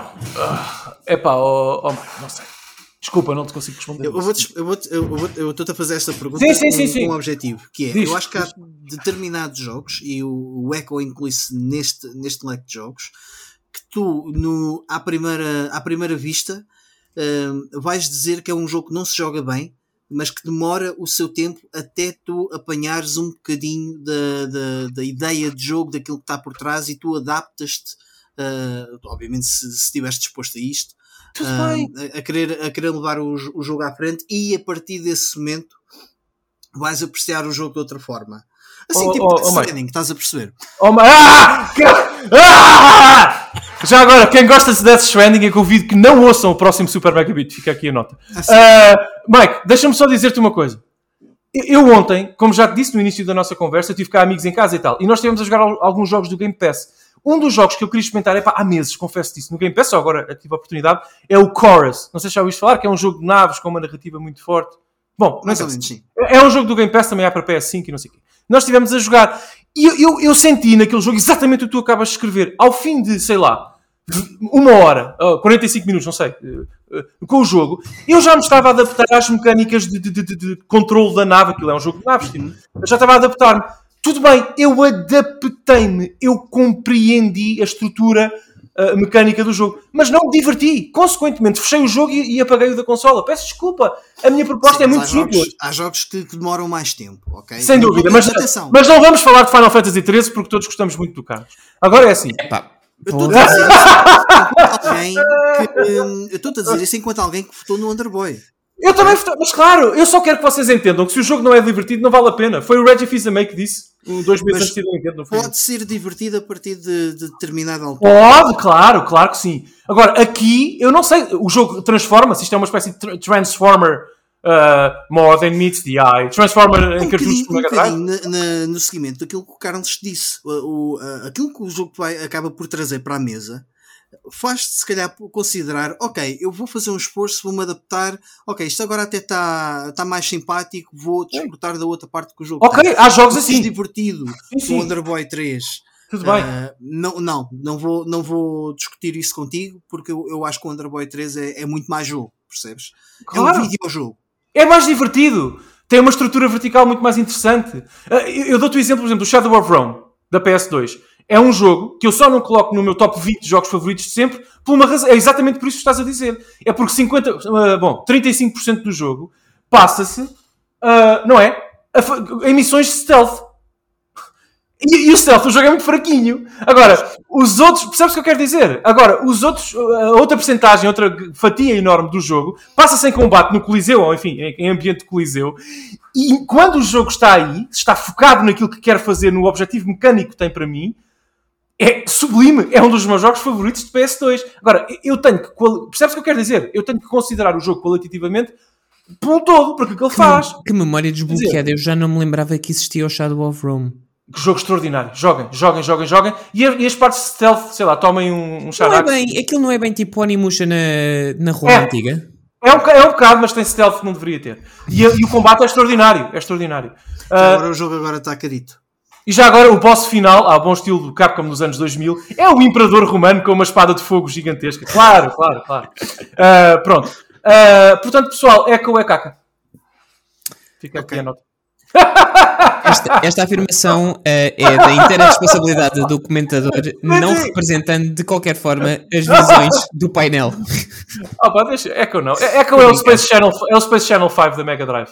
É pá, oh, oh, não sei. Desculpa, não te consigo responder. Eu, vou-te- eu vou-te- eu vou- eu estou-te a fazer esta pergunta Sim, sim, com, sim, sim. com um objetivo, que é, Diz, eu acho que há diz. determinados jogos, e o, o Echo inclui-se neste, neste leque de jogos, que tu, no, à, primeira, à primeira vista, hum, vais dizer que é um jogo que não se joga bem, mas que demora o seu tempo até tu apanhares um bocadinho da, da, da ideia de jogo, daquilo que está por trás, e tu adaptas-te, ah, obviamente se, se estiveres disposto a isto, bem. a, querer, a querer levar o, o jogo à frente e a partir desse momento vais apreciar o jogo de outra forma. Assim, Oh, tipo oh, oh, estás a perceber? Oh, ma- ah! Ah! Já agora, quem gosta de Death Stranding, eu convido que não ouçam o próximo Super Megabit. Fica aqui a nota. Ah, Mike, deixa-me só dizer-te uma coisa. Eu ontem, como já te disse no início da nossa conversa, eu tive cá amigos em casa e tal, e nós estivemos a jogar al- alguns jogos do Game Pass. Um dos jogos que eu queria experimentar, é pá, há meses, confesso disso, no Game Pass, só agora tive a oportunidade, é o Chorus. Não sei se já ouviste falar, que é um jogo de naves com uma narrativa muito forte. Bom, não menos sim. É um jogo do Game Pass, também há para PS5 e não sei o quê. Nós estivemos a jogar e eu, eu, eu senti naquele jogo exatamente o que tu acabas de escrever. Ao fim de, sei lá, uma hora, oh, 45 minutos, não sei, eh, eh, com o jogo, eu já me estava a adaptar às mecânicas de, de, de, de- de controle da nave. Aquilo é um jogo de naves, tipo. Eu já estava a adaptar-me. Tudo bem, eu adaptei-me, eu compreendi a estrutura uh, mecânica do jogo, mas não me diverti. Consequentemente, fechei o jogo e, e apaguei-o da consola. Peço desculpa, a minha proposta Sim, é muito há jogos, simples. há jogos que, que demoram mais tempo, ok? Sem dúvida, mas, mas não vamos falar de Final Fantasy XIII porque todos gostamos muito do Carlos. Agora é assim. Epá, eu estou a dizer isso enquanto alguém que, hum, eu estou a dizer isso enquanto alguém que votou no Underboy. Eu também, votei- mas claro, eu só quero que vocês entendam que se o jogo não é divertido, não vale a pena. Foi o Reggie Fils-Aimé que disse, dois meses antes de Nintendo, não foi? Pode ser divertido a partir de, de determinada altura. Pode, claro, claro que sim. Agora, aqui, eu não sei, o jogo transforma-se, isto é uma espécie de tra- Transformer uh, more than meets the eye. Transformer Um em cartuchos um na- na- no seguimento daquilo que o Carlos disse. O, o- aquilo que o jogo vai, acaba por trazer para a mesa faz-te se calhar considerar, ok, eu vou fazer um esforço, vou-me adaptar, ok, isto agora até está tá mais simpático, vou desfrutar da outra parte que o jogo Ok, tem. há jogos assim. divertido Sim, o Underboy 3 Tudo bem. Ah, não, não, não vou, não vou discutir isso contigo porque eu, eu acho que o Underboy 3 é, é muito mais jogo, percebes? É Claro. um videojogo. É mais divertido. Tem uma estrutura vertical muito mais interessante. Ah, Eu dou-te o exemplo, por exemplo, do Shadow of Rome, da PS2. É um jogo que eu só não coloco no meu top 20 de jogos favoritos de sempre, por uma razão. É exatamente por isso que estás a dizer. É porque 50, ah, bom, 35% do jogo passa-se, ah, não é? A em missões stealth. E, e o stealth, o jogo é muito fraquinho. Agora, os outros, percebes o que eu quero dizer? Agora, os outros, outra percentagem, outra fatia enorme do jogo, passa-se em combate no Coliseu, ou enfim, em, ambiente de Coliseu, e quando o jogo está aí, está focado naquilo que quer fazer, no objetivo mecânico que tem para mim, é sublime, é um dos meus jogos favoritos de PS2. Agora, eu tenho que. Percebes o que eu quero dizer? Eu tenho que considerar o jogo qualitativamente pelo todo, porque o que ele faz. Que memória desbloqueada, eu já não me lembrava que existia o Shadow of Rome. Que jogo extraordinário. Joguem, joguem, joguem, joguem. E, a- e as partes de stealth, sei lá, tomem um, um Não é bem, aquilo não é bem tipo Onimusha na, na Roma É. antiga. É um, é um bocado, mas tem stealth que não deveria ter. E, e o combate é extraordinário. É extraordinário. Ah, Agora o jogo agora está carito. E já agora o boss final, ao bom estilo do Capcom dos anos 2000, é o Imperador Romano com uma espada de fogo gigantesca. Claro, claro, claro. Ah, pronto. Ah, portanto, pessoal, Echo ou é caca? Fica aqui Ok. a nota. Esta, esta afirmação eh, é da inteira responsabilidade do comentador, não representando de qualquer forma as visões do painel. Ah, pá, deixa. Echo não. É- Echo é o, Space Channel, é o Space Channel 5 da Mega Drive.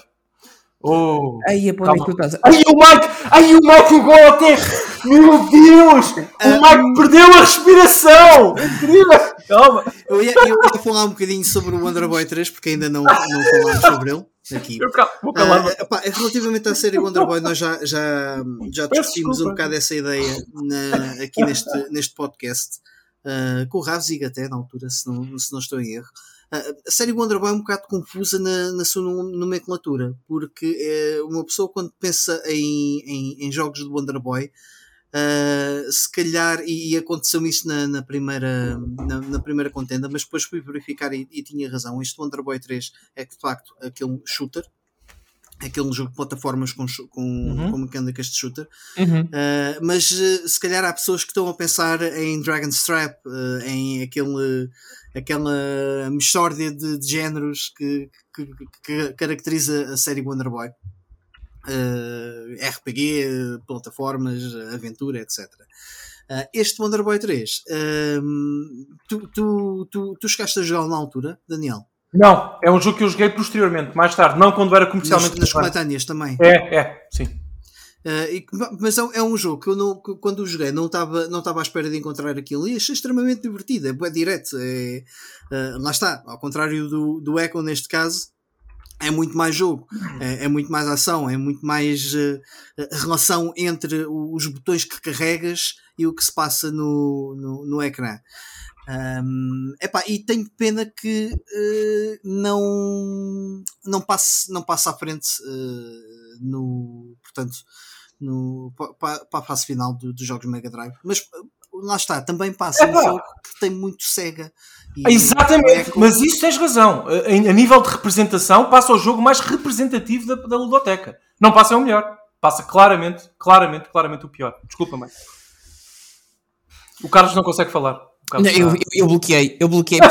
Oh. Aí, a Calma. que tu estás? Ai, o Mike! Ai, o Mike chegou até! Meu Deus! O Mike perdeu a respiração! Incrível! Calma! Eu ia, eu ia falar um bocadinho sobre o Wonder Boy 3, porque ainda não, não falámos sobre ele aqui. Eu cal- vou calar-me. Ah, relativamente à série Wonder Boy, nós já, já, já discutimos um bocado essa ideia na- aqui neste, neste podcast, ah, com o Ravzig até na altura, se não, se não estou em erro. Ah, a série Wonder Boy é um bocado confusa na, na sua nom- nomenclatura, porque eh, uma pessoa quando pensa em, em, em jogos de Wonder Boy, ah, se calhar, e, e aconteceu isso na, na primeira, na, na primeira contenda, mas depois fui verificar e, e tinha razão. Este Wonder Boy 3 é de facto aquele shooter, aquele jogo de plataformas com, com, Uhum. com mecânicas de shooter. Uhum. Uh, mas uh, se calhar há pessoas que estão a pensar em Dragon's Trap, uh, em aquele, aquela mistória de, de géneros que, que, que caracteriza a série Wonder Boy. Uh, RPG, uh, plataformas, uh, aventura, etc. Uh, este Wonder Boy 3, um, tu, tu, tu, tu chegaste a jogá-lo na altura, Daniel? Não, é um jogo que eu joguei posteriormente, mais tarde, não quando era Nas, comercialmente nas relevante. coletâneas também. É, é, sim. Uh, e mas é, um- é um jogo que eu não, que quando o joguei não estava não à espera de encontrar aquilo e achei extremamente divertido, é bué direto. É, uh, lá está, ao contrário do, do Echo neste caso, é muito mais jogo, é, é muito mais ação, é muito mais uh, relação entre os botões que carregas e o que se passa no, no, no ecrã. Um, epá, e tenho pena que uh, não, não, passe, não passe à frente uh, no, portanto, no, para, para a fase final do- dos jogos Mega Drive. Mas lá está, também passa um Epá. jogo que tem muito Sega. E o Exatamente, Echo- mas isso tens razão. A, a nível de representação, passa o jogo mais representativo da, da ludoteca. Não passa o melhor. Passa claramente, claramente, claramente o pior. Desculpa, mãe. O Carlos não consegue falar. Não, eu, eu, eu bloqueei, eu bloqueei.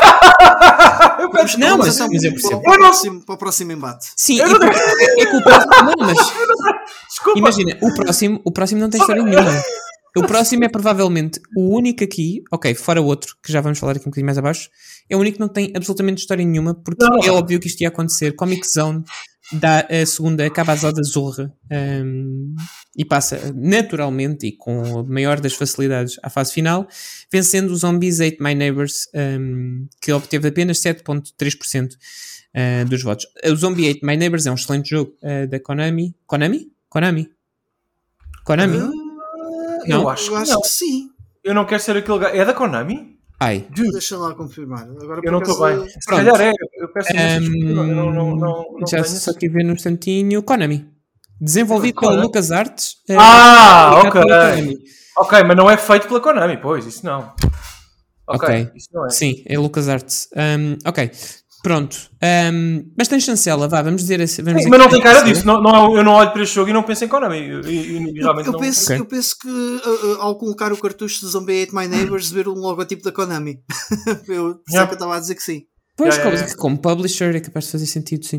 Eu peço Não, mas, mas eu para, percebo. para o próximo, para o próximo embate. Sim, e por- é, é que o próximo. Não, mas Desculpa. imagina, o próximo, o próximo não tem história nenhuma. O próximo é provavelmente o único aqui, ok, fora o outro, que já vamos falar aqui um bocadinho mais abaixo, é o único que não tem absolutamente história nenhuma, porque Não. é óbvio que isto ia acontecer. Comic Zone dá a segunda Cabazada Zorra hum, e passa naturalmente e com a maior das facilidades à fase final, vencendo o Zombies 8 My Neighbors, hum, que obteve apenas 7,3% uh, dos votos. O Zombie 8 My Neighbors é um excelente jogo uh, da Konami. Konami? Konami? Konami? eu não. acho, Eu que acho não. que sim. Eu não quero ser aquele gajo. É da Konami? Ai. Dude, Deixa lá confirmar. Agora, eu não estou bem. Se Pronto. calhar é. Eu peço. Eu não, não, não, não já só aqui ver num instantinho. Konami. Desenvolvido pela Konami? LucasArts. uh, Ah, publicado ok. pela. Ok, mas não é feito pela Konami, pois, isso não. Ok, Ok. isso não é. Sim, é LucasArts. Um, ok, pronto. Um, mas tem chancela, vá, vamos dizer assim. Vamos Sim, dizer mas não tem cara disso. Não, não, eu não olho para este jogo e não penso em Konami. E, e- e realmente Eu não. penso, eu penso que uh, ao colocar o cartucho de Zombie 8 My Neighbors ver o logotipo da Konami. eu sei Yeah. que eu estava a dizer que sim. Pois, Yeah, como, yeah, como publisher é capaz de fazer sentido, sim.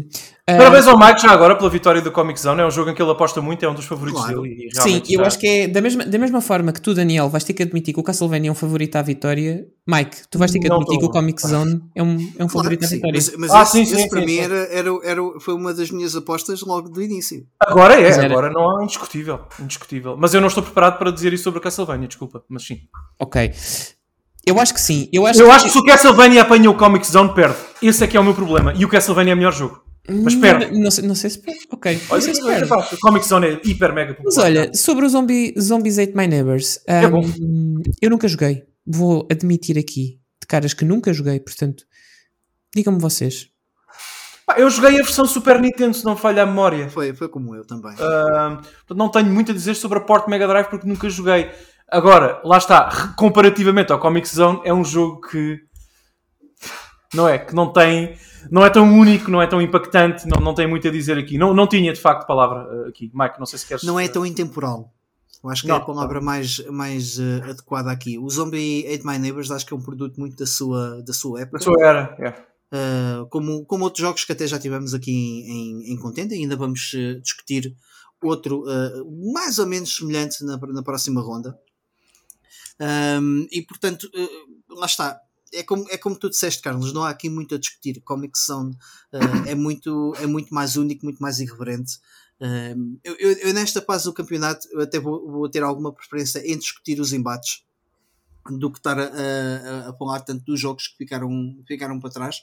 Uh, Parabéns ao Mike já agora pela vitória do Comic Zone. É um jogo em que ele aposta muito, é um dos favoritos Claro. dele. Sim, eu acho que é da mesma, da mesma forma que tu, Daniel, vais ter que admitir que o Castlevania é um favorito à vitória. Mike, tu vais ter que admitir que o Comic Zone é um, é um Claro favorito à sim. vitória. Mas, mas Ah, esse, sim, esse sim, para sim, mim sim. era, era, era, foi uma das minhas apostas logo do início. Agora é, agora não há indiscutível, indiscutível. Mas eu não estou preparado para dizer isso sobre a Castlevania, desculpa, mas sim. Ok. Eu acho que sim. Eu acho Eu que, acho que se o Castlevania apanha o Comic Zone, perde. Esse é que é o meu problema. E o Castlevania é o melhor jogo. Mas espera. Não, não sei, não sei se espera. Ok. Não Olha, sei se espera. a Comic Zone é hiper mega popular. Mas olha, sobre o Zombie, Zombies Ate My Neighbors, É bom. hum, eu nunca joguei. Vou admitir aqui, de caras que nunca joguei, portanto, digam-me vocês. Pá, eu joguei a versão Super Nintendo, se não me falha a memória. Foi, foi como eu também. Portanto, não tenho muito a dizer sobre a Port Mega Drive porque nunca joguei. Agora, lá está, comparativamente ao Comic Zone, é um jogo que não é, que não tem, não é tão único, não é tão impactante, não, não tem muito a dizer aqui. Não, não tinha de facto palavra ah, aqui. Mike, não sei se queres. Não é tão intemporal. Eu acho que Não. é a palavra mais, mais eh, adequada aqui. O Zombie Ate My Neighbors acho que é um produto muito da sua, da sua época. A sua era, é. Uh, como, como outros jogos que até já tivemos aqui em, em, em contenda, ainda vamos uh, discutir outro uh, mais ou menos semelhante na, na próxima ronda. Um, e portanto, uh, lá está. É como, é como tu disseste, Carlos, não há aqui muito a discutir. Comic Zone uh, é, muito, é muito mais único, muito mais irreverente. Eu, eu, eu nesta fase do campeonato eu até vou, vou ter alguma preferência em discutir os embates do que estar a, a, a falar tanto dos jogos que ficaram, ficaram para trás.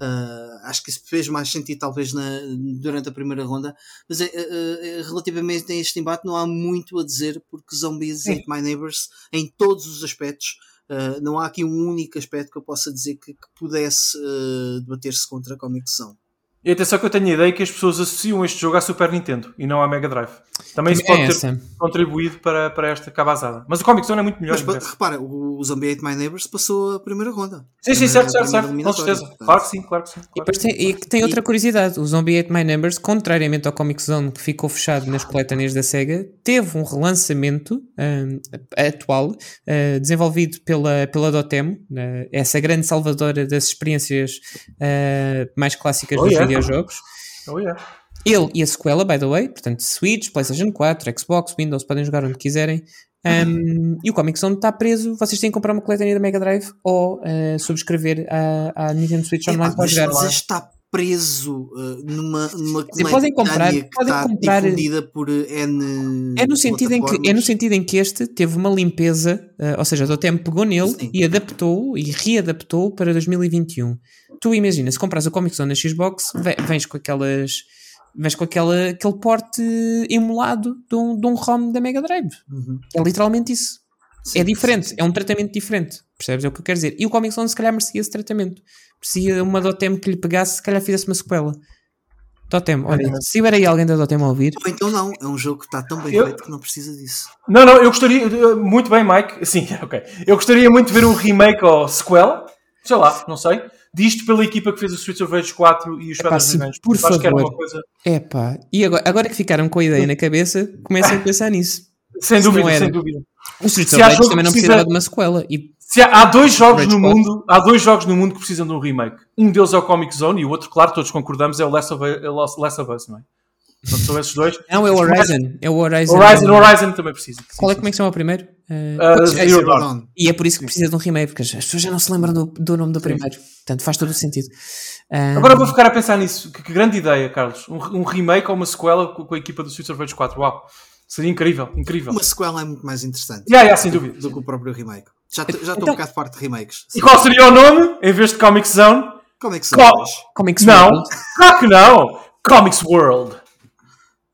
Uh, acho que isso fez mais sentido talvez na, durante a primeira ronda, mas uh, uh, relativamente a este embate não há muito a dizer porque Zombies Sim. My Neighbors em todos os aspectos uh, não há aqui um único aspecto que eu possa dizer que, que pudesse uh, debater-se contra a Comic Zone. E atenção que eu tenho a ideia que as pessoas associam este jogo à Super Nintendo e não à Mega Drive. Também isso pode é ter essa. contribuído para, para esta cabazada. Mas o Comic Zone é muito melhor. Mas repara, o, Zombie Ate My Neighbors passou a primeira ronda. Sim, sim, certo, certo, certo. Com certeza. portanto. Claro que sim, claro que sim. E claro sim. tem, e que tem outra curiosidade: o Zombie Ate My Neighbors, contrariamente ao Comic Zone que ficou fechado nas coletâneas da Sega, teve um relançamento hum, atual, uh, desenvolvido pela, pela Dotemu, uh, essa grande salvadora das experiências uh, mais clássicas Oh, dos yeah. Videojogos. Oh, yeah. Ele e a sequela, by the way, portanto, Switch, PlayStation 4, Xbox, Windows, podem jogar onde quiserem. Um, e o Comic Zone está preso. Vocês têm que comprar uma coletânea da Mega Drive ou uh, subscrever a, a Nintendo Switch Online para jogar. mas está preso uh, numa, numa Sim, podem comprar- coletânea que podem está comprar- difundida por N É no, sentido em que, é no sentido em que este teve uma limpeza, uh, ou seja, a Dotem pegou nele Sim. e adaptou e readaptou para 2021. Tu imagina, se compras o Comic Zone na Xbox, ve- vens com aquelas. Vens com aquela, aquele porte emulado de um, de um ROM da Mega Drive. Uhum. É literalmente isso. Sim, é diferente, sim, sim. é um tratamento diferente. Percebes? É o que eu quero dizer. E o Comic Zone se calhar merecia esse tratamento. Merecia uma Dotem que lhe pegasse, se calhar fizesse uma sequela. Dotem, olha, se tiver aí alguém da Dotem a ouvir, Ou então não, é um jogo que está tão bem Eu- feito que não precisa disso. Não, não, eu gostaria. Muito bem, Mike. Sim, ok. Eu gostaria muito de ver um remake ou sequela, sei lá, não sei, disto pela equipa que fez o Streets of Rage 4 e os Epá, Revenge. por Acho que era favor. uma coisa. Epá, e agora, agora que ficaram com a ideia na cabeça, comecem a pensar nisso. Sem dúvida, sem dúvida. O Street Se of Rage também não que precisava precisa- de uma sequela. E Se há, há dois jogos no 4. mundo, há dois jogos no mundo que precisam de um remake. Um deles é o Comic Zone e o outro, claro, todos concordamos, é o Last of, é Last of Us, não é? Portanto, são esses dois. não, é o Horizon. É o Horizon. Horizon, Horizon também precisa. Qual é como é que chama o primeiro? Uh, Zero. Dawn. E é por isso que precisa de um remake, porque as pessoas já não se lembram do, do nome do primeiro. Portanto, faz todo o sentido. Ah, Agora vou ficar a pensar nisso. Que, que grande ideia, Carlos. Um, um remake ou uma sequela com, com a equipa do Streets of Rage 4. Uau. Seria incrível, incrível. Uma sequela é muito mais interessante Yeah, yeah, sem dúvida. do que o próprio remake. Já estou Então- um bocado farto de remakes. E qual seria o nome? Em vez de Comic Zone? Se Qual? faz? Comics Não, World. claro que não. Comics World.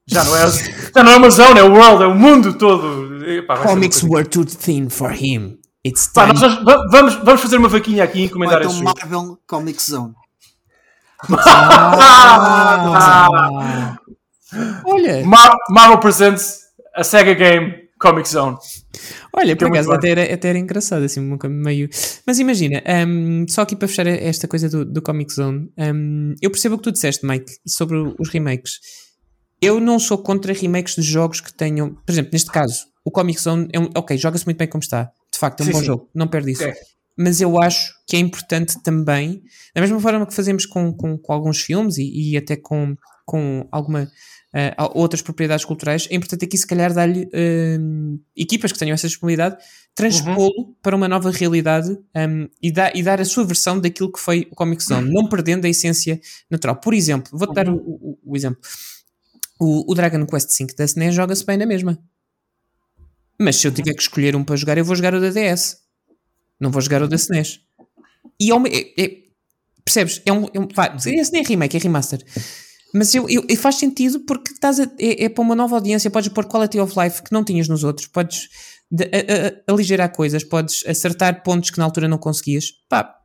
Já não é, já não é uma zone, é o world, é o mundo todo. Epá, Comics were too thin for him. It's Pá, time. nós vamos, vamos, fazer uma vaquinha aqui e encomendar então jogo. Marvel Comic Zone. Ah! Olha, Mar- Marvel Presents a Sega Game Comic Zone. olha, por é acaso até era, até era engraçado, assim, um bocado meio. Mas imagina, hum, só aqui para fechar esta coisa do, do Comic Zone, hum, eu percebo o que tu disseste, Mike, sobre os remakes. Eu não sou contra remakes de jogos que tenham, por exemplo, neste caso, o Comic Zone é um, ok, joga-se muito bem como está, de facto, é um Sim, bom sim. jogo, não perde isso. É. Mas eu acho que é importante também, da mesma forma que fazemos com, com, com alguns filmes e, e até com, com alguma eh, outras propriedades culturais, é importante aqui se calhar dar-lhe eh, equipas que tenham essa disponibilidade, transpô-lo para uma nova realidade um, e, dar e dar a sua versão daquilo que foi o Comic Zone, não perdendo a essência natural. Por exemplo, vou-te dar o, o- o exemplo. O, o Dragon Quest V da SNES joga-se bem na mesma. Mas se eu tiver que escolher um para jogar, eu vou jogar o da DS. Não vou jogar o da SNES. E é é- percebes? É um, é um, vá, esse nem é remake, é remaster. Mas eu, eu, faz sentido porque estás a, é, é para uma nova audiência, podes pôr quality of life que não tinhas nos outros, podes de, a, a, aligerar coisas, podes acertar pontos que na altura não conseguias. Pá,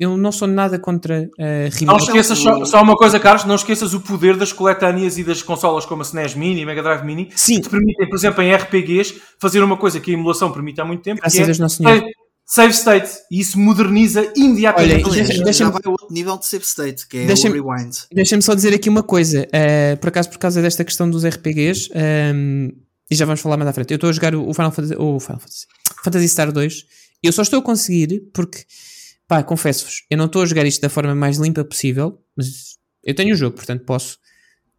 eu não sou nada contra uh, Não esqueças só, só, uma coisa, Carlos, não esqueças o poder das coletâneas e das consolas como a SNES Mini e Mega Drive Mini, Sim. que te permitem, por exemplo, em RPGs, fazer uma coisa que a emulação permite há muito tempo, Graças que Deus, é Nosso save state, e isso moderniza imediatamente. Olha, deixa- já deixa-me- vai a outro nível de save state, que é Deixa-me- o rewind. Deixa-me só dizer aqui uma coisa. uh, por acaso, por causa desta questão dos RPGs, um, e já vamos falar mais à frente. Eu estou a jogar o Final Fantasy, o Final Fantasy, Phantasy Star 2. Eu só estou a conseguir porque, pá, confesso-vos, eu não estou a jogar isto da forma mais limpa possível, mas eu tenho o jogo, portanto posso,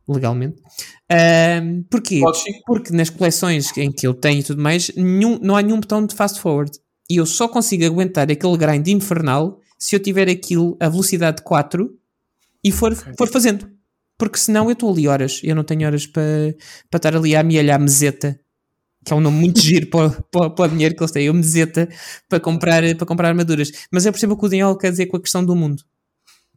legalmente. Um, porquê? Porque nas coleções em que eu tenho e tudo mais, nenhum- não há nenhum botão de fast forward. E eu só consigo aguentar aquele grind infernal se eu tiver aquilo a velocidade 4 e for, for fazendo. Porque senão eu estou ali horas. Eu não tenho horas para para estar ali a amealhar meseta, que é um nome muito giro para, para, para o dinheiro que eles têm. Eu meseta para comprar, para comprar armaduras. Mas eu percebo o que o Daniel quer dizer com a questão do mundo.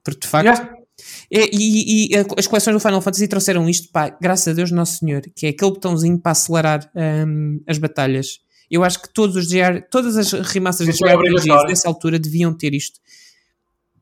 Porque de facto. Yeah. É, e, e as coleções do Final Fantasy trouxeram isto, pá, graças a Deus Nosso Senhor, que é aquele botãozinho para acelerar hum, as batalhas. Eu acho que todos os JR, todas as remasters dos é RPGs dessa altura deviam ter isto.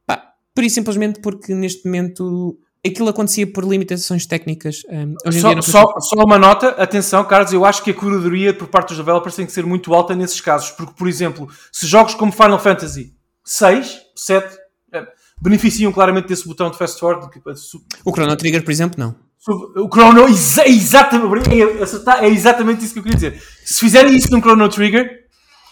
Pá, por isso simplesmente porque neste momento aquilo acontecia por limitações técnicas. dia Só, só, só uma nota, atenção, Carlos, eu acho que a curadoria por parte dos developers tem que ser muito alta nesses casos, porque, por exemplo, se jogos como Final Fantasy 6, 7, eh, beneficiam claramente desse botão de fast forward, eh, O Chrono Trigger, por exemplo, não. o Chrono, exa- exatamente, é, é exatamente isso que eu queria dizer. Se fizerem isso num Chrono Trigger,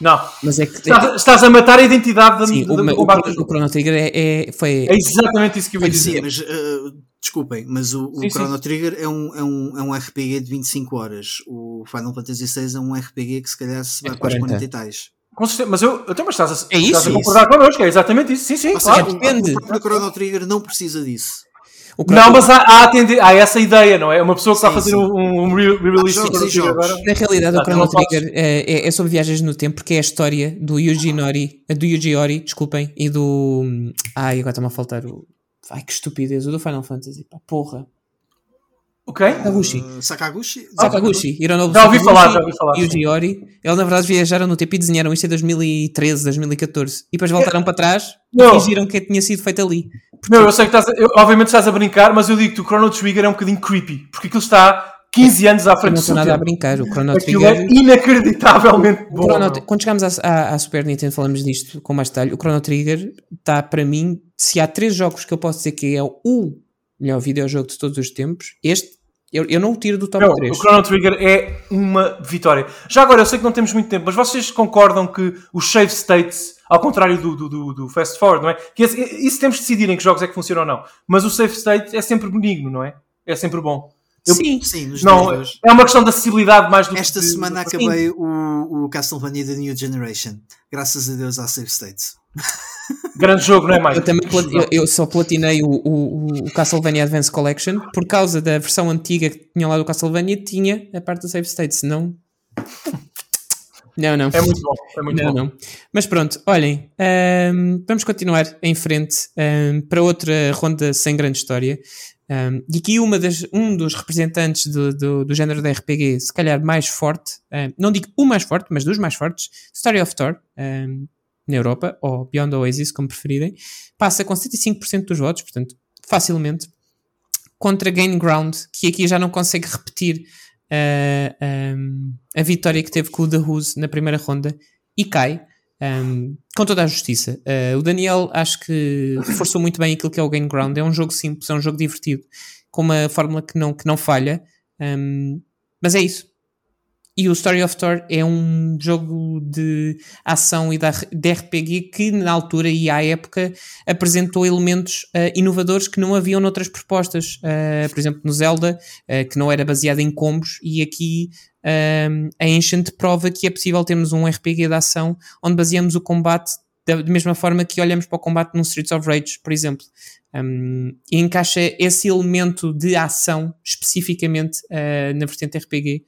não. Mas é que. Estás, estás a matar a identidade da, sim, da, o, do o, combate o jogo. Chrono Trigger é, é- foi. É exatamente isso que eu ia Sim, dizer. mas uh, desculpem, mas o, o Sim, sim. Chrono Trigger é um, é, um, é um RPG de 25 horas. O Final Fantasy VI é um RPG que se calhar se vai É para as 40. 40 e tais. Com certeza, mas eu, eu também estás a, É isso, estás a é concordar connosco, é exatamente isso. Sim, sim, Ou claro. seja, depende. o próprio Chrono Trigger não precisa disso. Não, mas há, há, atender, há essa ideia, não é? Uma pessoa que está a Sim, fazer sim. um, um re- re-release jogos jogos. agora. Na realidade, o Ah, Chrono podes. Trigger é, é- é sobre viagens no tempo, porque é a história do Yuji Nori, do Yuji Ori, desculpem, e do. Ai, agora está-me a faltar o. Ai, que estupidez, o do Final Fantasy, pá, porra. Ok? Sakaguchi. Uh, Sakaguchi? Sakaguchi, Hironobu Já ouvi falar, já ouvi falar, E o. Giori, eles na verdade viajaram no tempo e desenharam isto em 2013, 2014. E depois voltaram para trás e Não. fingiram que tinha sido feito ali. Meu, eu sei que estás a, eu, obviamente estás a brincar, mas eu digo que o Chrono Trigger é um bocadinho creepy, porque aquilo está 15 anos à frente não do estou seu nada a brincar. O Chrono Aquilo Trigger. é inacreditavelmente bom. Chrono- quando chegámos à, à- à Super Nintendo, falamos disto com mais detalhe. O Chrono Trigger está para mim. Se há três jogos que eu posso dizer que é o melhor videojogo de todos os tempos, este eu, eu não o tiro do top Meu, 3. o Chrono Trigger é uma vitória. Já agora, eu sei que não temos muito tempo, mas vocês concordam que os save states, ao contrário do, do, do, do fast forward, não é? Que esse- isso temos de decidir em que jogos é que funciona ou não. Mas o save state é sempre benigno, não é? É sempre bom. Eu- Sim, Sim, nos Não, dois. é uma questão de acessibilidade mais do Esta que... de- semana acabei o, o Castlevania da New Generation. Graças a Deus à Save States. Grande jogo, não é, mais? Eu, também eu, eu só platinei o, o, o Castlevania Advance Collection por causa da versão antiga que tinha lá do Castlevania, tinha a parte do save state, senão. Não, não. É muito bom. É muito Não, bom. não. Mas pronto, olhem, ahm, vamos continuar em frente ahm, para outra ronda sem grande história. Ahm, e aqui uma das, um dos representantes do, do, do género da RPG, se calhar mais forte, não digo o mais forte, mas dos mais fortes, Story of Thor, na Europa, ou Beyond Oasis, como preferirem, passa com 75% dos votos, portanto, facilmente, contra Gain Ground, que aqui já não consegue repetir ah, ahm, a vitória que teve com o The Who's na primeira ronda e cai ahm, com toda a justiça. Ah, o Daniel acho que reforçou muito bem aquilo que é o Gain Ground. É um jogo simples, é um jogo divertido, com uma fórmula que não, que não falha, ahm, mas é isso. E o Story of Thor é um jogo de ação e de RPG que, na altura e à época, apresentou elementos ah, inovadores que não haviam noutras propostas. Ah, por exemplo, no Zelda, ah, que não era baseado em combos, e aqui ah, a Ancient prova que é possível termos um RPG de ação onde baseamos o combate da mesma forma que olhamos para o combate num Streets of Rage, por exemplo. Um, e encaixa esse elemento de ação especificamente na vertente RPG.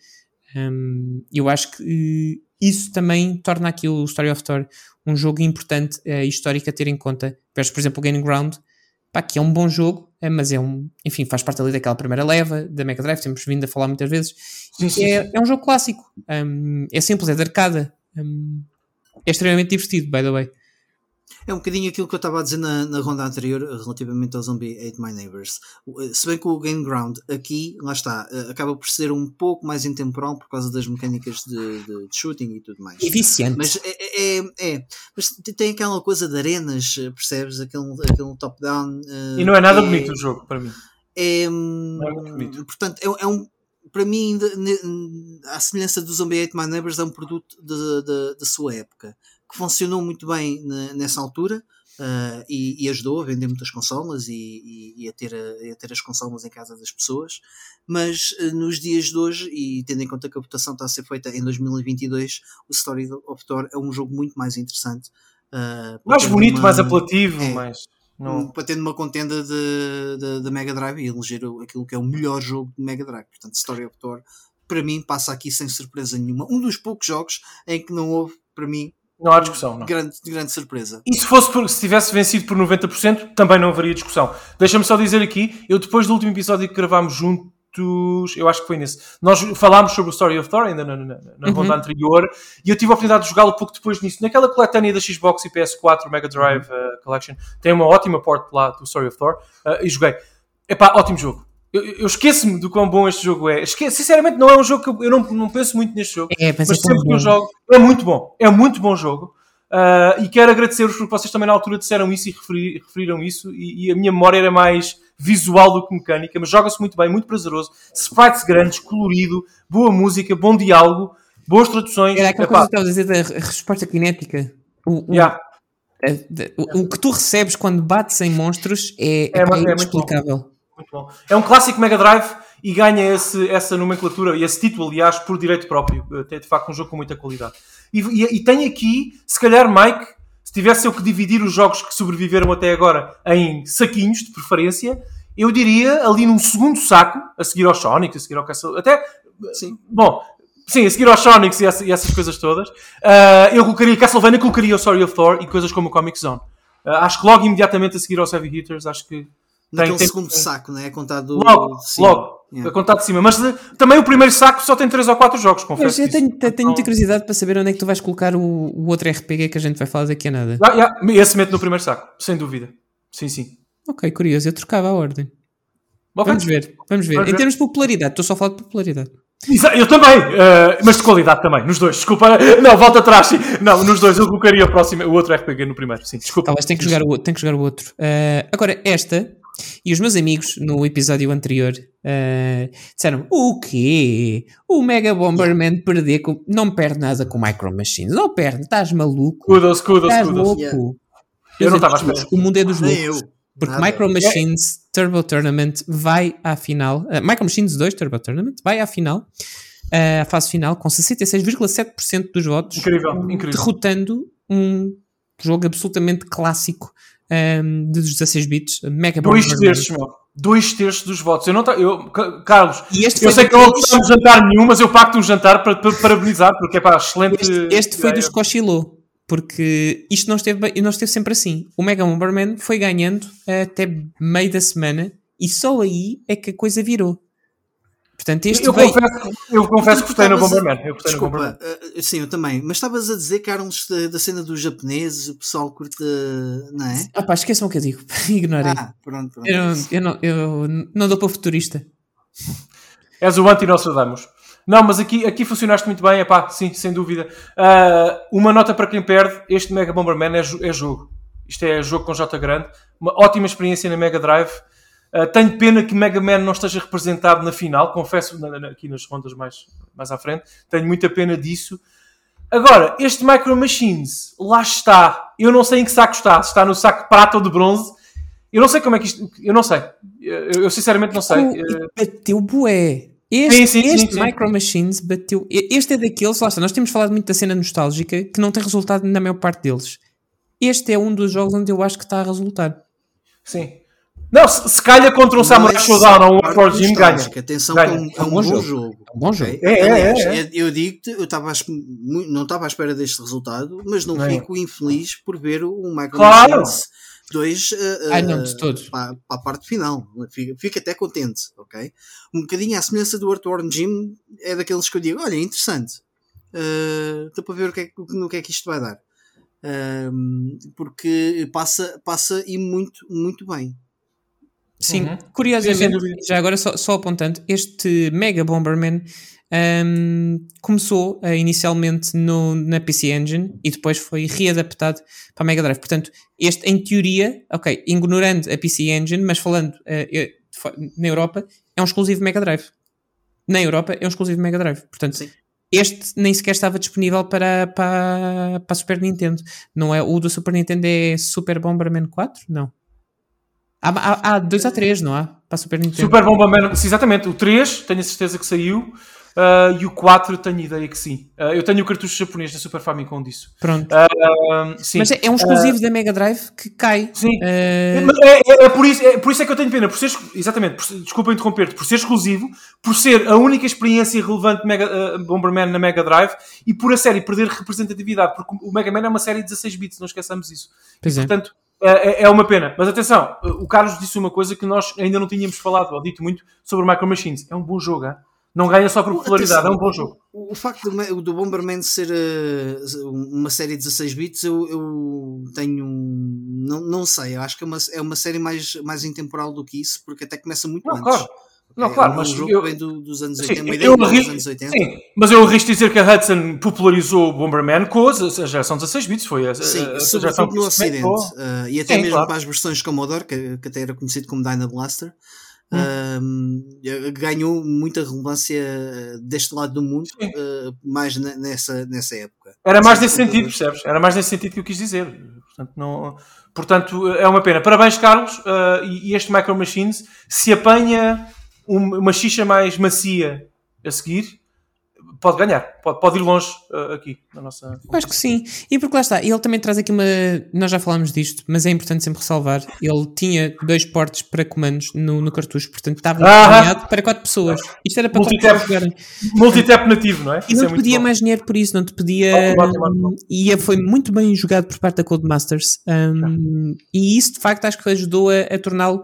Um, eu acho que eh, isso também torna aqui o Story of Thor um jogo importante e histórico a ter em conta. Vejo, por exemplo, o Game Ground, pá, que é um bom jogo, eh, mas é um, enfim, faz parte ali daquela primeira leva da Mega Drive, temos vindo a falar muitas vezes. Sim, sim, é, é um jogo clássico, um, é simples, é de arcada, um, é extremamente divertido, by the way. É um bocadinho aquilo que eu estava a dizer na, na ronda anterior relativamente ao Zombie Ate My Neighbors. O- Se bem que o Game Ground aqui, lá está, eh, acaba por ser um pouco mais intemporal por causa das mecânicas de, de- de shooting e tudo mais. É viciante. Mas é, é, é- mas te- tem aquela coisa de arenas, eh, percebes? Aquele, aquele top-down. eh, E não é nada que bonito o jogo, para mim. É, Não é muito bonito. portanto, é, é um. Para mim, à semelhança do Zombie Ate My Neighbors, é um produto da sua época que funcionou muito bem ne- nessa altura ah, e, e ajudou a vender muitas consolas e, e- e a, ter a- a ter as consolas em casa das pessoas. Mas ah, nos dias de hoje, e tendo em conta que a votação está a ser feita em 2022, o Story of Thor é um jogo muito mais interessante. ah, Mais bonito, uma- mais apelativo, é. mais. Não... para ter uma contenda de, de, de Mega Drive e eleger aquilo que é o melhor jogo de Mega Drive. Portanto, Story of Thor, para mim, passa aqui sem surpresa nenhuma. Um dos poucos jogos em que não houve, para mim, não há discussão. Não. grande, grande surpresa. E se fosse por- se tivesse vencido por 90%, também não haveria discussão. Deixa-me só dizer aqui, eu depois do último episódio que gravámos juntos, eu acho que foi nesse, nós falámos sobre o Story of Thor, ainda na, na- na Uhum. ronda anterior, e eu tive a oportunidade de jogá-lo pouco depois nisso. Naquela coletânea da Xbox e PS4 Mega Drive uh, Collection, tem uma ótima port lá do Story of Thor, uh, e joguei. Epá, ótimo jogo. Eu, eu esqueço-me do quão bom este jogo é. Esque sinceramente, não é um jogo que eu, eu não, não penso muito neste jogo. É, mas Mas é sempre que eu jogo, é muito bom. É muito bom jogo. Ah, e quero agradecer-vos porque vocês também na altura disseram isso e referi- referiram isso. E, e a minha memória era mais visual do que mecânica, mas joga-se muito bem, muito prazeroso. Sprites grandes, colorido, boa música, bom diálogo, boas traduções. Era aquela Epá, coisa que estava a dizer da re- resposta cinética. O, o- yeah. a- de- o- o que tu recebes quando bates em monstros é, É é muito inexplicável. Muito bom. É um clássico Mega Drive e ganha esse, essa nomenclatura e esse título, aliás, por direito próprio. É de facto um jogo com muita qualidade. E, e, e tem aqui, se calhar, Mike, se tivesse eu que dividir os jogos que sobreviveram até agora em saquinhos, de preferência, eu diria ali num segundo saco, a seguir ao Sonic, a seguir ao Castle. Até. Sim. Bom. Sim, a seguir aos Sonics e, essa- e essas coisas todas, ah, eu colocaria Castlevania, colocaria o Story of Thor e coisas como o Comic Zone. Ah, acho que logo imediatamente a seguir aos Heavy Hitters, acho que Naquele tem- segundo saco, né? É contado Logo, de cima. logo, Yeah. a contar de cima. Mas eh, também o primeiro saco só tem 3 ou 4 jogos, Mas confesso. eu isso. tenho, tenho muita Então, curiosidade para saber onde é que tu vais colocar o, o outro RPG que a gente vai falar daqui a nada. ah, yeah, esse mete no primeiro saco, sem dúvida. Sim, sim. Ok, curioso, eu trocava a ordem. Vamos ver, vamos ver. Vamos em ver. termos de popularidade, estou só a falar de popularidade. Eu também, eh, mas de qualidade também, nos dois. Desculpa, não, volta atrás. sim. Não, nos dois, eu colocaria o, próximo, o outro RPG no primeiro. Sim, desculpa. Talvez tenha que jogar o outro. Tenho que jogar o outro. Ah, agora, esta e os meus amigos no episódio anterior ah, disseram: O quê? O Mega Bomberman perder com. Não perde nada com Micro Machines. Não perde, estás maluco. Kudos, kudos, Estás kudos. louco. Yeah. Eu não estava à amigos, espera. O mundo é dos loucos. Porque Nada. Micro Machines Turbo Tournament vai à final. ah, Micro Machines 2 Turbo Tournament vai à final. ah, à fase final com 66,7% dos votos. Incrível, incrível. Derrotando um jogo absolutamente clássico um, dos 16 bits. Mega Dois Bomberman. terços, meu. Dois terços dos votos. Eu não ta- eu, Ca- Carlos, eu sei que não gostamos de jantar nenhum, mas eu pacto um jantar para, para parabenizar, porque é pá, excelente. Este, este foi dos que oscilou. Porque isto não esteve, não esteve sempre assim. O Mega Bomberman foi ganhando até meio da semana e só aí é que a coisa virou. Portanto, este Eu veio- confesso, eu confesso que gostei no Bomberman. Eu gostei no Bomberman. Desculpa, eh, sim, eu também. Mas estavas a dizer, Carlos, da, da cena dos japoneses, o pessoal curte. Não é? Ah pá, esqueçam o que eu digo. Ignorem. Ah, pronto, pronto. eu, não, eu, não, eu não dou para futurista. És o anti-Nostradamus. Não, mas aqui, aqui funcionaste muito bem, epá, sim, sem dúvida. Ah, uma nota para quem perde, este Mega Bomberman é, é jogo. Isto é jogo com J grande. Uma ótima experiência na Mega Drive. Ah, tenho pena que Mega Man não esteja representado na final, confesso, na- na- aqui nas rondas mais, mais à frente. Tenho muita pena disso. Agora, este Micro Machines, lá está. Eu não sei em que saco está. Se está no saco prata ou de bronze. Eu não sei como é que isto. Eu não sei. Eu, eu sinceramente não sei. Eh, bateu bué. Este, Sim, sim, este sim. Micro Machines bateu. Este é daqueles, lá está, nós temos falado muito da cena nostálgica que não tem resultado na maior parte deles. Este é um dos jogos onde eu acho que está a resultar. Sim. Não, se, se calha contra um Samurai é Showdown ou um War Gym, ganha. Atenção, Ganha. que é um, é É um um bom jogo. jogo. É um bom jogo. É, é, Aliás, é, é. eu digo-te, eu mu- não estava à espera deste resultado, mas não É. fico infeliz por ver o Michael Claro. Machines 2 Ah, não, de todo. para, para a parte final. Fica, fica até contente, ok? Um bocadinho à semelhança do Earthworm Jim, é daqueles que eu digo: olha, interessante. Uh, Estou para ver o que, é, que- no que é que isto vai dar. Um, porque passa, passa e muito, muito bem. Sim, Uhum. Curiosamente, já agora só, só apontando, este Mega Bomberman ahm, começou ah, inicialmente no, na PC Engine e depois foi readaptado para a Mega Drive. Portanto, este, em teoria, ok, ignorando a PC Engine, mas falando fo- na Europa, é um exclusivo Mega Drive. Na Europa é um exclusivo Mega Drive. Portanto, Sim. este nem sequer estava disponível para, para, para a Super Nintendo. Não é, o do Super Nintendo é Super Bomberman 4? Não. Há, há, há dois ou três, não há? Para a Super Nintendo. Super Bomberman, sim, exatamente. O 3, tenho a certeza que saiu. ah, e o 4, tenho ideia que sim. Ah, eu tenho o cartucho japonês da Super Famicom disso. Pronto. Sim. Mas é, é um exclusivo da Mega Drive que cai. Sim. É, é- é por isso, é por isso é que eu tenho pena, por ser, exatamente, por, desculpa interromper-te, por ser exclusivo, por ser a única experiência relevante de Mega, Bomberman na Mega Drive e por a série perder representatividade, porque o Mega Man é uma série de 16 bits, não esqueçamos isso. pois é. Portanto, é, é uma pena. Mas atenção, o Carlos disse uma coisa que nós ainda não tínhamos falado, ou dito muito, sobre o Micro Machines. É um bom jogo, hein? não ganha só por popularidade, é um bom jogo. O, o facto do, do Bomberman ser uh, uma série de 16 bits, eu, eu tenho. Não, não sei, eu acho que é uma, é uma série mais, mais intemporal do que isso, porque até começa muito Não, antes. claro. Não, É claro, mas jogo eu- vem do- dos anos Sim, 80, uma eu dos anos 80. Sim, mas eu arrisco dizer que a Hudson popularizou o Bomberman com a a geração 16 bits, foi a, a, Sim, a geração sobretudo que no Ocidente. Uh, e até Sim, mesmo claro. para as versões Commodore, que, que até era conhecido como Dyna Blaster, Hum. um, ganhou muita relevância uh, deste lado do mundo, Sim. uh, mais ne- nessa, nessa época. Era mais Sim, nesse sentido, percebes? Era mais nesse sentido que eu quis dizer. Portanto, não, portanto é uma pena. Parabéns, Carlos. uh, e, e este Micro Machines, se apanha uma xixa mais macia a seguir, pode ganhar. Pode, pode ir longe uh, aqui na nossa. Acho que sim. E porque lá está, ele também traz aqui uma. Nós já falámos disto, mas é importante sempre ressalvar. Ele tinha dois portes para comandos no, no cartucho, portanto estava Ah! para quatro pessoas. Isto era para quatro Multitap. pessoas jogarem. Multitap nativo, não é? E não é te pedia bom. mais dinheiro por isso, não te pedia. Ótimo. E foi muito bem jogado por parte da Codemasters. Um, e isso, de facto, acho que ajudou a, a torná-lo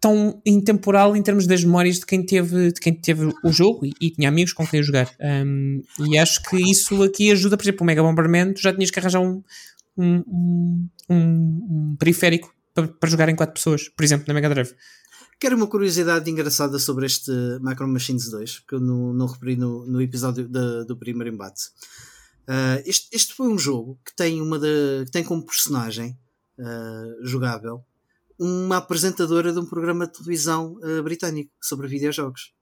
tão intemporal em termos das memórias de quem teve, de quem teve o jogo e, e tinha amigos com quem jogar. Um, e acho que isso aqui ajuda, por exemplo, o Mega Bomberman, tu já tinhas que arranjar um, um, um, um- periférico para, para jogar em quatro pessoas, por exemplo, na Mega Drive. Quero uma curiosidade engraçada sobre este Micro Machines 2, que eu não, não referi no, no episódio do primeiro embate. Ah, este, este foi um jogo que tem, uma da- que tem como personagem ah, jogável uma apresentadora de um programa de televisão ah, britânico sobre videojogos.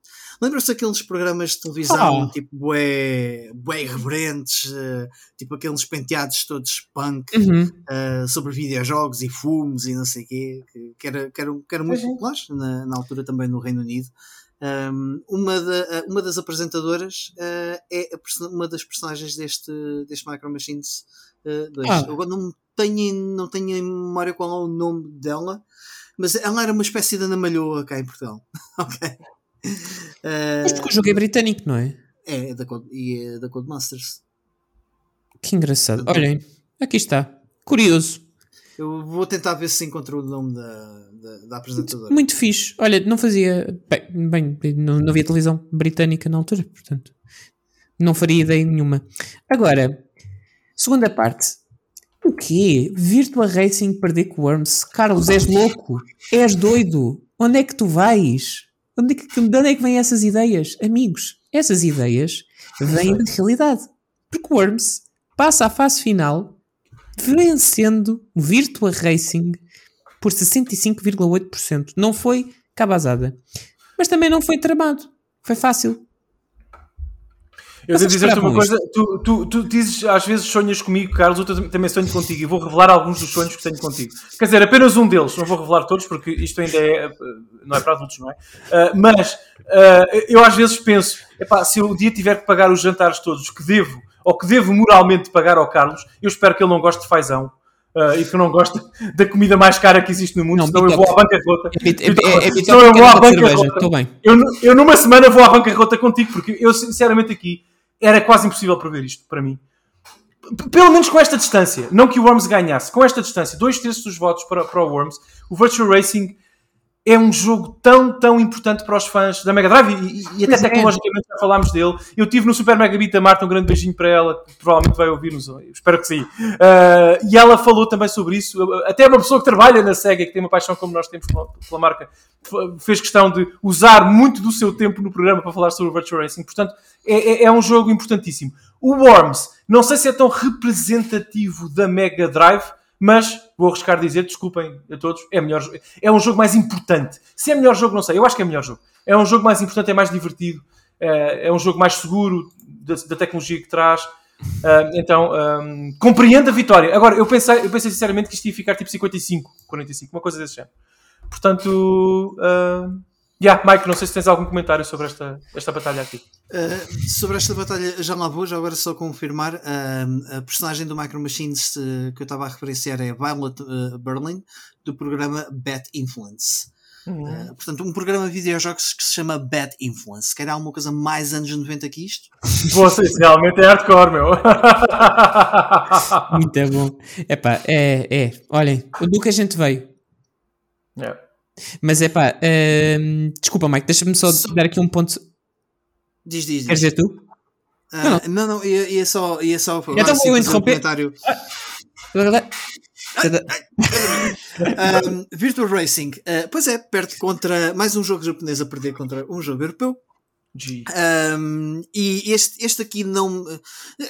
Lembram-se daqueles programas de televisão Ah. tipo bué, bué irreverentes, ah, tipo aqueles penteados todos punk, Uhum. uh, sobre videojogos e fumos e não sei o quê, que, que, era, que, eram, que eram muito Uhum. populares na, na altura também no Reino Unido. Um, uma, da- uma das apresentadoras uh, é a uma das personagens deste, deste Micro Machines 2. Ah. Não tenho, não tenho em memória qual é o nome dela, mas ela era uma espécie de Ana Malhoa cá em Portugal. ok. Uh, Mas porque o jogo é britânico, não é? é da, Code- e é da Codemasters. Que engraçado. Olhem, aqui está. Curioso. Eu vou tentar ver se encontro o nome da, da, da apresentadora. Muito fixe. Olha, não fazia. Bem, bem não, não havia televisão britânica na altura, portanto. Não faria ideia nenhuma. Agora, segunda parte. O quê? Virtua Racing perder com o Worms? Carlos, és louco? És doido? Onde é que tu vais? Onde é que, de onde é que vêm essas ideias? Amigos, essas ideias vêm da realidade. Porque o Worms passa à fase final vencendo o Virtua Racing por 65,8%. Não foi cabazada. Mas também não foi tramado. Foi fácil. Eu devo dizer-te uma coisa, tu, tu, tu dizes, às vezes sonhas comigo, Carlos, eu tam- também sonho contigo e vou revelar alguns dos sonhos que tenho contigo. Quer dizer, apenas um deles, não vou revelar todos porque isto ainda é, eh, não é para adultos, não é? Ah, mas ah, eu às vezes penso, epá, se eu um dia tiver que pagar os jantares todos que devo, ou que devo moralmente pagar ao Carlos, eu espero que ele não goste de fazão. ah, e que não goste da comida mais cara que existe no mundo, Não, senão eu vou à bancarrota. É, é, é, é Senão eu que vou à bancarrota. Estou bem. Eu, eu numa semana vou à bancarrota contigo, porque eu sinceramente aqui era quase impossível prever isto para mim. p- pelo menos com esta distância, não que o Worms ganhasse, com esta distância, dois terços dos votos para, para o Worms, o Virtual Racing é um jogo tão, tão importante para os fãs da Mega Drive e, e- até é. tecnologicamente já falámos dele. Eu tive no Super Mega Beat a Marta, um grande beijinho para ela, que provavelmente vai ouvir-nos, espero que sim. Ah, e ela falou também sobre isso. Até uma pessoa que trabalha na SEGA, que tem uma paixão como nós temos pela, pela marca, fez questão de usar muito do seu tempo no programa para falar sobre o Virtual Racing. Portanto, é, é- é um jogo importantíssimo. O Worms, não sei se é tão representativo da Mega Drive, mas vou arriscar dizer, desculpem a todos, é, melhor, é um jogo mais importante. Se é melhor jogo, não sei, eu acho que é melhor jogo. É um jogo mais importante, é mais divertido, é, é um jogo mais seguro da, da tecnologia que traz. Ah, então, ahm, compreendo a vitória. Agora, eu pensei, eu pensei sinceramente que isto ia ficar tipo 55, 45, uma coisa desse género. Portanto, uh, yeah, Mike, não sei se tens algum comentário sobre esta, esta batalha aqui. Uh, sobre esta batalha, já lá vou, já agora só confirmar. uh, a personagem do Micro Machines uh, que eu estava a referenciar é Violet uh, Berlin, do programa Bad Influence. Uh, portanto, um programa de videojogos que se chama Bad Influence. Quer alguma coisa mais anos 90 que isto? Vocês realmente é hardcore, meu. Muito é bom. Epá, é, é. Olhem, do que a gente veio. Yeah. Mas é pá, desculpa, Mike, deixa-me só Só- dar aqui um ponto. Diz, diz, Queres diz. dizer tu? Uh, não, não, ia, ia só. Ia só agora Então sim vou fazer um interromper. comentário. Um, Um, Virtual Racing, uh, pois é, perde contra mais um jogo japonês a perder contra um jogo europeu. Um, e este, este aqui não,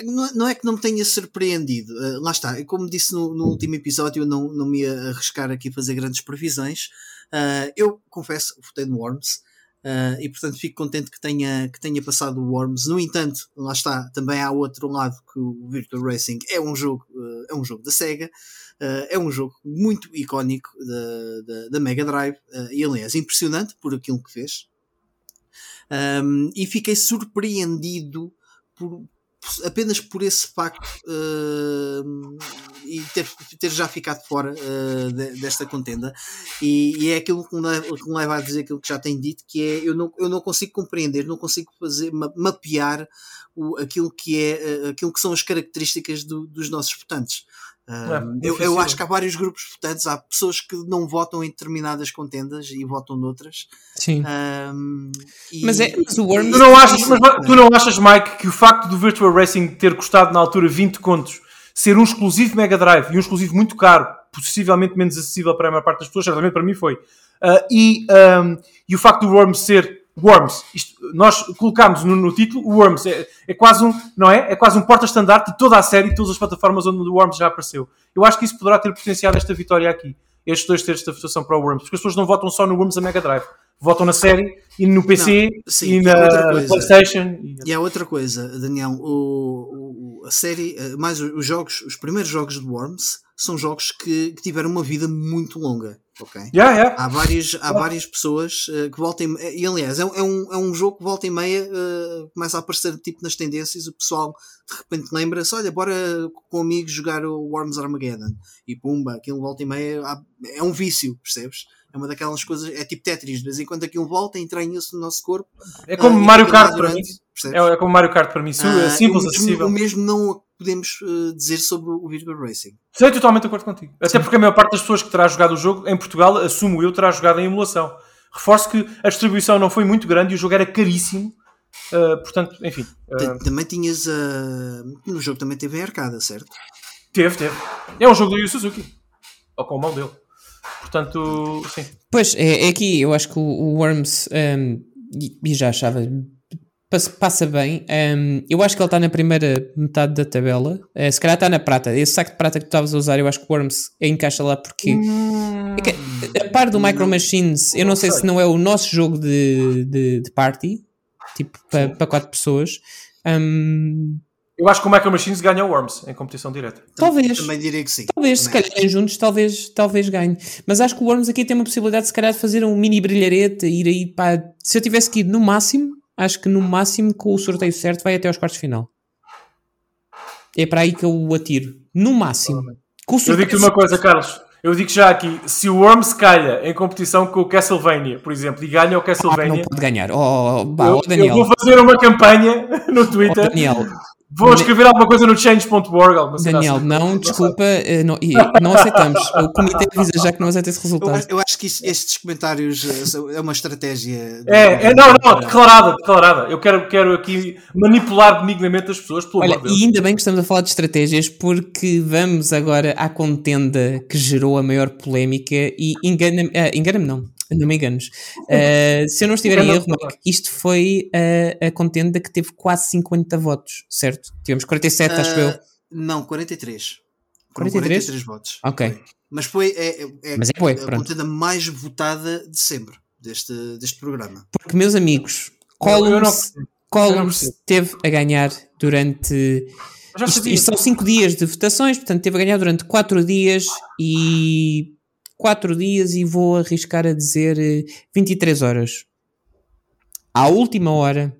não, não é que não me tenha surpreendido. Uh, lá está, como disse no, no último episódio, eu não, não me ia arriscar aqui a fazer grandes previsões. Uh, eu confesso, votei no Worms. Uh, e portanto fico contente que tenha, que tenha passado o Worms. No entanto, lá está, também há outro lado que o Virtual Racing é um jogo, uh, é um jogo da Sega, uh, é um jogo muito icónico da, da, Mega Drive e aliás impressionante por aquilo que fez. Um, e fiquei surpreendido por, apenas por esse facto uh, e ter, ter, já ficado fora uh, de, desta contenda. E, e, é aquilo que me, leva, a dizer aquilo que já tenho dito que é eu não, eu não consigo compreender não consigo fazer mapear o, aquilo que é uh, aquilo que são as características do, dos nossos votantes um, eu, eu, acho que há vários grupos votantes, há pessoas que não votam em determinadas contendas e votam noutras. Sim. Um, e, mas, é, mas o Worms. Tu não, achas, mas, tu não achas, Mike, que o facto do Virtual Racing ter custado na altura 20 contos, ser um exclusivo Mega Drive e um exclusivo muito caro, possivelmente menos acessível para a maior parte das pessoas, certamente para mim foi, uh, e, um, e o facto do Worms ser Worms, isto, nós colocámos no, no, título, Worms é, é, quase um, não é? É quase um porta-estandarte de toda a série, de todas as plataformas onde o Worms já apareceu. Eu acho que isso poderá ter potenciado esta vitória aqui, estes dois terços da votação para o Worms, porque as pessoas não votam só no Worms da Mega Drive, votam na série e no PC não, sim, e na PlayStation. E, e há outra coisa, Daniel, o, o, a série, mais os jogos, os primeiros jogos de Worms são jogos que, que tiveram uma vida muito longa. Okay. Yeah, yeah. Há, várias, há várias pessoas uh, que voltem e aliás é, é, um, é um jogo que volta e meia uh, começa a aparecer tipo nas tendências o pessoal de repente lembra-se olha bora com amigos jogar o Worms Armageddon e pumba, aquilo volta e meia há, é um vício, percebes? É uma daquelas coisas, é tipo Tetris, de vez em quando aquilo volta, entranha-se no nosso corpo. É como uh, Mario Kart para mim. É, é, como Mario Kart para mim, é simples, acessível. O mesmo não podemos uh, dizer sobre o Virtual Racing. Sei totalmente de acordo contigo. Até Sim. porque a maior parte das pessoas que terá jogado o jogo em Portugal, assumo eu, terá jogado em emulação. Reforço que a distribuição não foi muito grande e o jogo era caríssimo. Uh, portanto, enfim. Uh... Também tinhas. no jogo também teve em arcada, certo? Teve, teve. É um jogo do Yu Suzuki. Ou com a mão dele. Portanto, sim. Pois, é, é aqui, eu acho que o, o Worms, um, e, e já achava passa bem. Um, eu acho que ele está na primeira metade da tabela. Uh, se calhar está na prata. Esse saco de prata que tu estavas a usar, eu acho que o Worms encaixa lá porque. Hum... É que, a par do Micro Machines, eu não sei se não é o nosso jogo de, de, de party, tipo para pa quatro pessoas. Um, eu acho que o Micro Machines ganha o Worms em competição direta. Talvez. Também diria que sim. Talvez, Também se calhar juntos, talvez, talvez ganhe. Mas acho que o Worms aqui tem uma possibilidade, se calhar, de fazer um mini brilharete, ir aí para. Se eu tivesse que ir no máximo, acho que no máximo com o sorteio certo vai até aos quartos de final. É para aí que eu o atiro. No máximo. Eu digo-te uma coisa, Carlos. Eu digo já aqui, se o Worms calha em competição com o Castlevania, por exemplo, e ganha o Castlevania... Ah, não pode ganhar. Oh, bah, eu, oh, Daniel. eu vou fazer uma campanha no Twitter. Oh, Daniel, Vou escrever alguma coisa no change.org. Daniel, assim. não, desculpa, eh, não, e- não aceitamos. O comitê avisa já que não aceita esse Eu, resultado. acho- eu acho que isto- estes comentários eh, é uma estratégia. de- É, é, não, não, declarada, declarada. Eu quero, quero aqui manipular benignamente as pessoas, pelo Olha, amor de Deus. e ainda bem que estamos a falar de estratégias, porque vamos agora à contenda que gerou a maior polémica e engana-me, ah, engana-me não, não me enganos. Ah, se eu não estiver em Engana-me, erro, Mike, isto foi a contenda que teve quase 50 votos, certo? Tivemos 47, acho Ah, eu. Não, 43. Foram 43? 43 votos. Ok. Foi. Mas foi é, é- é Mas é bué, a pronto. contenda mais votada de sempre deste, deste programa. Porque, meus amigos, Columns, Columns teve a ganhar durante Isto, isto são 5 dias de votações, portanto teve a ganhar durante 4 dias e 4 dias e vou arriscar a dizer eh, 23 horas. À última hora,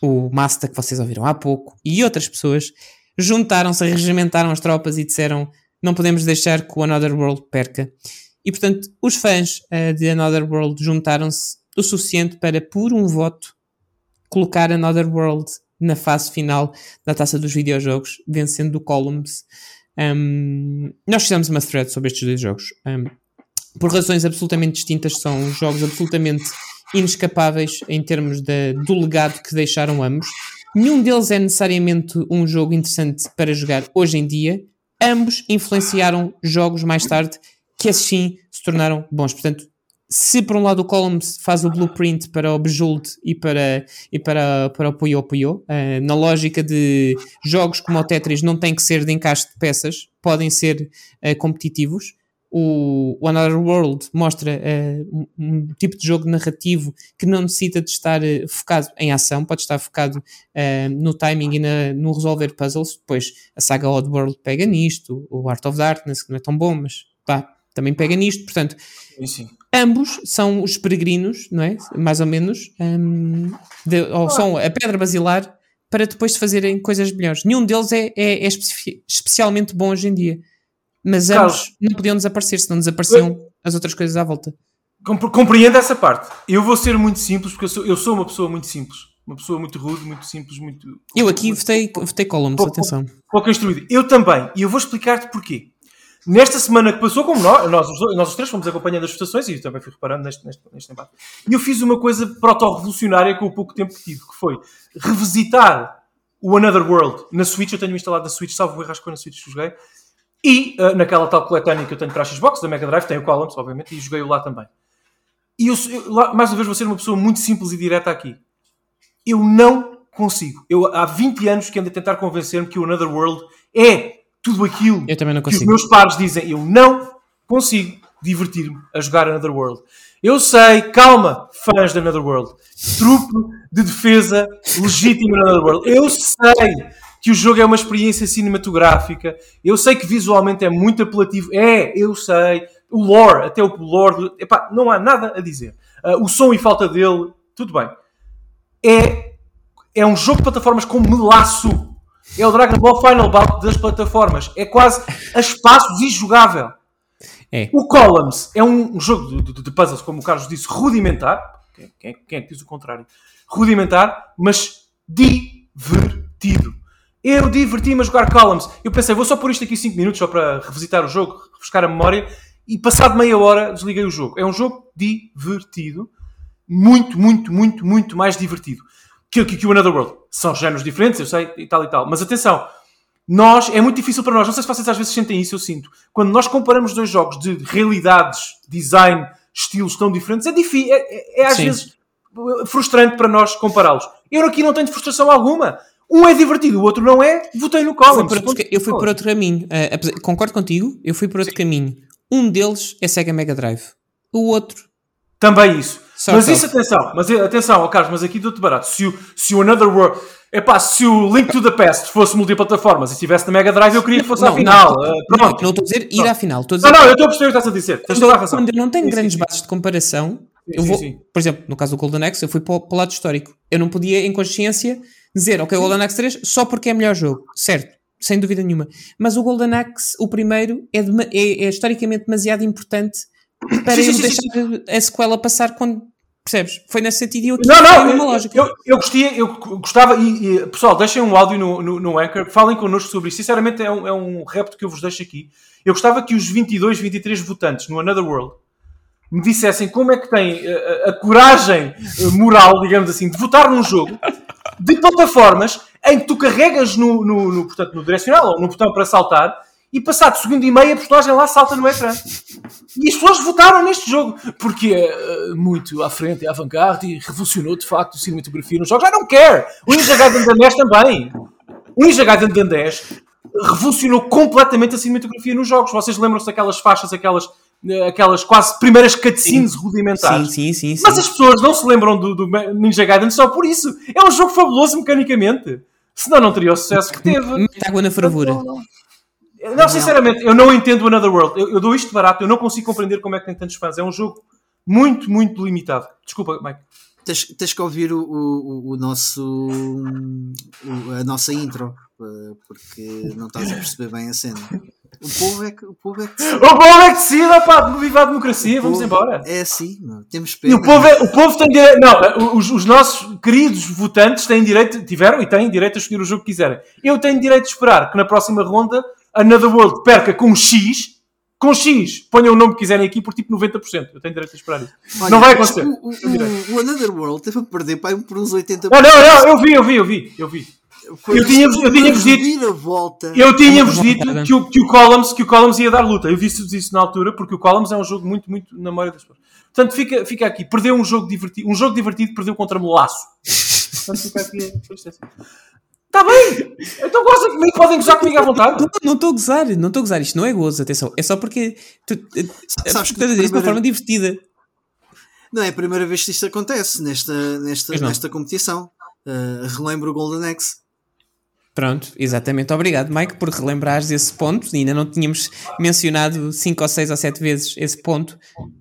o Master que vocês ouviram há pouco e outras pessoas juntaram-se, regimentaram as tropas e disseram não podemos deixar que o Another World perca. E portanto, os fãs eh, de Another World juntaram-se o suficiente para, por um voto, colocar Another World na fase final da taça dos videojogos, vencendo o Columns. Um, nós fizemos uma thread sobre estes dois jogos. Um, por razões absolutamente distintas, são jogos absolutamente inescapáveis em termos de- do legado que deixaram ambos. Nenhum deles é necessariamente um jogo interessante para jogar hoje em dia. Ambos influenciaram jogos mais tarde que assim se tornaram bons. Portanto, se por um lado o Columns faz o blueprint para o Bejeweled e para, e para, para o Puyo Puyo, eh, na lógica de jogos como o Tetris não têm que ser de encaixe de peças, podem ser eh, competitivos. O, o Another World mostra eh, um, um tipo de jogo narrativo que não necessita de estar focado em ação, pode estar focado no timing e na- no resolver puzzles. Depois a saga Oddworld pega nisto, o Art of Darkness, que não é tão bom, mas pá, também pega nisto. Portanto, Sim, sim. Ambos são os peregrinos, não é? Mais ou menos, hum, de- ou são a pedra basilar para depois fazerem coisas melhores. Nenhum deles é, é- é especi- especialmente bom hoje em dia, mas ambos Carlos. não podiam desaparecer, senão desapareciam as outras coisas à volta. Compre- Compreendo essa parte. Eu vou ser muito simples, porque eu sou, eu sou uma pessoa muito simples. Uma pessoa muito rude, muito simples, muito. Eu aqui votei, votei Columns, Pouco- atenção. pouco instruído. Eu também. E eu vou explicar-te porquê. Nesta semana que passou, como nós, nós, nós os três fomos acompanhando as votações, e eu também fui reparando neste, neste, neste embate, e eu fiz uma coisa proto-revolucionária com o pouco tempo que tive, que foi revisitar o Another World na Switch. Eu tenho instalado na Switch, salvo o acho que na Switch que joguei. E ah, naquela tal coletânea que eu tenho para a Xbox, da Mega Drive, tem o Columns, obviamente, e joguei-o lá também. E eu, eu- lá, mais uma vez, vou ser uma pessoa muito simples e direta aqui. Eu não consigo. Eu há 20 anos que ando a tentar convencer-me que o Another World é tudo aquilo Eu também não que os consigo. meus pares dizem. Eu não consigo divertir-me a jogar Another World. Eu sei, calma, fãs de Another World. Trupe de defesa legítimo no Another World. Eu sei que o jogo é uma experiência cinematográfica. Eu sei que visualmente é muito apelativo. É, eu sei. O lore, até o lore. do- Epá, não há nada a dizer. Ah, o som e falta dele, tudo bem. É, é um jogo de plataformas com melaço. É o Dragon Ball Final Bout das plataformas. É quase a espaços e jogável. É. O Columns é um jogo de, de- de puzzles, como o Carlos disse, rudimentar. Quem, quem, quem é que diz o contrário? Rudimentar, mas divertido. Eu diverti-me a jogar Columns. Eu pensei, vou só pôr isto aqui 5 minutos só para revisitar o jogo, refrescar a memória. E passado meia hora desliguei o jogo. É um jogo divertido. Muito, muito, muito, muito mais divertido que, que, que o Another World. São géneros diferentes, eu sei, e tal e tal. Mas atenção, nós, é muito difícil para nós, não sei se vocês às vezes sentem isso, eu sinto. Quando nós comparamos dois jogos de realidades, design, estilos tão diferentes, é difícil, é, é- é às Sim. vezes uh, frustrante para nós compará-los. Eu aqui não tenho frustração alguma. Um é divertido, o outro não é. Votei no Fui outro- eu fui por outro caminho. Apesar- concordo contigo, eu fui por outro caminho. Um deles é Sega Mega Drive. O outro, Também isso. Só mas isso, atenção, mas atenção, ó Carlos, mas aqui dou-te barato. Se o, se o Another World. Epá, se o Link to the Past fosse multiplataformas e estivesse na Mega Drive, eu queria que fosse à Não, final. não, não, pronto. não estou a dizer ir Pronto. à final. Estou a dizer Não, não, eu estou a perceber o que estás a dizer. Tens toda a razão. quando eu não tenho Sim, sim, grandes sim. bases de comparação, eu sim, vou, sim. por exemplo, no caso do Golden Axe, eu fui para o, para o lado histórico. Eu não podia, em consciência, dizer, ok, o Golden Axe 3 só porque é melhor jogo. Certo, sem dúvida nenhuma. Mas o Golden Axe, o primeiro, é, dema- é- é historicamente demasiado importante para Sim, eu sim, sim, deixar a sequela passar quando Percebes? Foi nesse sentido e eu aqui Não, não, mesma eu, lógica. eu, eu gostia, eu gostava, e, e, pessoal, deixem um áudio no, no, no Anchor, falem connosco sobre isso. Sinceramente, é um, é um repto que eu vos deixo aqui. Eu gostava que os 22, 23 votantes no Another World me dissessem como é que têm a, a- a coragem eh, moral, digamos assim, de votar num jogo de plataformas em que tu carregas no, no, no, portanto, no direcional ou no botão para saltar e passado segundo e meio a personagem lá salta no ecrã. E as pessoas votaram neste jogo porque é muito à frente, é avant-garde e revolucionou de facto a cinematografia nos jogos. I don't care! O Ninja Gaiden de 10 também. O Ninja Gaiden de 10 revolucionou completamente a cinematografia nos jogos. Vocês lembram-se daquelas faixas, aquelas, eh, aquelas quase primeiras cutscenes rudimentares? Sim, sim, sim. sim. Mas as pessoas não se lembram do, do Ninja Gaiden só por isso. É um jogo fabuloso mecanicamente. Senão não teria o sucesso que teve. Mete água na fervura. Não, sinceramente, eu não entendo Another World. Eu, eu dou isto barato, eu não consigo compreender como é que tem tantos fãs. É um jogo muito, muito limitado. Desculpa, Mike. Tens, tens que ouvir o, o, o nosso o- a nossa intro eh, porque não estás a perceber bem a cena. O povo é que, o povo é que O povo é que decida, pá, viva a democracia, o vamos embora. É assim, meu, temos E pena. o povo, é- o povo tem direito. Não, os, os nossos queridos votantes têm direito, tiveram e têm direito a escolher o jogo que quiserem. Eu tenho direito de esperar que na próxima ronda Another World perca com X. Com X, ponham o nome que quiserem aqui por tipo 90%. Eu tenho direito a esperar isso. Olha, não vai acontecer. O, o, o Another World teve a perder pá, por uns 80%. Não, não, não, eu vi, eu vi, eu vi, eu vi. Foi eu tinha-vos- eu tinha-vos dito- volta. Eu Muito dito que o, que, o Columns, que o Columns ia dar luta. Eu disse-vos isso na altura, porque o Columns é um jogo muito, muito na memória das pessoas. Portanto, fica, fica aqui. Perdeu um jogo divertido. Um jogo divertido perdeu contra Molaço. Portanto, fica aqui. Está bem! Então gozem comigo, podem gozar comigo à vontade. Não- estou a gozar, não estou a gozar. Isto não é gozo, atenção. É só porque tu, Sabes que estás a dizer isso de uma forma divertida. Não é a primeira vez que isto acontece nesta, nesta, nesta competição. Uh, relembro o Golden Axe. Pronto, exatamente. Obrigado, Mike, por relembrares esse ponto. Ainda não tínhamos mencionado 5 ou 6 ou 7 vezes esse ponto.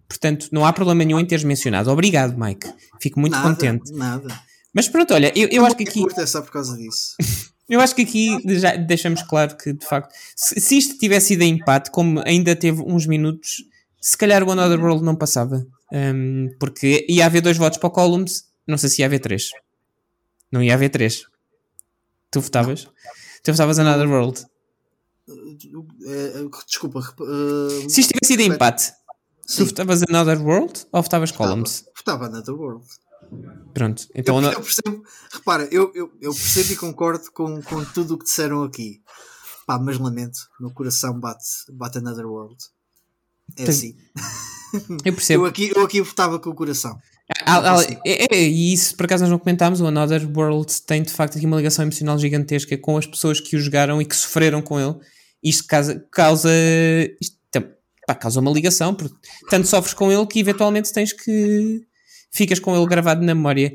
Portanto, não há problema nenhum em teres mencionado. Obrigado, Mike. Fico muito nada, contente. Nada. Mas pronto, olha, eu, eu acho que aqui. curto é só por causa disso. Eu acho que aqui já deixamos claro que, de facto, se, se isto tivesse sido em empate, como ainda teve uns minutos, se calhar o Another World não passava. Hum, porque ia haver dois votos para o Columns, não sei se ia haver três. Não ia haver três. Tu votavas? Tu votavas Another World. Uh, uh, desculpa. uh, Se isto tivesse sido em repete. empate, tu Sim, votavas Another World ou votavas votava. Columns? Votava Another World. Pronto. Então, eu, eu percebo, repara, eu, eu, eu percebo e concordo com, com tudo o que disseram aqui. Pá, mas lamento, no coração bate, bate Another World. É Pois- assim. eu percebo. Eu aqui, eu aqui votava com o coração. Ah, ah, consigo. é, é, e isso por acaso nós não comentámos, o Another World tem de facto aqui uma ligação emocional gigantesca com as pessoas que o jogaram e que sofreram com ele. Isto causa, causa, isto, tem- pá, causa uma ligação, porque tanto sofres com ele que eventualmente tens que ficas com ele gravado na memória.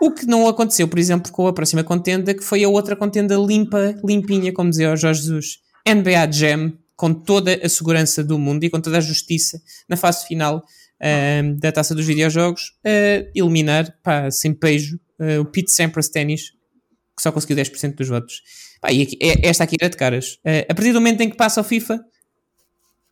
O que não aconteceu, por exemplo, com a próxima contenda, que foi a outra contenda limpa, limpinha, como dizia o Jorge Jesus, NBA Jam, com toda a segurança do mundo e com toda a justiça na fase final ahm, da taça dos videojogos, a eliminar, pá, sem pejo, ah, o Pete Sampras Tennis, que só conseguiu 10% dos votos. Pá, e aqui- é- esta aqui era de caras. Ah, a partir do momento em que passa o FIFA,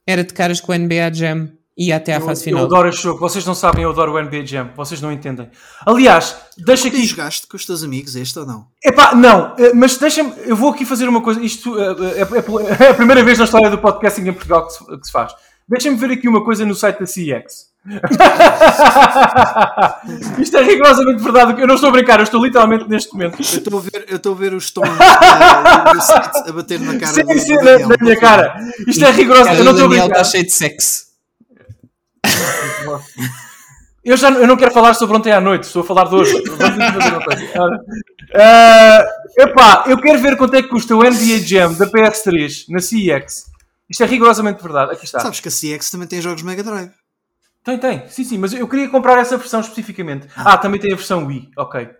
era de caras com o NBA Jam e até à Eu, fase eu final. adoro este jogo. Vocês não sabem, eu adoro o NBA Jam. Vocês não entendem. Aliás, deixa Tu aqui. jogaste com os teus amigos este ou não? Epá, não, eh, mas deixa-me. Eu vou aqui fazer uma coisa. Isto eh, é, é- é a primeira vez na história do podcasting em Portugal que se, que se faz. Deixa-me ver aqui uma coisa no site da CX. Isto é rigorosamente verdade. Eu não estou a brincar, eu estou literalmente neste momento. Eu estou a ver, eu estou a ver os tons uh, do site a bater na cara Sim, sim, na, minha cara. Isto é rigoroso. Eu não estou a Daniel brincar. está cheio de sexo. Eu já eu não quero falar sobre ontem à noite, estou a falar de hoje. Ah, epá, eu quero ver quanto é que custa o NBA Jam da PS3 na CEX. Isto é rigorosamente verdade. Aqui está. Sabes que a CX também tem jogos Mega Drive. Tem, tem. Sim, sim, mas eu queria comprar essa versão especificamente. Ah, também tem a versão Wii. Ok.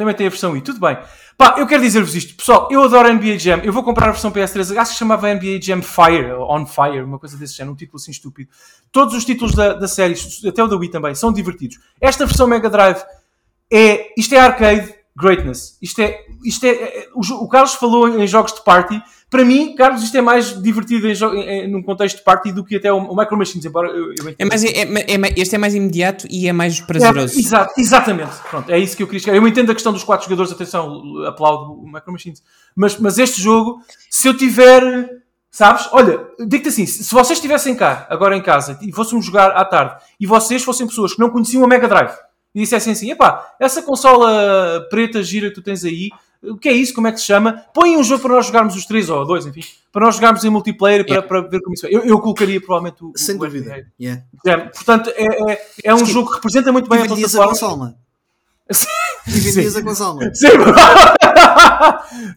Também tem a versão Wii. Tudo bem. Pá, eu quero dizer-vos isto. Pessoal, eu adoro NBA Jam. Eu vou comprar a versão PS3. Acho que chamava NBA Jam Fire, On Fire, uma coisa desse género. Um título assim estúpido. Todos os títulos da, da série, até o da Wii também, são divertidos. Esta versão Mega Drive é... Isto é arcade. greatness. Isto é, isto é, é- o, o Carlos falou em jogos de party. Para mim, Carlos, isto é mais divertido em, em- num contexto de party do que até o, o Micro Machines, embora eu, eu É mais, é, é- é este é mais imediato e é mais É, prazeroso. exato, exatamente. Pronto, é isso que eu queria chegar. Eu entendo a questão dos quatro jogadores, atenção, aplaudo o Micro Machines. Mas, mas este jogo, se eu tiver. Sabes? Olha, digo-te assim: se se vocês estivessem cá, agora em casa, e fôssemos jogar à tarde, e vocês fossem pessoas que não conheciam a Mega Drive, e dissessem assim: epá, essa consola preta gira que tu tens aí, o que é isso? Como é que se chama? Põe um jogo para nós jogarmos os três ou dois, enfim, para nós jogarmos em multiplayer para, Yeah. para ver como isso é. Eu, eu colocaria provavelmente o. Sem o dúvida. Yeah. É, portanto, é, é, é um jogo que representa muito E bem a vendias a plataforma. consola. E vendias a consola. Sim.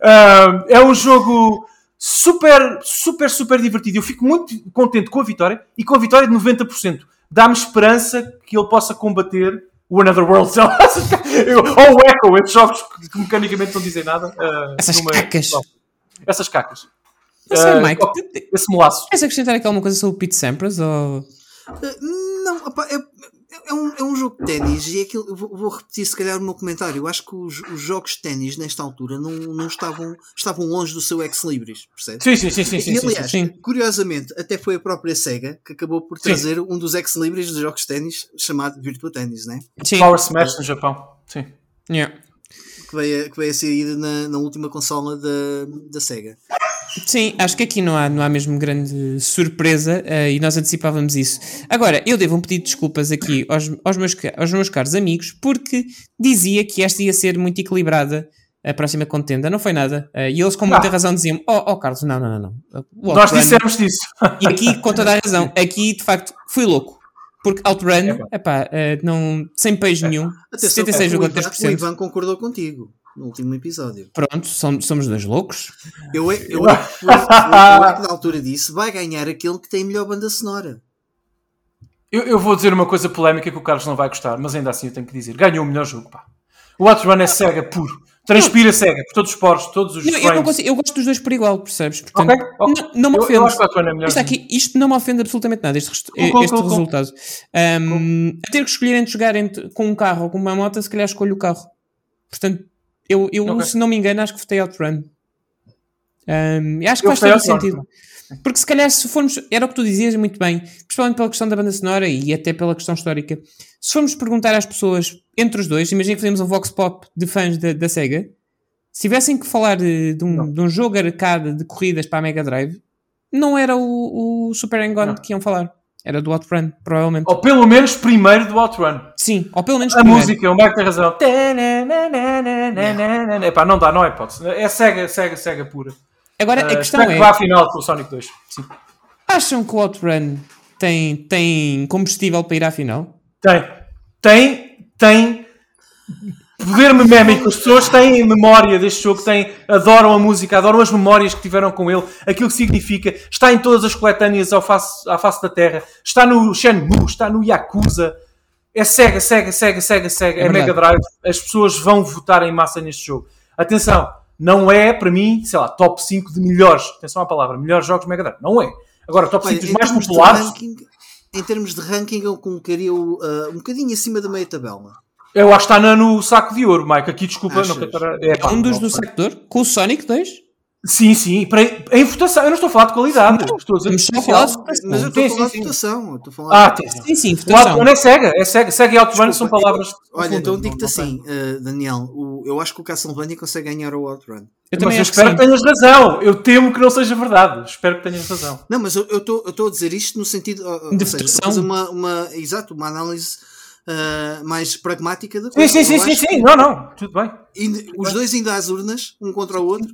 É um jogo super, super, super divertido. Eu fico muito contente com a vitória e com a vitória de 90%. Dá-me esperança que ele possa combater o Another World. Eu- Ou o Echo, esses jogos que, mecanicamente não dizem nada. ah, Essas numa- cacas. Essas cacas. Não sei, Ah, Mike. Esse molaço. Queres acrescentar aqui alguma coisa sobre o Pete Sampras? Ou... Uh, Não, opá, é, é um, é um jogo de ténis e é aquilo, eu vou, vou repetir se calhar o meu comentário. Eu acho que os, os jogos de ténis nesta altura não, não estavam, estavam longe do seu ex-libris, percebes? Sim, sim, sim, sim, sim, e sim, aliás, sim. curiosamente, até foi a própria SEGA que acabou por Sim. trazer um dos ex-libris dos jogos de ténis chamado Virtua Tennis, né? Sim. Power Smash no Japão. Sim. Yeah. que, veio, a- que veio a sair na, na última consola da, da SEGA. Sim, acho que aqui não há, não há mesmo grande surpresa eh, e nós antecipávamos isso. Agora, eu devo um pedido de desculpas aqui aos, aos, meus, aos meus caros amigos porque dizia que esta ia ser muito equilibrada a próxima contenda. Não foi nada. Eh, e eles com muita Ah. razão diziam: Oh, oh Carlos, não, não, não. não. Nós dissemos disso. E aqui, com toda a razão, aqui de facto fui louco. Porque Outrun, epá, eh, não, sem peixe nenhum, Atenção, 76,3%. o, Ivan, o Ivan concordou contigo no último episódio. Pronto, somos, somos dois loucos. Eu, é- eu, é que fui- eu, eu é que na altura disse: vai ganhar aquele que tem melhor banda sonora. Eu, eu vou dizer uma coisa polémica que o Carlos não vai gostar, mas ainda assim eu tenho que dizer. Ganhou o melhor jogo, pá. O Outrun é cega puro. Transpira cega por todos os poros, todos os Não, eu, não consigo, eu gosto dos dois por igual, percebes? Portanto, Ok, ok. Não, não me Eu- ofende. Eu, acho que é melhor. Isto, aqui, isto não me ofende absolutamente nada, este, rest- cool, este cool. resultado. Um, a ter que escolher entre jogar entre- com um carro ou com uma moto, se calhar escolho o carro. Portanto, eu, eu Ok. se não me engano, acho que votei Outrun. Um, acho que Eu faz todo sentido. Porque se calhar se formos, era o que tu dizias muito bem, principalmente pela questão da banda sonora e até pela questão histórica, se formos perguntar às pessoas entre os dois, imagina que fazemos um vox pop de fãs da, da SEGA, se tivessem que falar de, de um, de um jogo arcade de corridas para a Mega Drive, não era o, o Super Hang-On que iam falar, era do Outrun, provavelmente. Ou pelo menos primeiro do Outrun. Sim, ou pelo menos A primeiro. música, o Mike tem razão. Epá, não dá, não é hipótese. É cega, cega, cega pura. Agora Uh, a questão espero é, que vá à final com o Sonic 2. Sim. acham que o Outrun tem, tem combustível para ir à final? Tem. Tem. Tem. Poder memémico. As pessoas têm memória deste jogo, têm, adoram a música, adoram as memórias que tiveram com ele, aquilo que significa. Está em todas as coletâneas ao face, à face da Terra. Está no Shenmue, está no Yakuza. É cega, cega, cega, cega, cega. É, É. Mega Drive. As pessoas vão votar em massa neste jogo. Atenção, não é, para mim, sei lá, top 5 de melhores. Atenção à palavra, melhores jogos Mega Drive. Não é. Agora, top 5 Olha, dos mais populares. ranking- em termos de ranking, eu colocaria-o uh, um bocadinho acima da meia tabela. Eu acho que está na- no saco de ouro, Mike. Aqui, desculpa, Achas? não quero é, pá, um dos não do sei. sector, com o Sonic 2? Sim, sim. Para, em votação. Eu não estou a falar de qualidade. estou a dizer a falar de votação. Mas eu estou a falar sim, de votação. eu estou a falar Ah, de votação. Sim, sim, O votação. Outrun é cega. É cega. Cega e Outrun são palavras. Olha, então digo-te não- não assim, uh, Daniel, o- eu acho que o Castlevania consegue ganhar o Outrun. Eu Mas também eu que espero sim. que, tenhas razão. Eu temo que não seja verdade. Espero que tenhas razão. Não, mas eu estou a dizer isto no sentido. De seja, uma, uma, exato, uma análise uh, mais pragmática da Sim, coisa. sim, sim, sim, sim. que Não, não. Tudo bem. Os dois ainda às urnas, um contra o outro.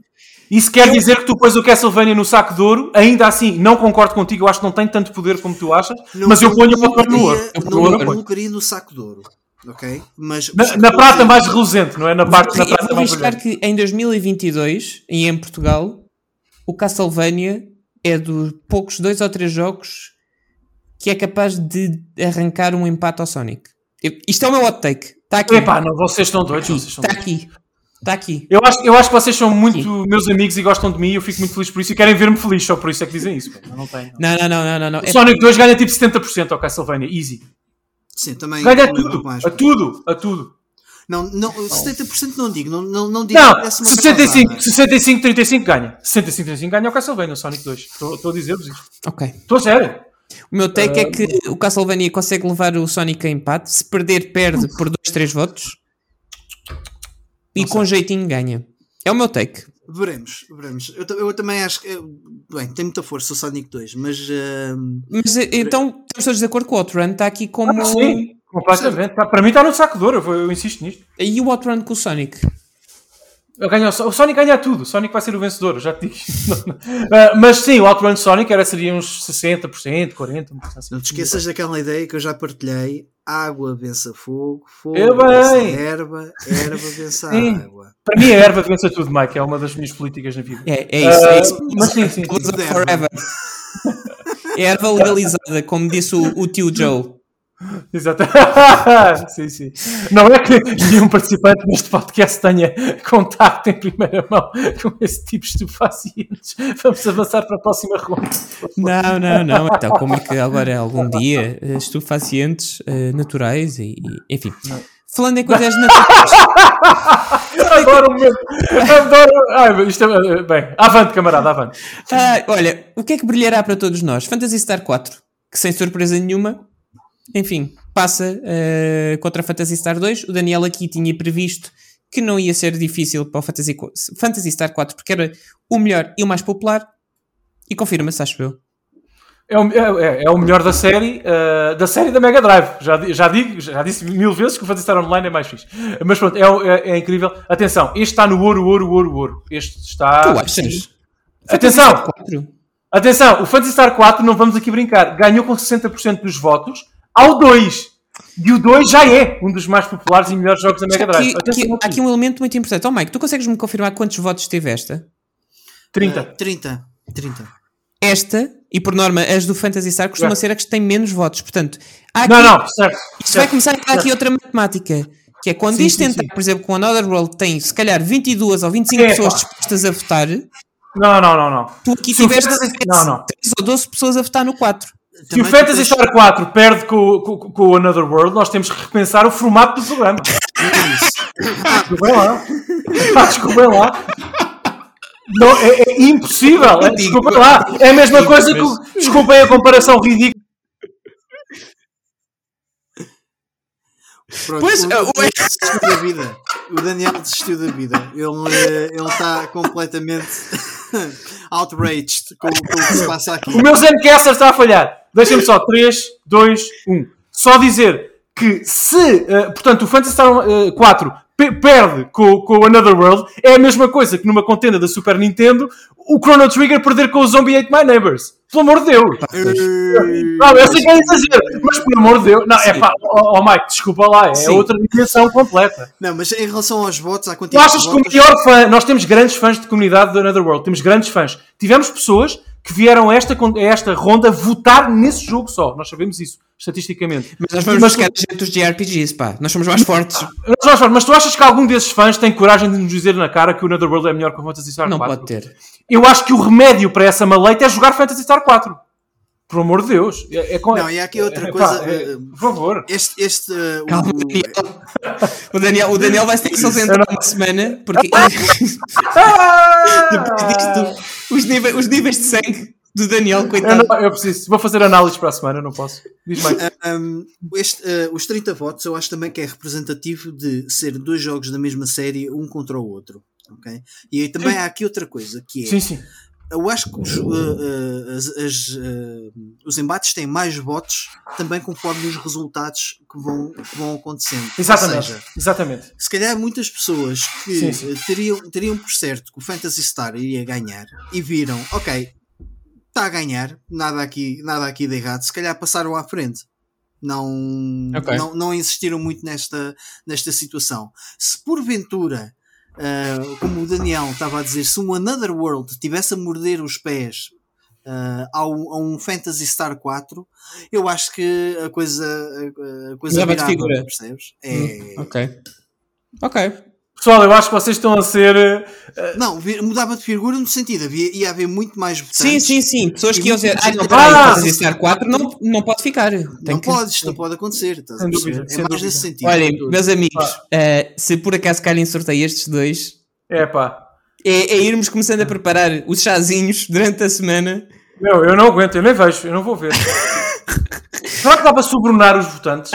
Isso quer dizer que tu pões o Castlevania no saco de ouro. Ainda assim, não concordo contigo. Eu acho que não tem tanto poder como tu achas. Não- mas eu ponho o Outrun no ouro. Eu Não ouro, colocaria no saco de ouro. Ok? Mas, Na, na prata mais reluzente, não é? Na parte na Eu prata vou mais reluzente. que em 2022, e em Portugal, o Castlevania é dos poucos dois ou três jogos que é capaz de arrancar um empate ao Sonic. Isto é o meu hot take. Está aqui. Epá, não, vocês estão doidos. aqui. Vocês estão Está doidos. aqui. Está aqui. Eu acho, eu acho que vocês são muito meus amigos e gostam de mim. Eu fico muito feliz por isso e querem ver-me feliz. Só por isso é que dizem isso. pá. Não, tem. Não, não, não, não, não. não. O É- Sonic 2 ganha tipo 70% ao Castlevania. Easy. Sim, também. Ganha a tudo. mais. A tudo. A tudo. Não, não, 70% não digo, não, não, não digo. Não, parece uma 65, caçada. 65, 35 ganha. 65, 35 ganha o Castlevania, o Sonic 2. Estou estou a dizer-vos isto. Ok. Estou a sério. O meu take é que o Castlevania consegue levar o Sonic a empate. Se perder, perde por 2, 3 votos. E com jeitinho ganha. É o meu take. Veremos, veremos. Eu, eu também acho que. Bem, tem muita força o Sonic 2, mas. ehm, Mas eh, então estamos todos de acordo que o Outrun está aqui como. Ah, sim, completamente. Tá- para mim está no saco de ouro, eu insisto nisto. E o Outrun com o Sonic? Eu ganho, o Sonic ganha tudo, o Sonic vai ser o vencedor, eu já te digo. Ah, mas sim, o Outrun Sonic era, seria uns 60%, 40%. uma coisa assim. não te esqueças daquela ideia que eu já partilhei: água vence fogo, fogo Eu vence bem. erva, erva vence Sim. água. Para mim a erva vence tudo, Mike, é uma das minhas políticas na vida. É, é isso. é isso. Ah, mas sim, sim. Erva. Forever. É erva legalizada, como disse o, o tio Joe. Exato. sim, sim. Não é que nenhum participante neste podcast tenha contacto em primeira mão com esse tipo de estupefacientes. Vamos avançar para a próxima ronda. Não, não, não. Então, como é que agora, algum dia, eh, estupefacientes eh, naturais e, e- enfim. Falando em coisas naturais, Adoro o momento. Adoro. Ai, isto é... Bem, avante, camarada, avante. ah, olha, o que é que brilhará para todos nós? Fantasy Star 4, que sem surpresa nenhuma, enfim, passa eh, contra Fantasy Star 2. O Daniel aqui tinha previsto que não ia ser difícil para o Fantasy, Fantasy Star 4 porque era o melhor e o mais popular. E confirma-se, acho eu. É o, é, é- é o melhor da série, uh, da série da Mega Drive. Já, já digo, já disse mil vezes que o Fantasy Star Online é mais fixe. Mas pronto, é, é- é incrível. Atenção, este está no ouro, ouro, ouro, ouro. Este está. tu achas? Atenção! Fantasy Star 4? Atenção, o Fantasy Star 4, não vamos aqui brincar, ganhou com 60% dos votos ao 2. E o 2 já é um dos mais populares e melhores jogos da Mega Drive. Aqui, aqui- aqui. há aqui um elemento muito importante. Oh, Mike, tu consegues-me confirmar quantos votos teve esta? 30. 30. 30. Esta, e por norma as do Fantasy Star, costuma É. ser a que tem menos votos. Portanto, há aqui, Não, não, certo. isto vai certo. começar a dar aqui outra matemática. Que é quando Sim, isto sim, tentar, sim. por exemplo, com Another World tem se calhar 22 ou 25 É, pessoas pá. dispostas a votar, Não, não, não, não. tu aqui tiveste não. 3 ou 12 pessoas a votar no 4. Se o Fantasy tens- Star 4 perde com, com, com o Another World, nós temos que repensar o formato do programa. Desculpem lá. Pá, Desculpem lá. Não, é, é impossível. É, desculpem lá. É a mesma coisa que. o- Desculpem a comparação ridícula. Pronto, Pois, o, o o- Daniel desistiu da vida. O Daniel desistiu da vida. Ele eh, ele está completamente outraged com, com o que se passa aqui. O meu Zencaster está a falhar. Deixem-me só. 3, 2, 1. Só dizer que se, eh, portanto, o Fantasy Star eh, 4 pe- perde com, com o Another World, é a mesma coisa que numa contenda da Super Nintendo o Chrono Trigger perder com o Zombie Ate My Neighbors. Pelo amor de Deus. Não, eu sei que é exagero, mas pelo amor de Deus. Não, é pá, oh, oh, Mike, desculpa lá, é Sim. outra dimensão completa. Não, mas em relação aos votos, Tu quantidade achas de que o melhor fã, nós temos grandes fãs de comunidade do Another World, temos grandes fãs. Tivemos pessoas que vieram a esta, a esta ronda votar nesse jogo só. Nós sabemos isso, estatisticamente. Mas nós Mas buscar a gente dos JRPGs, pá. Nós somos mais fortes. Mas, nós mas tu achas que algum desses fãs tem coragem de nos dizer na cara que o Another World é melhor que o Fantasy Star Não 4? pode ter. Eu acho que o remédio para essa maleita é jogar Fantasy Star 4. Por amor de Deus. É, é com- Não, e há aqui outra é, coisa, pá, é, eh, por favor. Este, este, o- Calma, o- Daniel. O Daniel, o Daniel vai ter que se ausentar uma semana porque depois disto, os níveis, os níveis de sangue do Daniel, Eu, coitado. não- eu preciso. Vou fazer análises para a semana, não posso. Diz mais. Um, este, uh, os 30 votos eu acho também que é representativo de ser dois jogos da mesma série, um contra o outro. ok? E aí também há aqui outra coisa que é. Sim, sim. Eu acho que os, uh, as- as, uh, os embates têm mais votos também conforme os resultados que vão, que vão acontecendo. Exatamente. Seja, Exatamente. se calhar muitas pessoas que Sim, sim. teriam, teriam por certo que o Phantasy Star iria ganhar e viram, ok, está a ganhar, nada aqui, nada aqui de errado, se calhar passaram à frente. Não, Ok. não, não insistiram muito nesta, nesta situação. Se porventura, uh, como o Daniel estava a dizer, se um Another World tivesse a morder os pés uh, ao, a um Phantasy Star 4, eu acho que a coisa, a, a coisa virava, figura. percebes? É, Ok. Ok. Pessoal, eu acho que vocês estão a ser. eh, Não, mudava de figura no sentido, havia, ia haver muito mais votantes. Sim, sim, sim. Pessoas que iam dizer, ah, não, não peraí, pode. Star 4 não, não pode ficar. Tem Não que- pode, isto não pode acontecer. Estás a perceber? é mais dúvida. nesse sentido. Olhem, meus amigos, eh, se por acaso calhem sorteio estes dois, É pá. é, é irmos começando a preparar os chazinhos durante a semana. Meu, eu não aguento, eu nem vejo, eu não vou ver. Será que dá para sobrenar os votantes?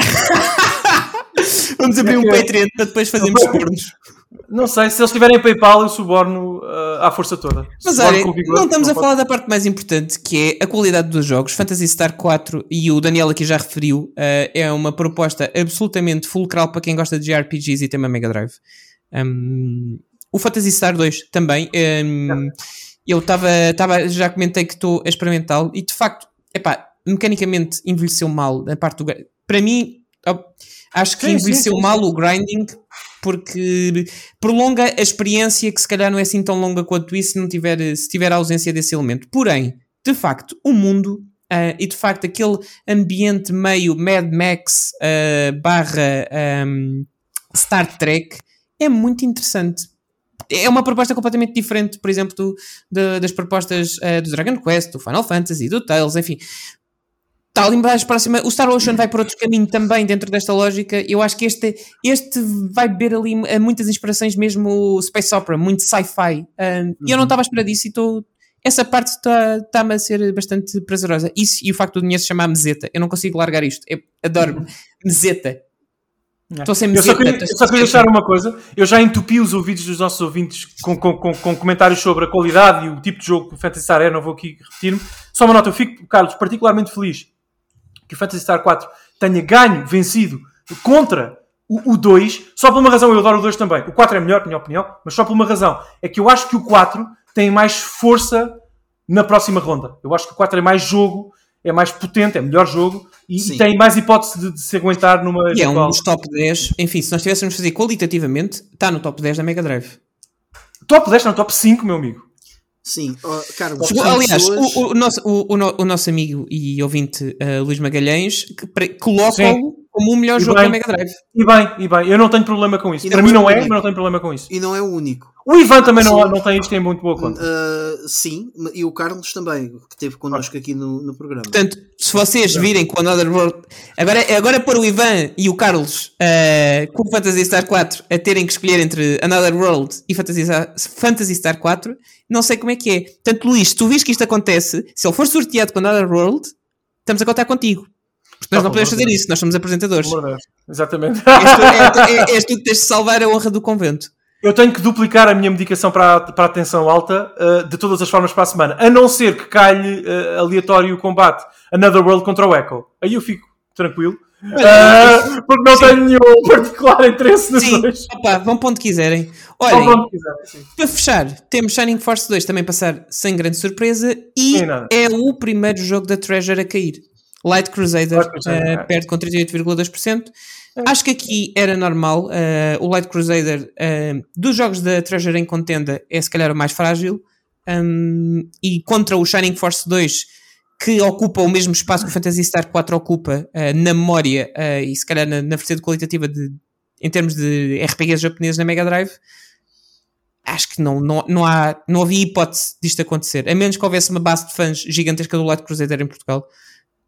Vamos abrir um que- Patreon para depois fazermos pornos. Não sei, se eles tiverem PayPal, eu suborno ah, à força toda. Mas Suborno olha, vigor, não estamos a pode- falar da parte mais importante, que é a qualidade dos jogos. Fantasy Star 4, e o Daniel aqui já referiu, eh, é uma proposta absolutamente fulcral para quem gosta de JRPGs e tem uma Mega Drive. Um, o Fantasy Star 2 também. um, eu estava, já comentei que estou a experimentá-lo e de facto, epá, mecanicamente envelheceu mal a parte do. Para mim, acho que Sim, envelheceu sim, mal o grinding porque prolonga a experiência que se calhar não é assim tão longa quanto isso se não tiver, se tiver a ausência desse elemento. Porém, de facto, o mundo ah, e de facto aquele ambiente meio Mad Max ah, barra ahm, Star Trek é muito interessante. É uma proposta completamente diferente, por exemplo, do- da- das propostas ah, do Dragon Quest, do Final Fantasy, do Tales, enfim. Está ali mais próxima. O Star Ocean vai por outro caminho também dentro desta lógica. Eu acho que este, este vai beber ali a muitas inspirações, mesmo Space Opera, muito sci-fi. Um, E eu não estava à espera disso e estou. Essa parte está-me a ser bastante prazerosa. Isso e o facto do dinheiro se chamar meseta. Eu não consigo largar isto. Eu adoro meseta. Estou sem Eu só meseta. queria, eu só queria meseta. deixar uma coisa. Eu já entupi os ouvidos dos nossos ouvintes com, com, com, com comentários sobre a qualidade e o tipo de jogo que o Fantasy Star é. Não vou aqui repetir-me. Só uma nota. Eu fico, Carlos, particularmente feliz que o Fantasy Star 4 tenha ganho, vencido contra o, o 2. Só por uma razão. Eu adoro o 2 também. O 4 é melhor, na minha opinião. Mas só por uma razão. É que eu acho que o 4 tem mais força na próxima ronda. Eu acho que o 4 é mais jogo. É mais potente, é melhor jogo e, Sim. e tem mais hipótese de, de se aguentar numa E é um dos top 10. Enfim, se nós tivéssemos fazer qualitativamente, está no top 10 da Mega Drive. Top 10, não, top 5, meu amigo. Sim. Chegou- são aliás, pessoas- o, o nosso, o, o o nosso amigo e ouvinte eh, Luís Magalhães coloca-o como o melhor E jogo bem. da Mega Drive. E bem, e bem, eu não tenho problema com isso. Para mim é não é, único. mas não tenho problema com isso. E não é o único. O Ivan também não, não tem isto em muito boa conta. Uh, sim, e o Carlos também, que esteve connosco aqui no, no programa. Portanto, se vocês virem com Another World. Agora, agora pôr o Ivan e o Carlos eh, com o Fantasy Star 4 a terem que escolher entre Another World e Fantasy, Star- Fantasy Star 4, não sei como é que é. Portanto, Luís, se tu vês que isto acontece, se ele for sorteado com Another World, estamos a contar contigo. Porque nós Ah, não podemos fazer isso, nós somos apresentadores. Exatamente. És tu, é, é, és tu que tens de salvar a honra do convento. Eu tenho que duplicar a minha medicação para a, para a tensão alta uh, de todas as formas para a semana. A não ser que calhe uh, aleatório o combate Another World contra o Echo. Aí eu fico tranquilo. Uh, porque não tenho nenhum particular interesse nos Sim, dois. opa, vão para onde quiserem. Olhem, para onde quiserem, sim. para fechar, temos Shining Force 2 também passar sem grande surpresa e Sim, é o primeiro jogo da Treasure a cair. Light Crusader, Light Crusader, eh, é. perde com 38,2%. Acho que aqui era normal. eh, o Light Crusader, eh, dos jogos da Treasure em contenda, é se calhar o mais frágil. Um, e contra o Shining Force 2, que ocupa o mesmo espaço que o Phantasy Star 4 ocupa eh, na memória eh, e se calhar na, na vertente qualitativa de, em termos de RPGs japoneses na Mega Drive, acho que não, não, não, há, não havia hipótese disto acontecer, a menos que houvesse uma base de fãs gigantesca do Light Crusader em Portugal.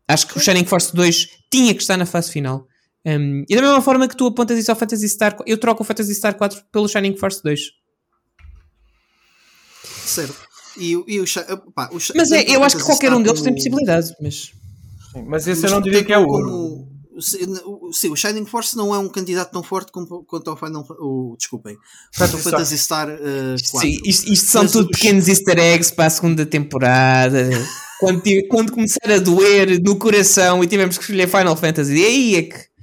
Acho que o Shining Force 2 tinha que estar na fase final. Um, e da mesma forma que tu apontas isso ao Phantasy Star, eu troco o Phantasy Star 4 pelo Shining Force 2. Certo. E, e o, pá, o Mas é, eu acho que Fantasy qualquer um deles tem como- possibilidade. Mas Sim, Mas esse mas eu não diria tem que é o como- ouro. se- o- Sim, o Shining Force não é um candidato tão forte como, quanto ao Final. O, desculpem. Fantasy Quanto ao Fantasy Star uh, 4. Sim, isto, isto são Mas tudo os- pequenos easter eggs para a segunda temporada. quando, quando começar a doer no coração e tivemos que escolher Final Fantasy, e aí é que.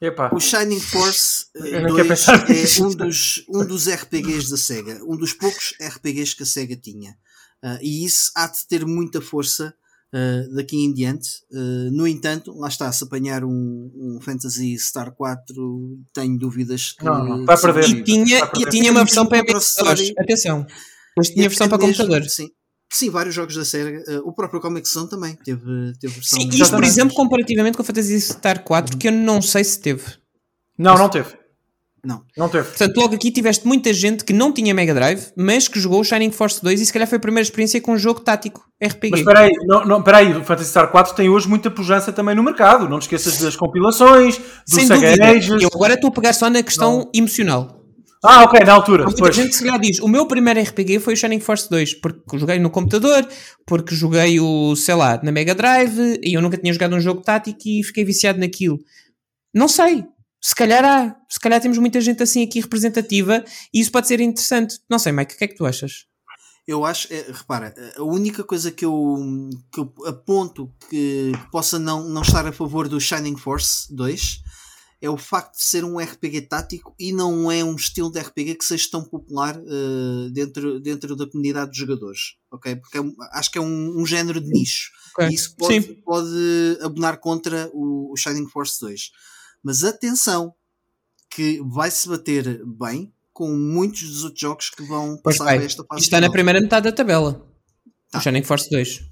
Epá. O Shining Force Eu não quero 2 pensar nisso. é um dos, um dos RPGs da SEGA, um dos poucos RPGs que a SEGA tinha. Ah, e isso há de ter muita força ah, daqui em diante. Ah, no entanto, lá está, se apanhar um, um Fantasy Star 4, tenho dúvidas que. Não, não, vai perder. E tinha, e tinha uma versão para processor. Atenção. Este tinha versão para mesmo- computador. Sim. Sim, vários jogos da SEGA. Ah, o próprio Comic Zone também teve, teve versão. Sim, isto, por exemplo, comparativamente com o Fantasy Star 4, que eu não sei se teve. Não, não teve. Não. Não teve. Portanto, logo aqui tiveste muita gente que não tinha Mega Drive, mas que jogou o Shining Force 2 e se calhar foi a primeira experiência com um jogo tático RPG. Mas espera aí, não, não, espera aí, o Phantasy Star 4 tem hoje muita pujança também no mercado. Não te esqueças das compilações, do Sem Sega dúvida. Ages. Eu agora estou a pegar só na questão emocional. Ah, ok, na altura. Há muita Pois. gente que se calhar diz: o meu primeiro RPG foi o Shining Force 2, porque joguei no computador, porque joguei o, sei lá, na Mega Drive e eu nunca tinha jogado um jogo tático e fiquei viciado naquilo. Não sei. Se calhar há. Se calhar temos muita gente assim aqui representativa e isso pode ser interessante. Não sei, Mike, o que é que tu achas? Eu acho, é, repara, a única coisa que eu, que eu aponto que possa não, não estar a favor do Shining Force 2 é o facto de ser um RPG tático e não é um estilo de RPG que seja tão popular eh, dentro, dentro da comunidade dos jogadores, ok? Porque é acho que é um, um género de nicho Ok. e isso pode, Sim. pode abonar contra o, o Shining Force 2. Mas atenção, que vai se bater bem com muitos dos outros jogos que vão Pois passar a esta fase. Isto está na primeira metade da tabela. Tá. O Shining Force 2.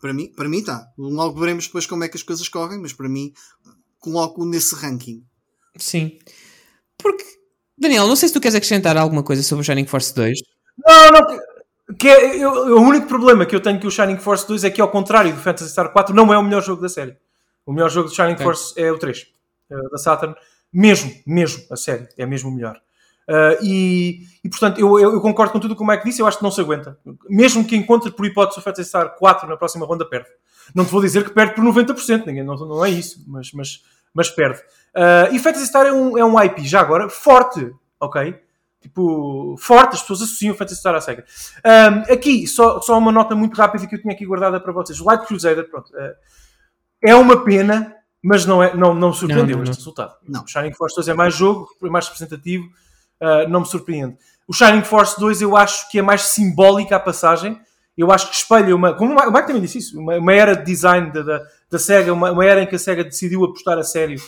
Para mim, para mim está. Logo veremos depois como é que as coisas correm, mas para mim coloco nesse ranking. Sim. Porque, Daniel, não sei se tu queres acrescentar alguma coisa sobre o Shining Force 2. Não, não. que- é, eu- o único problema que eu tenho com o Shining Force 2 é que, ao contrário do Phantasy Star 4, não é o melhor jogo da série. O melhor jogo de Shining Ok. Force é o 3, eh, da Saturn. Mesmo, mesmo, a série. É mesmo o melhor. Ah, e, e, portanto, eu, eu- eu concordo com tudo o que o Mike disse. Eu acho que não se aguenta. Mesmo que encontre, por hipótese, o Phantasy Star 4 na próxima ronda, perde. Não te vou dizer que perde por 90%, ninguém, não, não é isso, mas, mas, mas perde. Ah, e Phantasy Star é um, é um IP, já agora, forte, ok? Tipo, forte, as pessoas associam o Phantasy Star à SEGA. Um, aqui, só, só uma nota muito rápida que eu tinha aqui guardada para vocês. O Light Crusader, pronto, eh, é uma pena, mas não, é, não, não me surpreendeu Não, não, este não. resultado. Não. O Shining Force 2 é mais jogo, é mais representativo, ah, não me surpreende. O Shining Force 2 eu acho que é mais simbólica a passagem. Eu acho que espelha uma. Como o Mike- também disse isso, uma, uma era de design da, da, da SEGA, uma, uma era em que a SEGA decidiu apostar a sério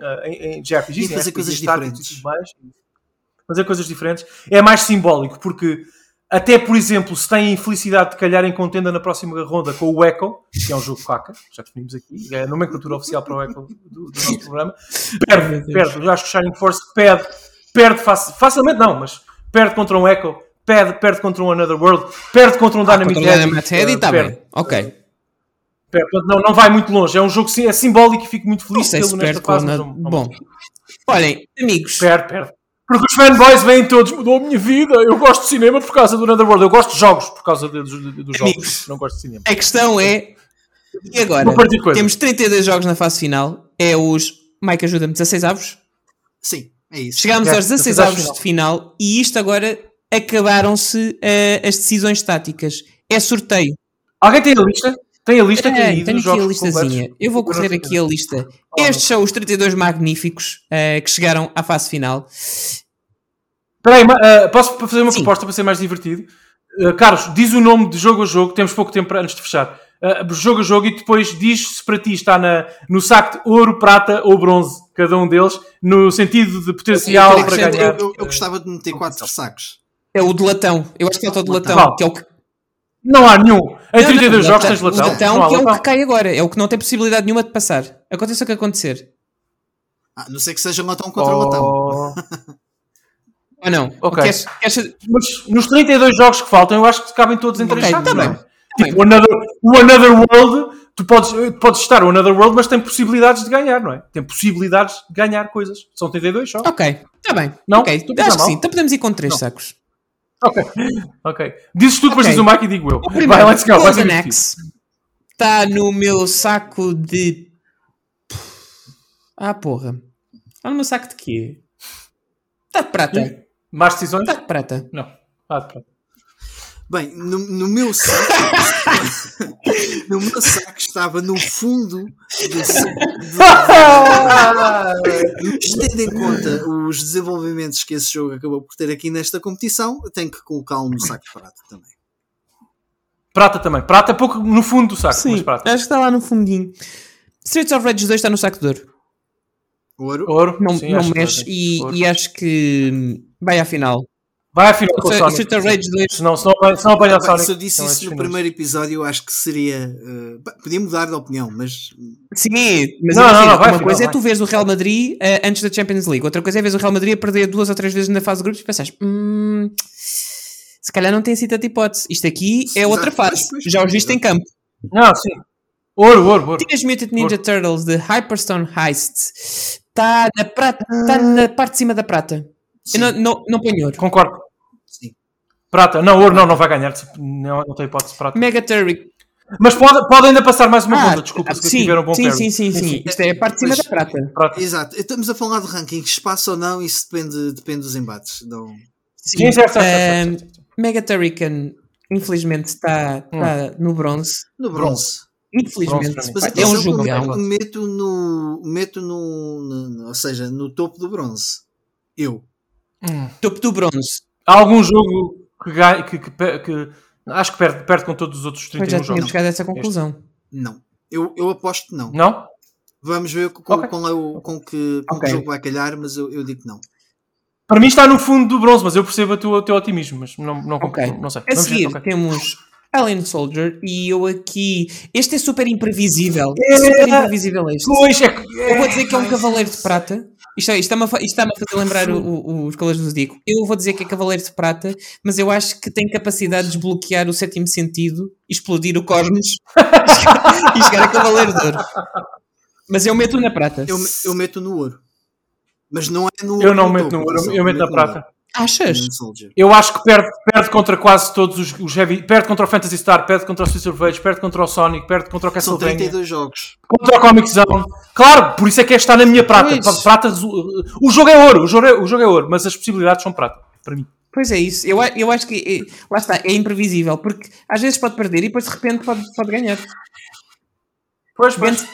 ah, em, em JRPGs, E fazer RPGs coisas diferentes. mais. Fazer coisas diferentes. É mais simbólico, porque até, por exemplo, se tem a infelicidade de calhar em contenda na próxima ronda com o Echo, que é um jogo caca, já definimos aqui, é a nomenclatura oficial para o Echo do, do nosso programa, perde, perde. Eu acho que o Shining Force perde, perde faci- facilmente, não, mas perde contra um Echo, perde, perde contra um Another World, perde contra um Dynamite Contra Dynamite Head e está bem. Ok. Perde. Não, não vai muito longe, é um jogo sim- é simbólico e fico muito Não feliz sei pelo se nesta fase. não- não- Bom, olhem, amigos, Perde, perde. Porque os fanboys vêm todos, mudou a minha vida, eu gosto de cinema por causa do Netherworld, eu gosto de jogos por causa de- dos, dos Amigos. jogos, não gosto de cinema. a questão é. E agora? Temos 32 jogos na fase final. É os. Mike, ajuda-me, 16 avos? Sim, é isso. Chegámos Ok, aos 16 16 avos de final e isto agora acabaram-se eh, as decisões táticas. É sorteio. Alguém tem a lista? Tem a lista É, aí tenho aqui a listazinha. completos? Eu vou correr aqui a lista. Oh, Estes são os 32 magníficos eh, que chegaram à fase final. Espera aí, ma- ah, posso fazer uma Sim. proposta para ser mais divertido? Ah, Carlos, diz o nome de jogo a jogo, temos pouco tempo para- antes de fechar. Ah, jogo a jogo e depois diz se para ti está na, no saco de ouro, prata ou bronze, cada um deles, no sentido de potencial Eu para acrescento- ganhar. Eu, eu- eu gostava de meter quatro sacos. É o de latão. Eu acho que falta o de latão, que é o que. Não há nenhum. Em Não, 32 não, jogos latão. tens latão. O latão, há que é o latão. que cai agora. É o que não tem possibilidade nenhuma de passar. Aconteça o que acontecer. Ah, não sei que seja latão contra latão. Oh. Ou não? Ok. Queres- queres- Mas nos 32 jogos que faltam, eu acho que cabem todos em três Ok, sacos, tá é? bem. Tipo, o Another, o Another World, tu podes, podes estar o Another World, mas tem possibilidades de ganhar, não é? Tem possibilidades de ganhar coisas. São 32 só. Ok, está bem. Não? Ok, Estou a pensar acho que mal? sim. Então podemos ir com três sacos. Ok. Ok. Dizes tu, depois Ok. diz o Mike e digo eu. O primeiro, Vai, let's go. Golden. Axe, está no meu saco de. Ah, porra. Está no meu saco de quê? Está de prata. Mais decisões? Está de prata. Não. Ah, pronto. Bem, no, no meu saco. no meu saco estava no fundo do saco. Tendo em conta os desenvolvimentos que esse jogo acabou por ter aqui nesta competição, tenho que colocá-lo no saco de prata também. Prata também. Prata pouco no fundo do saco, mas Sim, prata. acho que está lá no fundinho. Streets of Rage 2 está no saco de ouro. Ouro. Ouro. Não, Sim, não mexe e, Ouro. e acho que vai à final. Vai final com o Sonic. of Rage 2. Se não, se não apanha, se não apanha o Pá, Sonic. se eu disse são isso no primeiro episódio, eu acho que seria. pá, podia mudar de opinião, mas Sim, mas Não, imagina, não, não, vai, uma vai, coisa é vai. tu veres o Real Madrid eh, antes da Champions League, outra coisa é veres o Real Madrid a perder duas ou três vezes na fase de grupos e pensares, hum, se calhar não tem assim tanta hipótese. Isto aqui é Exato, outra fase. pois, pois, Já os viste em campo. Não, sim. Ouro, ouro, ouro. Teenage Mutant Ninja Turtles de Hyperstone Heist está na, prata, tá na parte de cima da prata. Eu não, não, não ponho ouro. Concordo. Sim. Prata. Não, ouro não, não vai ganhar. Não, não tem hipótese de prata. Mega Turric. Mas pode, pode ainda passar mais uma Ah, ronda, desculpa, se sim, tiver um bom sim, sim, sim, sim. Isto é a parte de cima Pois. da prata. Prata. Exato, estamos a falar de rankings, espaço ou não, isso depende, depende dos embates. Não... Sim, certo, certo, certo, certo. Mega Turrican, infelizmente, está tá no bronze. No bronze. Infelizmente, Bronze Mas Pá, é um jogão. meto, no. Meto no, no- no- Ou seja, no topo do bronze. Eu. Topo do bronze. Há algum jogo que, que, que, que- acho que perde, perde com todos os outros Pois 31 já tinha jogos. chegado a essa conclusão. Não. Eu, eu aposto que não. Não? Vamos ver com, Ok. com, é o- com que, com Ok. que jogo vai calhar, mas eu, eu digo que não. Para mim está no fundo do bronze, mas eu percebo tua- o teu otimismo, mas não, não, Ok. não sei. A Vamos ver, seguir ok. temos Alien Soldier e eu aqui. Este é super imprevisível. É. Super imprevisível este. Pois, é, que- Eu vou dizer que é um Cavaleiro de Prata. Isto, é- isto está-me a, fa- isto está-me a fazer lembrar o- o- os Cavaleiros do Zodíaco. Eu vou dizer que é Cavaleiro de Prata, mas eu acho que tem capacidade de desbloquear o sétimo sentido, explodir o cosmos e chegar a Cavaleiro de Ouro. Mas eu meto na prata. Eu, eu meto no ouro. Mas não é no eu não meto no ouro, atenção, eu meto na prata. Achas? Eu acho que perde, perde contra quase todos os, os heavy. Perde contra o Fantasy Star, perde contra o Streets of Rage, perde contra o Sonic, perde contra o São Castlevania, 32 jogos. contra o Comic Zone. Claro, por isso é que é está na minha prata. Pois. prata o jogo é ouro, o jogo é, o jogo é ouro, mas as possibilidades são prata, para mim. Pois é isso. Eu, eu acho que. eh, Lá está, é imprevisível, porque às vezes pode perder e depois de repente pode, pode ganhar. Pois, pois.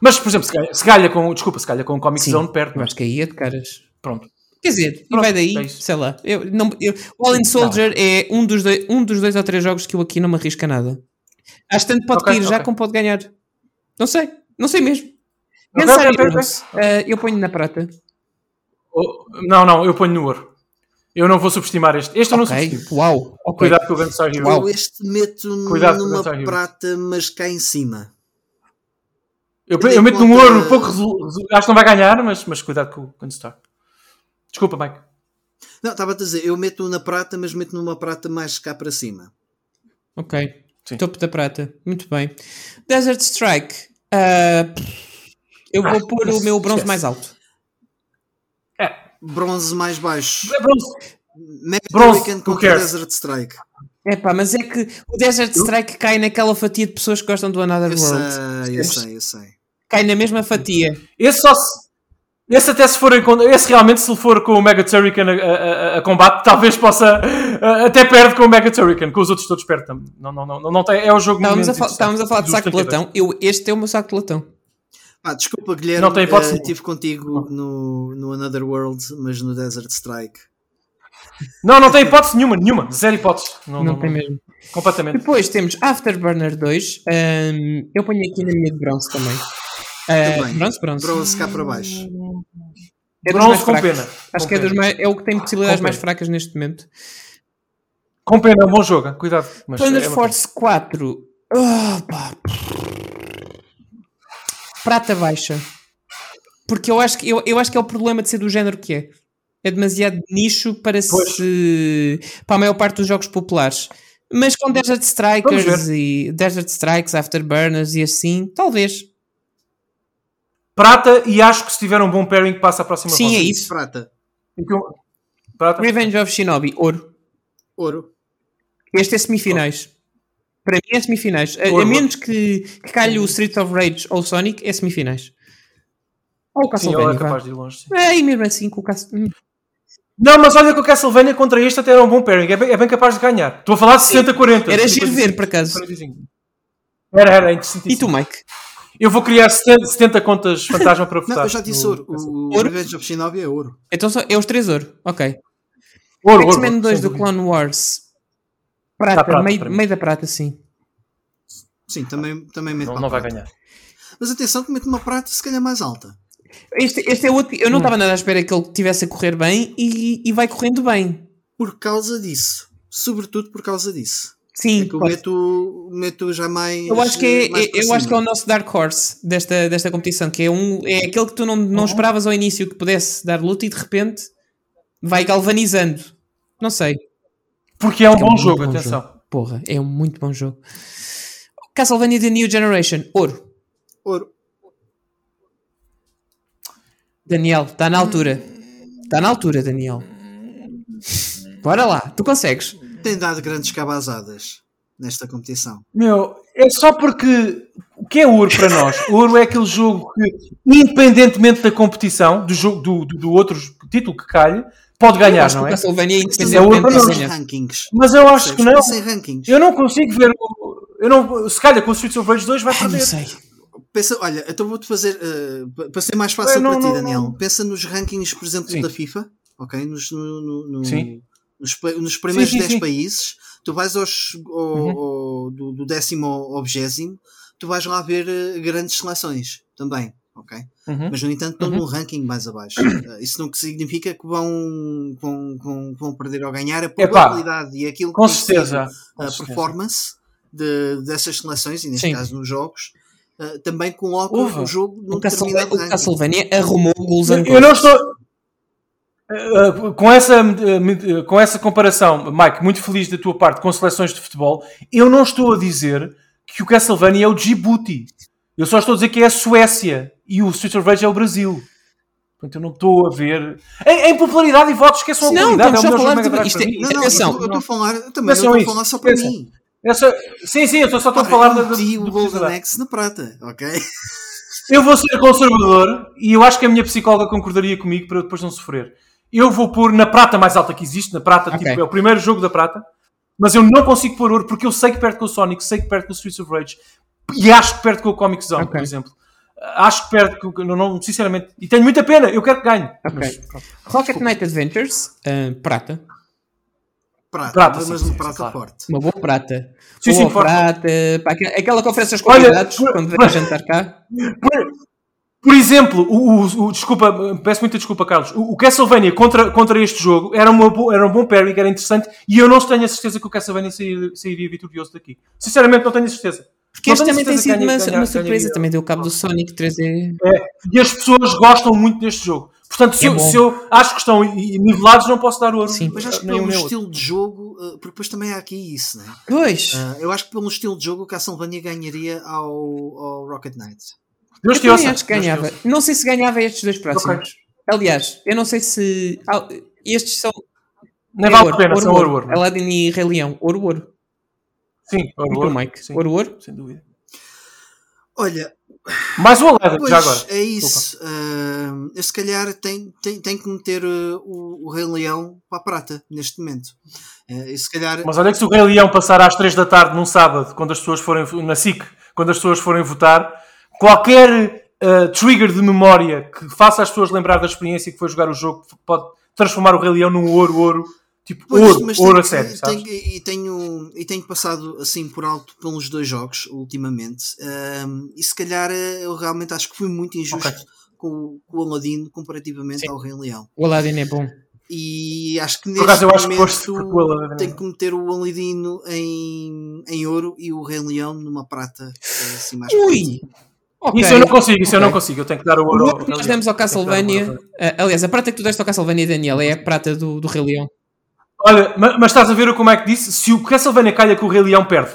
Mas, por exemplo, se calha, se calha com. Desculpa, se calha com o Comic Sim, Zone, perde. Eu acho que aí é de caras. Pronto. Quer dizer, e Pronto, vai daí, é sei lá. Eu, não, eu, o Alien Soldier é um dos, dois, um dos dois ou três jogos que eu aqui não me arrisco a nada. Acho que tanto pode Ok, cair já ok. como pode ganhar. Não sei, não sei mesmo. Ok, Pensar ok, ok, Heroes, eh, eu ponho na prata. Oh, Não, não, eu ponho no ouro. Eu não vou subestimar este. Este eu não subestimo. uau. Cuidado com o Gunstar Hero. Uau. Este meto Cuidado numa prata, mas cá em cima. Eu, eu meto num conta- ouro pouco Acho que não vai ganhar, mas, mas cuidado com o Gunstar. Desculpa, Mike. Não, estava a dizer, eu meto na prata, mas meto numa prata mais cá para cima. Ok. Sim. Topo da prata. Muito bem. Desert Strike. ah, eu vou Ah, pôr o meu bronze esquece. mais alto. É, Bronze mais baixo. é bronze. Mega Bronze, contra? Desert Strike. É pá, mas é que o Desert Strike cai naquela fatia de pessoas que gostam do Another Eu World. sei, eu sei, eu sei. Cai na mesma fatia. Esse só se. Esse até se for em Esse realmente, se ele for com o Mega Turrican a, a- a- combate, talvez possa. a- até perde com o Mega Turrican, com os outros todos perde também. Não, não, não, não, não tem, é o jogo Estávamos a, estávamos a falar de saco de 32. latão. Eu, este é o meu saco de latão. Ah, desculpa, Guilherme, Não tem hipótese nenhuma. estive contigo no, no Another World, mas no Desert Strike. Não, não tem hipótese nenhuma, nenhuma. Zero hipótese. Não, Não, não, tem não. mesmo. Completamente. Depois temos Afterburner 2. Ahm, eu ponho aqui na minha de bronze também. Também. bronze, bronze. Bronze cá para baixo. É Bronze com fracos. pena. Acho Com que é, dos pena. mais, é o que tem possibilidades mais pena. fracas neste momento. Com pena, é um bom jogo. Cuidado. Mas Thunder é Force 4. Ah, pá. Prata baixa. Porque eu acho, que, eu, eu acho que é o problema de ser do género que é. É demasiado nicho para, Pois. se, para a maior parte dos jogos populares. Mas com Desert Strikers e Desert Strikes, Afterburners e assim, talvez. Prata e acho que se tiver um bom pairing passa à próxima Sim, ronda. é isso. Prata. Então, Prata. Revenge of Shinobi, ouro. Ouro. Este é semifinais. Para mim é semifinais. A, a Ouro. menos que, que calhe o Street of Rage ou o Sonic, é semifinais. Ou o Sim, ele Castlevania. é vá. capaz de ir longe. sim. É, e mesmo assim com o Castlevania. Não, mas olha que o Castlevania contra este até era um bom pairing. É bem, é bem capaz de ganhar. Estou a falar de 60-40. Era giro ver, por acaso. 45. Era, era, interessantíssimo. E tu, Mike? Eu vou criar 70, 70 contas fantasma para votar. Não, eu já disse ouro. O, o Ouro? Revenge of Shinobi é ouro. Então só, é os três ouro. Ok. Ouro, ouro, X-Men ouro, 2 sem do. Clone Wars. Prata, prata meio, meio da prata, sim. Sim, também, também meto Não, não vai prata. ganhar. Mas atenção que meto uma prata se calhar mais alta. Este, este é outro. Eu não Hum. estava nada à espera que ele tivesse a correr bem e, e vai correndo bem. por causa disso. Sobretudo por causa disso. Sim, É que eu meto, meto já mais. Eu acho que é, é- eu acho que é o nosso dark horse desta, desta competição, que é um é aquele que tu não, não esperavas ao início que pudesse dar luta e de repente vai galvanizando. Não sei. Porque é um É um bom jogo, bom atenção. jogo. Porra, é um muito bom jogo. Castlevania The New Generation, ouro. Ouro. Daniel, está na altura. Está na altura, Daniel. Bora lá, tu consegues. Tem dado grandes cabazadas nesta competição. Meu, é só porque o que é ouro para nós? Ouro é aquele jogo que, independentemente da competição, do, jogo, do, do, do outro título que calhe, pode ganhar, não é? Castlevania é independentemente ouro para ganhar. rankings. Mas eu acho que não. Percebes? Sem rankings. Eu não consigo ver. o- Eu não, se calhar com o Streets of Rage 2 vai Ai, não perder. sei. Pensa, olha, então vou-te fazer, pa- para ser mais fácil É, não, para ti, não, Daniel. não. Pensa nos rankings, por exemplo, Sim. da FIFA, ok? Nos, no- no- no- Sim. Nos, nos primeiros Sim, sim, 10 sim. países, tu vais aos, ao- Uhum. ao- do, do décimo ao vigésimo, tu vais lá ver eh, grandes seleções também, ok? Uhum. Mas, no entanto, estão Uhum. num ranking mais abaixo. Eh, Isso não significa que vão, vão, vão, vão perder ou ganhar. A probabilidade e aquilo Com que certeza. Com a certeza. performance de- dessas seleções, e neste Sim. caso nos jogos, eh, também coloca o jogo num O Castlevania, determinado o ranking. Castlevania arrumou goals and Eu não estou. Eh, com, essa, eh, com essa comparação, Mike, muito feliz da tua parte com seleções de futebol, eu não estou a dizer que o Castlevania é o Djibouti. Eu só estou a dizer que é a Suécia e o Street of Rage é o Brasil. Portanto, eu não estou a ver. Em, em popularidade e votos, esqueçam a Não, popularidade. estamos É o só a falar Drive isto é-. Não, não, Atenção. eu estou- eu a falar, eu também eu estou a falar só para Atenção. mim. É só- Sim, sim, eu só estou a falar eu da, o do Golden. Axe na prata, ok? Eu vou ser conservador e eu acho que a minha psicóloga concordaria comigo para eu depois não sofrer. Eu vou pôr na prata mais alta que existe, na prata, Ok. tipo, é o primeiro jogo da prata, mas eu não consigo pôr ouro porque eu sei que perde com o Sonic, sei que perde com o Streets of Rage e acho que perde com o Comic Zone, Ok. por exemplo. Acho que perde, com, não, não, sinceramente, e tenho muita pena, eu quero que ganhe. Ok. Mas. Rocket Knight Adventures, ah, prata. Prata, Prata, mas sim, um sim, prata claro. forte. Uma boa prata. Sim, boa sim, forte. prata. pá, aquela- aquela conferência aos Olha, convidados, por- quando vem jantar cá. Por, por exemplo, o, o- o- desculpa, peço muita desculpa, Carlos. O, o Castlevania contra, contra este jogo era, uma, bo- era um bom pairing, era interessante, e eu não tenho a certeza que o Castlevania sairia, sairia vitorioso daqui. Sinceramente, não tenho a certeza. Porque este também tem sido uma, ganha- uma surpresa. Também deu cabo do Sonic 3D. É, e as pessoas gostam muito deste jogo. Portanto, se, É eu, se eu acho que estão nivelados, não posso dar ouro. Sim. Mas acho que pelo estilo de jogo, eh, porque depois também há aqui isso, né? Pois. Ah, eu acho que pelo estilo de jogo o Castlevania ganharia ao, ao Rocket Knight. Deus eu te ouça. acho que Deus te ganhava. ouça. Não sei se ganhava estes dois próximos. Aliás, eu não sei se. ah, Estes são. Nem é vale ouro, a pena, ouro, são ouro. ouro, ouro. Aladdin e Rei Leão. Ouro, ouro. Sim, ouro, ouro. Mike? Sim, Ouro, ouro? Sem dúvida. Olha, Mais o Aladdin, pois já agora. é isso. Ah, eu se calhar tenho, tenho, tenho que meter ah, o, o Rei Leão para a prata neste momento. Eh, e se calhar. Mas olha que se o Rei Leão passar às 3 da tarde num sábado, quando as pessoas forem na SIC, quando as pessoas forem votar, qualquer uh, trigger de memória que faça as pessoas lembrar da experiência que foi jogar o jogo pode transformar o Rei Leão num ouro, ouro, tipo Pois, ouro, mas ouro tenho a que- sério, sabes? tenho- e, tenho, e tenho passado assim por alto pelos dois jogos ultimamente. Ahm, e se calhar eh, eu realmente acho que fui muito injusto Ok. com, o- com o Aladino comparativamente Sim. ao Rei Leão. O Aladdin é bom. E acho que Por neste acaso eu acho que foste momento o Aladino. tenho que meter o Aladino em, em ouro e o Rei Leão numa prata eh, assim mais Ui! Ok. Isso eu não consigo, isso eu Ok. não consigo, eu tenho que dar o O ouro ouro que nós demos ao Castlevania. ah, aliás, a prata que tu deste ao Castlevania, Daniel, é a prata do, do Rei Leão. Olha, ma- mas, estás a ver como é que disse? Se o Castlevania calha que o Rei Leão perde,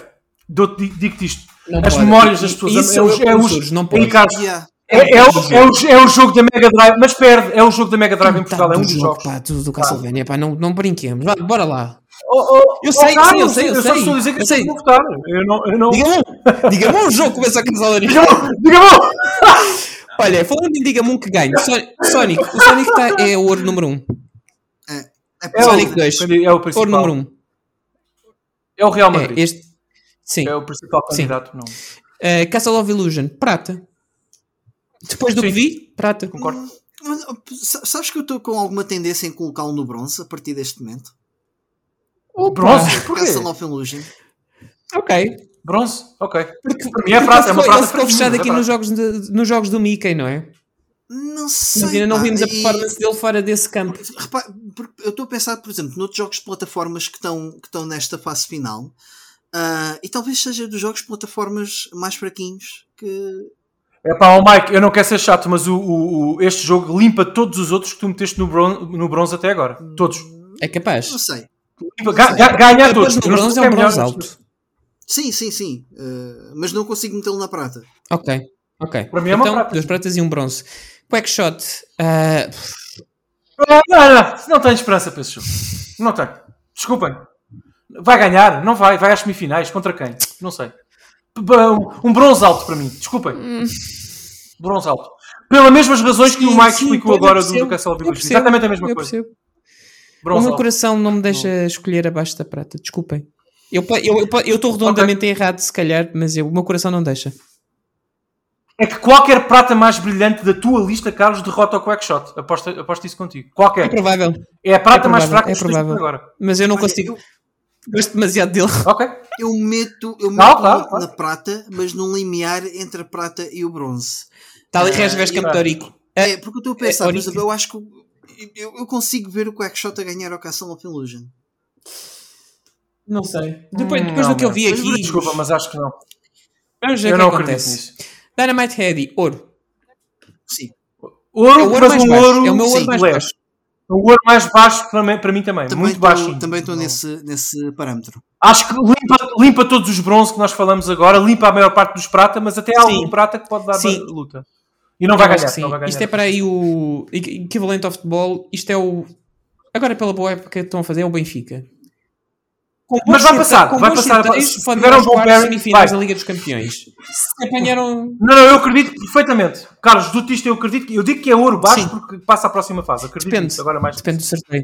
Dou-te- digo- digo-te isto. Não As pode. memórias das pessoas. Isso é, o- eu é, os- não pode. É, é, o, é, o, é o jogo da Mega Drive, mas perde, é o jogo da Mega Drive em Portugal, é um do dos jogo, jogos. pá, do, do Castlevania, pá, não, não brinquemos. Bora lá. Oh, oh, Eu oh, sei, Carlos, sei, eu sei, eu só sei. estou a dizer que Eu eu sei. vou votar. Eu não. Eu não... Diga-me um, diga-me um jogo que começa a Castlevania. Diga-me, diga-me! Olha, falando em diga-me um que ganhe. Sonic, o Sonic tá, é o ouro número 1. Um. É, É Sonic o, 2. É o Ouro principal. número 1. Um. É o Real Madrid. É, este. Sim. É o principal Sim. candidato. Não. Uh, Castle of Illusion, prata. Depois do Sim. que vi, prata. Concordo. Mas, sa- Sabes que eu estou com alguma tendência em colocá-lo no bronze a partir deste momento? Opa, Bronze? Porquê? Castle of Illusion. Ok. Bronze? Ok. Porque, mim é prata, é uma ele prata ficou fechado é aqui nos jogos, de- nos jogos do Mickey, não é? Não sei. Mas ainda não vimos a performance dele fora desse campo. Repara, eu estou a pensar, por exemplo, noutros jogos de plataformas que estão, que estão nesta fase final. ah, e talvez seja dos jogos de plataformas mais fraquinhos que. É pá, ó Mike, eu não quero ser chato, mas o, o- o- este jogo limpa todos os outros que tu meteste no, bron no bronze até agora. Todos. É capaz. Não sei. Limpa, ga- ga- ganha a todos. No sei bronze é um melhor, bronze alto. Sim, sim, sim. ah, mas não consigo metê-lo na prata. Ok, ok. Para mim é uma então, prata. duas pratas e um bronze. Quackshot. ah, Não, não, não, não tenho esperança para esse jogo. Não tenho. Desculpem. Vai ganhar? Não vai. Vai às semifinais. Contra quem? Não sei. Um bronze alto para mim. Desculpem. Bronze alto. Pelas mesmas razões que o sim, Mike sim, explicou agora do, percebo, do Castle Exatamente a mesma eu coisa. percebo. O Bronze meu alto. coração não me deixa escolher abaixo da prata. Desculpem. Eu estou eu, eu, redondamente errado, se calhar, mas eu, o meu coração não deixa. É que qualquer prata mais brilhante da tua lista, Carlos, derrota o Quackshot. Aposto, aposto isso contigo. É Qualquer. provável, É a prata é mais fraca é provável. agora. mas eu não Olha, consigo. eu- Gosto demasiado dele. Ok. Eu meto, eu meto Não, claro, na, claro. prata, mas num limiar entre a prata e o bronze. Está ali Ah, Resves e- Campetorico. É, porque eu estou a pensar, é, exemplo, eu acho que o- eu, eu consigo ver o Quackshot a ganhar ao Castle of Illusion. Não sei. Depois, Hum, depois não, do que eu vi Mas, aqui, Desculpa, mas acho que não. vamos ver Eu o que não acontece. acredito nisso. Dynamite Heady, ouro. Sim. Ouro, É o ouro mas mais um baixo. ouro É o meu ouro sim, mais baixo. O ouro mais baixo para mim, para mim também. Também muito estou baixinho. também estou nesse, nesse parâmetro. Acho que limpa, limpa todos os bronze que nós falamos agora, limpa a maior parte dos prata, mas até há Sim. algum prata que pode dar Sim. luta. E não vai ganhar. sim. Não vai ganhar. Isto é para aí o equ- equivalente ao futebol. Isto é o. Agora, pela boa época que estão a fazer, é o Benfica. Com Mas vai passar, com vai passar. Se tiver um bom pairing, semifinais vai. da Liga dos Campeões. Se apanharam. Não, não, eu acredito perfeitamente. Carlos, do isto eu acredito. que- Eu digo que é ouro baixo Sim. porque passa à próxima fase. Acredito Depende. Agora mais. Depende do sorteio.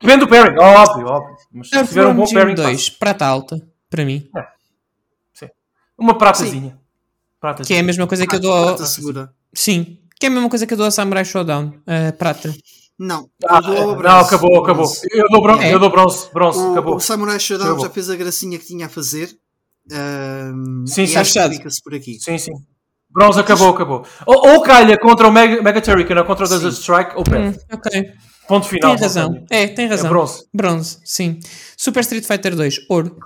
Depende do pairing, óbvio, óbvio. Mas se tiver um bom pairing, 2, prata alta, para mim. passa. uma pratazinha. Pratazinha. Que é a mesma coisa que eu dou ao... Prata segura. Sim. Que é a mesma coisa que eu dou ao Samurai Showdown. a prata. Não, Ah, não, acabou, acabou. Bronze. Eu dou bronze, É. eu dou bronze, bronze, O, acabou. o Samurai Showdown Acabou. já fez a gracinha que tinha a fazer. ahm, Sim, sim, acho que fechado. fica-se por aqui. Sim, sim. Bronze acabou, acabou. Ou, ou calha contra o Mega, Mega Turrican ou contra o Desert Strike, ou Hum, perde. ok. Ponto final. Tem razão. É, tem razão. É bronze. Bronze, sim. Super Street Fighter 2, ouro.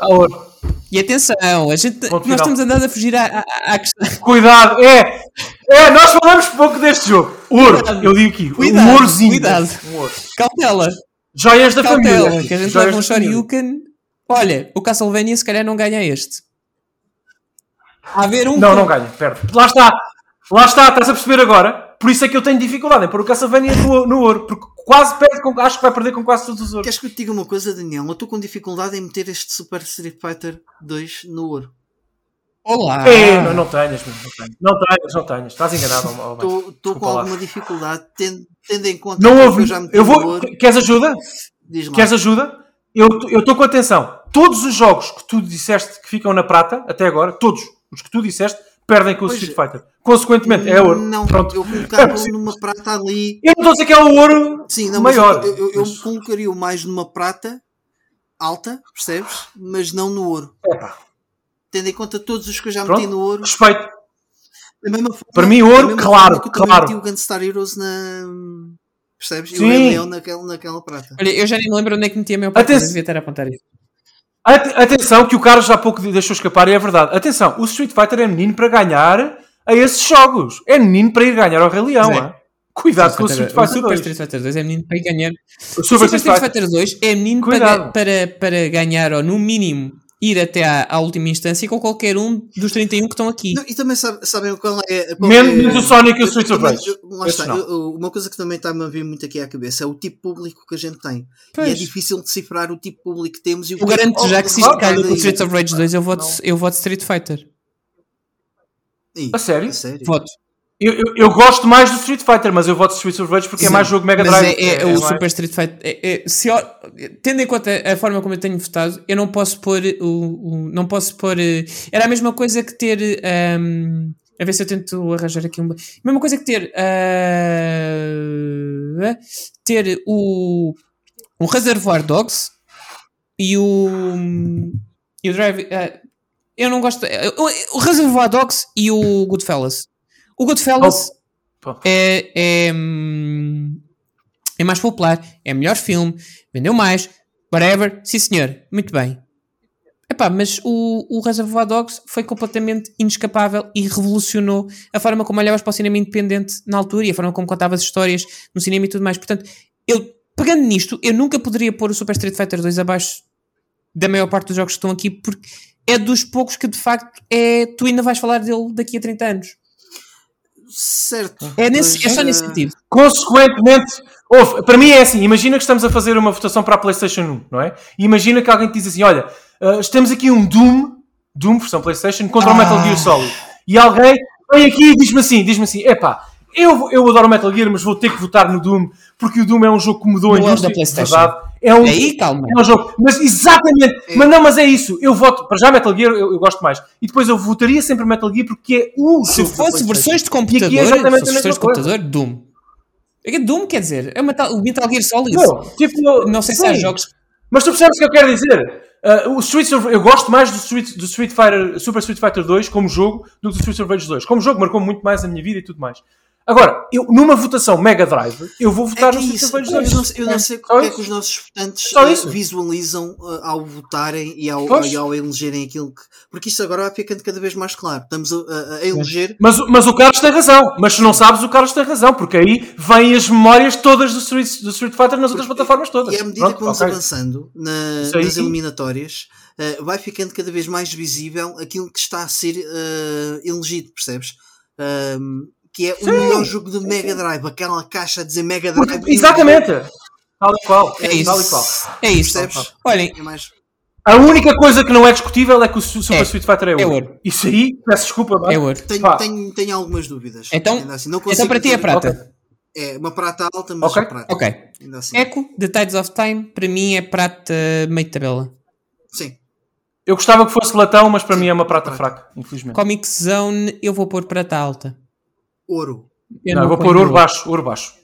Ouro. E atenção, a gente, Ponto nós final. estamos andando a fugir à, à- à questão. Cuidado, é! É, nós falamos pouco deste jogo. Ouro, Cuidado. eu digo aqui. Cuidado, um ourozinho. cuidado. Um ouro. Cautela, Joias da cautela, família. que a gente Joias leva um. Shoryuken. Olha, o Castlevania se calhar não ganha este. A haver um. Não, não ganha, perde. Lá está. Lá está, estás a perceber agora? Por isso é que eu tenho dificuldade em pôr o Castlevania no, no ouro. Porque quase perde, com, acho que vai perder com quase todos os ouros. Queres que eu te diga uma coisa, Daniel? Eu estou com dificuldade em meter este Super Street Fighter 2 no ouro. Olá! É, não, não tenhas, não tenhas. Não tenhas, não tenhas. Estás enganado. Estou com lá. alguma dificuldade, tendo, tendo em conta Não que ouvi. eu já meti Eu no vou. ouro. Queres ajuda? Diz lá. Queres ajuda? Eu estou com atenção. Todos os jogos que tu disseste que ficam na prata, até agora, todos os que tu disseste, perdem com o Pois Street Fighter. Consequentemente, é ouro. Não, Pronto. eu É colocava possível. numa prata ali. Eu não estou a dizer que é o ouro Sim, não, maior. mas eu, eu, eu Mas- colocaria mais numa prata alta, percebes? Mas não no ouro. Epá, Tendo em conta todos os que eu já Pronto. meti no ouro. respeito. Da mesma forma, Para mim, da ouro, mesma claro, forma que eu claro. meti o Gunstar Heroes na. Percebes? E Sim. o Rei Leão naquela, naquela prata. Olha, eu já nem me lembro onde é que meti a minha parte, Atenção. devia ter a apontar isso. Ate- Atenção, que o Carlos já há pouco deixou escapar e é verdade. Atenção, o Street Fighter é menino para ganhar a esses jogos. É menino para ir ganhar ao Rei Leão. É. Cuidado com o Street o Fighter Super 2. Street Fighter 2 é menino para ir ganhar. O Super Super Street Fighter 2 é menino para, para, para ganhar, ou no mínimo, ir até à, à última instância com qualquer um dos 31 que estão aqui. Não, e também sabe- sabem qual é. Qual Menos é, menos o Sonic e o eu Street of Rage. uma coisa que também está-me a vir muito aqui à cabeça é o tipo público que a gente tem. E é difícil decifrar o tipo público que temos. E o Eu que- garanto já que se isto calha com o Streets of Rage 2, eu voto, eu voto Street Fighter. Ih, A sério? a sério? Voto. Eu, eu, eu gosto mais do Street Fighter, mas eu voto Street of Rage porque é Sim, mais jogo Mega Mas Drive. é, é, o mais- Super Street Fighter. é- é- se eu- tendo em conta a forma como eu tenho votado, eu não posso pôr o. o- não posso pôr. eh, Era a mesma coisa que ter. ehm, a ver se eu tento arranjar aqui uma. A mesma coisa que ter. eh, ter o. O Reservoir Dogs e o. E o Drive. eh, eu não gosto. o- o Reservoir Dogs e o Goodfellas. O Goodfellas. Pô. é, é, é mais popular, é melhor filme, vendeu mais, whatever, sim senhor, muito bem. Epá, mas o, o Reservoir Dogs foi completamente inescapável e revolucionou a forma como olhavas para o cinema independente na altura e a forma como contavas histórias no cinema e tudo mais. Portanto, eu, pegando nisto, eu nunca poderia pôr o Super Street Fighter 2 abaixo da maior parte dos jogos que estão aqui, porque é dos poucos que de facto é, tu ainda vais falar dele daqui a 30 anos. Certo. É, nesse, é só nesse eh, sentido. Consequentemente, ouve, para mim é assim: imagina que estamos a fazer uma votação para a PlayStation 1, não é? E imagina que alguém te diz assim: olha, ah, temos aqui um Doom, Doom versão PlayStation, contra o Metal Gear Solid. E alguém vem aqui e diz-me assim: diz-me assim, epá, eu, eu adoro Metal Gear, mas vou ter que votar no Doom, porque o Doom é um jogo que mudou a da indústria. PlayStation. verdade. É um, Aí, calma. é um jogo, mas exatamente, mas não, mas é isso. Eu voto, para já Metal Gear eu, eu gosto mais. E depois eu votaria sempre Metal Gear porque é o Se fosse versões de E computador, aqui é se exatamente versões de computador, Doom. É Doom quer dizer, é o Metal Gear Solid. Não, tipo, não sei se há sim. jogos. Mas tu percebes o que eu quero dizer? Uh, o Street Surv- eu gosto mais do Street, do Street Fighter, Super Street Fighter 2 como jogo do que do Street Survivors 2. Como jogo marcou muito mais a minha vida e tudo mais. Agora, eu, numa votação Mega Drive, eu vou É votar que no é Street isso. Survivors Eu 2. não, sei- eu não sei Só o que é que os nossos votantes isso. visualizam eh, ao votarem e ao, e ao elegerem aquilo que. Porque isto agora vai ficando cada vez mais claro. Estamos a, a- a eleger. Mas, o- mas o Carlos tem razão. Mas se não sabes, o Carlos tem razão. Porque aí vêm as memórias todas do Street, do Street Fighter nas outras plataformas todas. E à medida Pronto, que vamos ok. avançando na- nas eliminatórias, eh, vai ficando cada vez mais visível aquilo que está a ser elegido, percebes? Que é o melhor jogo do Mega Drive, aquela caixa a dizer Mega Drive. Porque- exatamente. Tal e qual. É isso. Tal e qual. É isso. Percebes? Olhem, É mais. A única coisa que não é discutível é que o Su- Super É. Street Fighter é ouro. É ouro. Isso aí, peço desculpa, mas... é ouro. Tenho, tenho, tenho algumas dúvidas. Então, assim, não então para ti é prata. É uma prata alta, mas Ok. é prata. Ok. Ainda assim. Echo, The Tides of Time, para mim é prata meio de tabela. Sim. Eu gostava que fosse latão, mas para mim é uma prata fraca, infelizmente. Comic Zone, eu vou pôr prata alta. Ouro. não, eu vou pôr ouro ouro. baixo, ouro baixo.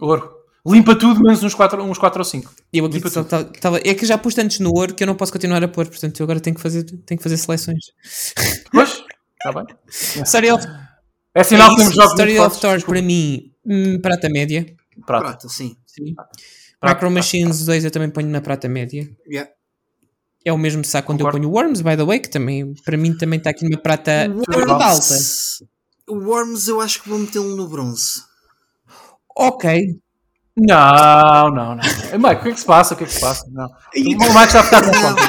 Ouro. Limpa tudo, menos uns 4 uns quatro ou 5. Eu aqui Limpa só tava- tava- é que já pus tantos no ouro que eu não posso continuar a pôr, portanto eu agora tenho que fazer, tenho que fazer seleções. Pois, está bem. Story of, É sinal é que temos jogos Story of. Thor para mim, hum, prata média. Prata. Prata, sim. Sim. Prata, Micro Machines 2 eu também ponho na prata média. Yeah. É o mesmo saco quando eu ponho o Worms, by the way, que também para mim também está aqui numa prata Worms. prata alta. O Worms eu acho que vou metê-lo no bronze. Ok. Não, não, não. Mike, o que é que se passa? O que é que se passa? Não. O Mike está a ficar com fome.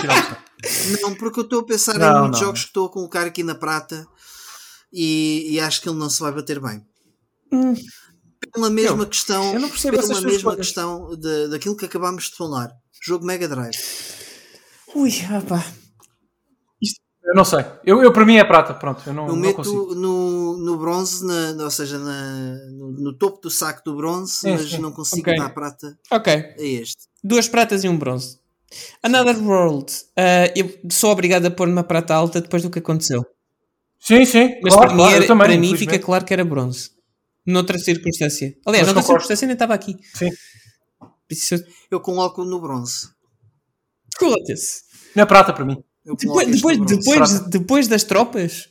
Não, porque eu estou a pensar Não, em muitos não. jogos que estou a colocar aqui na prata e, e acho que ele não se vai bater bem. Pela mesma Eu- questão, eu não percebo pela mesma escolhas. questão de, daquilo que acabámos de falar. Jogo Mega Drive. Ui, rapá. Eu não sei. Eu, eu, para mim é prata. Pronto, eu não, Eu não meto consigo. no, no bronze, na- ou seja, na- no, no topo do saco do bronze, Sim, mas sim. não consigo Ok. dar prata Ok. a este. Duas pratas e um bronze. Another World. ah, eu sou obrigado a pôr numa prata alta depois do que aconteceu. Sim, sim. Mas claro, para mim, claro, era- eu também, para mim fica claro que era bronze. Noutra circunstância. Aliás, Mas noutra concordo. circunstância nem estava aqui. Sim. Eu... Eu coloco no bronze. Foda-se. Na prata para mim. Depois, depois, depois, depois das tropas?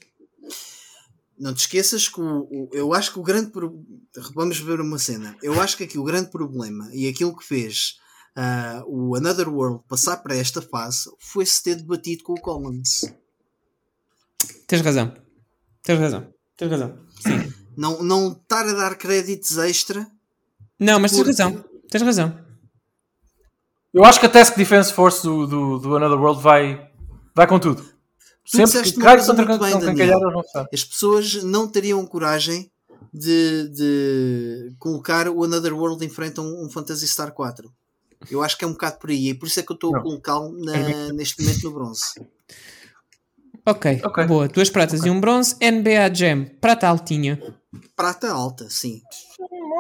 Não te esqueças que o, o- eu acho que o grande pro- vamos ver uma cena. Eu acho que aqui o grande problema e aquilo que fez ah, o Another World passar para esta fase foi se ter debatido com o Collins. Tens razão. Tens razão. Tens razão. Sim. Não, não estar a dar créditos extra. Não, mas tens Porque- razão. Tens razão. Eu acho que a Task Defense Force do, do, do Another World vai, vai com tudo. Sempre disseste que coisa contra muito can- bem, com Daniel. As pessoas não teriam coragem de, de colocar o Another World em frente a um, um Phantasy Star 4. Eu acho que é um bocado por aí. E por isso é que eu estou a colocá-lo na- neste momento no bronze. Ok. Ok. Boa. Duas pratas e um bronze. NBA Jam. Prata altinha. Prata alta, sim.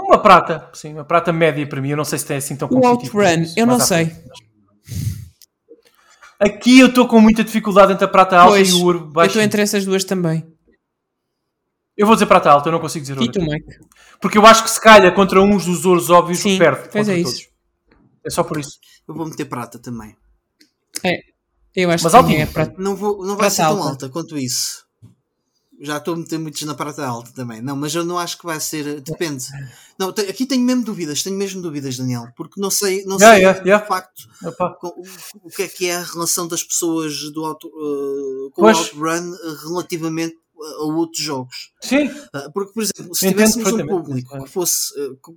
Uma prata, sim, uma prata média para mim. Eu não sei se tem assim tão O competitivo. Outrun. Eu não sei. frente. Aqui eu estou com muita dificuldade entre a prata alta Pois, e o ouro eu baixo. estou entre essas duas também. Eu vou dizer prata alta, eu não consigo dizer E ouro. tu, Mike? Porque eu acho que se calha contra uns dos ouros óbvios Sim, perde. pois é isso. É só por isso. Eu vou meter prata também. É. Eu acho Mas que altinha. é prata. Não, vou, não vai Prata ser tão alta. alta quanto isso. Já estou a meter muitos na prata alta também. Não, mas eu não acho que vai ser. Depende. Não, aqui tenho mesmo dúvidas, tenho mesmo dúvidas, Daniel, porque não sei, não Yeah, sei yeah, yeah. de facto o, o que é que é a relação das pessoas do auto, eh, com Pois. o Outrun eh, relativamente a, outros jogos. Sim, Ah, Porque, por exemplo, se Entendo tivéssemos um público que fosse eh, co-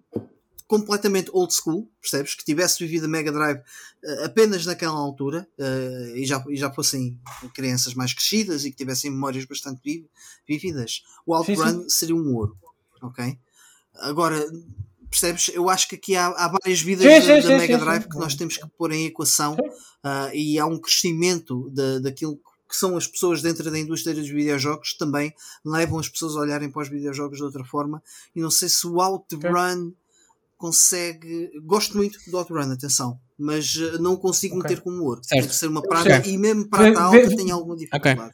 completamente old school, percebes? Que tivesse vivido a Mega Drive eh, apenas naquela altura eh, e, já, e já fossem crianças mais crescidas e que tivessem memórias bastante vi- vívidas, o Sim, Outrun seria um ouro, ok? Agora, percebes? Eu acho que aqui há, há várias vidas Sim, da, sim, da sim, Mega sim, Drive sim. que nós temos que pôr em equação Sim. ah, e há um crescimento da, daquilo que são as pessoas dentro da indústria dos videojogos também levam as pessoas a olharem para os videojogos de outra forma e não sei se o Outrun consegue gosto muito do Outrun, atenção mas eh, não consigo Ok. meter como ouro Certo. deve ser uma prata Certo. e mesmo prata Vê- alta tem alguma dificuldade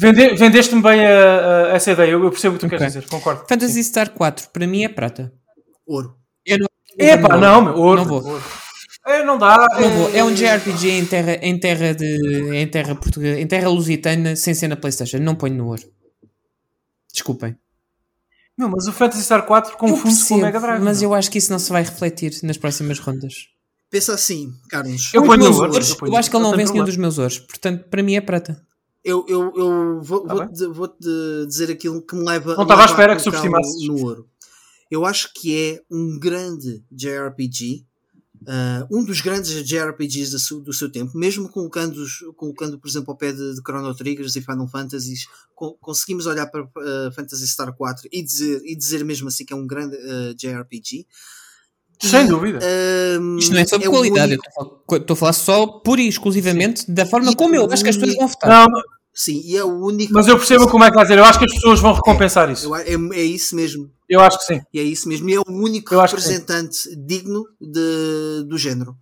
Vende- vendeste-me bem a- a- essa ideia. Eu percebo o que tu Ok. queres dizer, concordo. Fantasy Star 4, para mim é prata. ouro Eu não, Epá, não, meu. Ouro, Não vou. ouro. É, não dá. Não vou. É um JRPG em terra, em terra de. em terra portuguesa, em terra lusitana, sem ser na Playstation. Não ponho no ouro. Desculpem. Não, mas o Fantasy Star 4 Eu confunde-se com o Mega Drive. mas meu. eu acho que isso não se vai refletir nas próximas rondas. pensa assim Carlos Eu Os ponho meus no ouro, ouros, eu ponho. eu acho que ele Não não vence nenhum dos meus ouros. Portanto, para mim é prata. eu, eu, eu vou, Tá vou-te vou-te dizer aquilo que me leva Não estava à espera que colocá-lo subestimasses. no ouro. Eu acho que é um grande JRPG, ah, um dos grandes JRPGs do seu, do seu tempo, mesmo colocando, colocando, por exemplo, ao pé de, de Chrono Triggers e Final Fantasies, co- conseguimos olhar para ah, Fantasy Star 4 e dizer, e dizer mesmo assim que é um grande ah, JRPG. Sem E, dúvida. ah, Isto não é sobre o qualidade. único- Eu estou a falar- só pura e exclusivamente da forma E como eu acho que as pessoas vão votar. Não, sim, e é o único. mas eu percebo como é que vai dizer. Eu acho que as pessoas vão recompensar isso. Eu- é, é isso mesmo. Eu acho que sim. E é isso mesmo. E é o único Eu representante digno de, do género.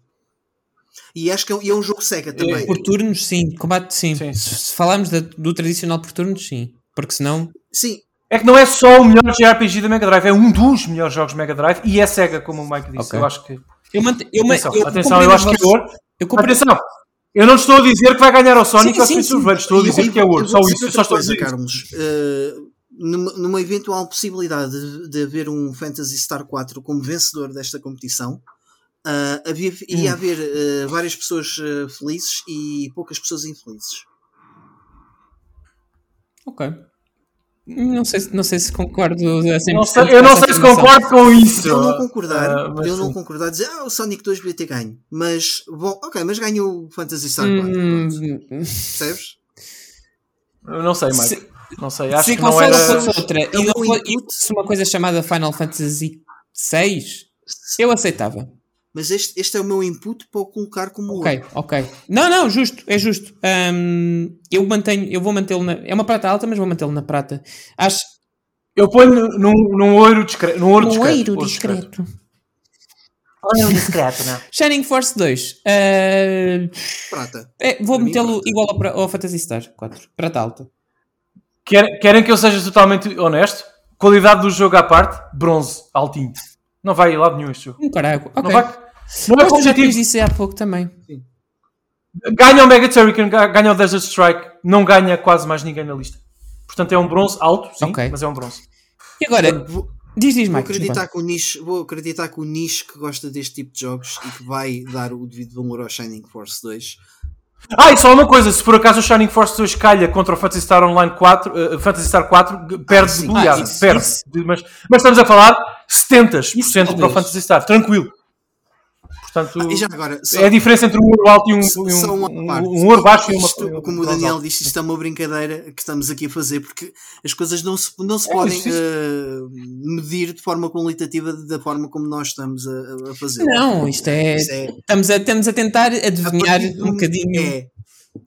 E acho que é, é um jogo Sega também. Por turnos, sim. Combate, sim. Sim. Se, se falarmos da- do tradicional por turnos, sim. Porque senão. Sim, É que não é só o melhor JRPG da Mega Drive, é um dos melhores jogos Mega Drive e é Sega, como o Mike disse. Ok. Eu acho que. Eu mante, eu, Atenção, eu atenção, eu acho que é. Eu compreendo- Atenção, eu não estou a dizer que vai ganhar ao Sonic ou sim, se sim. Velho, estou a dizer eu- que é ouro. Só isso, só estou a dizer. Carlos. Uh, numa, numa eventual possibilidade de, de haver um Fantasy Star 4 como vencedor desta competição, uh, havia, ia Hum. haver uh, várias pessoas felizes e poucas pessoas infelizes. Ok. Não sei, se- não sei se concordo a 100% Não sei- eu não sei se concordo com isso. Eu não concordar, de eu não sim. concordar, dizer ah, o Sonic 2 devia ter ganho, mas bom, ok, mas ganhou o Fantasy Star 4, Hum, percebes? Eu não sei, Mike. Se- não sei, acho se que não era. fosse outra É e não fosse uma coisa chamada Final Fantasy VI, eu aceitava. Mas este, este é o meu input para o colocar como Ok, ouro. ok. Não, não, justo, é justo. Hum, eu mantenho, eu vou mantê-lo na. É uma prata alta, mas vou mantê-lo na prata. Acho Eu ponho num, num ouro discreto. Num ouro um discreto. ouro discreto. Ouro discreto, não. Shining Force 2. uh, Prata. é, vou metê-lo igual ao, ao Fantasy Star 4. Prata alta. Querem, querem que eu seja totalmente honesto? Qualidade do jogo à parte, bronze, altinho. Não vai a lado nenhum este jogo. Um carago. Ok. Não vai. Não é tinhas disse há pouco também. Ganha o Mega Turrican, ga- ganha o Desert Strike, não ganha quase mais ninguém na lista. Portanto, é um bronze alto, sim, Ok. mas é um bronze. E agora, Vou, diz, diz, vou Mike. acreditar que o nicho, vou acreditar que o nicho que gosta deste tipo de jogos e que vai dar o devido valor ao Shining Force 2 Ah, e só uma coisa, se por acaso o Shining Force 2 calha contra o Fantasy Star Online 4, eh, Fantasy Star 4 g- perde sim. de goleada, Ah, perde. Mas, mas estamos a falar 70% Isso para o. Fantasy Star, tranquilo. Portanto, Ah, e já agora, só- é a diferença entre um ouro alto e um, Só e um, um- um ouro baixo e uma Isto, um como o Daniel disse, isto é uma brincadeira que estamos aqui a fazer porque as coisas não se, não se É, podem isso, isso. eh, medir de forma qualitativa da forma como nós estamos a, a fazer. Não, isto é. Isto é- Estamos, a, estamos a tentar a adivinhar do- um bocadinho. É,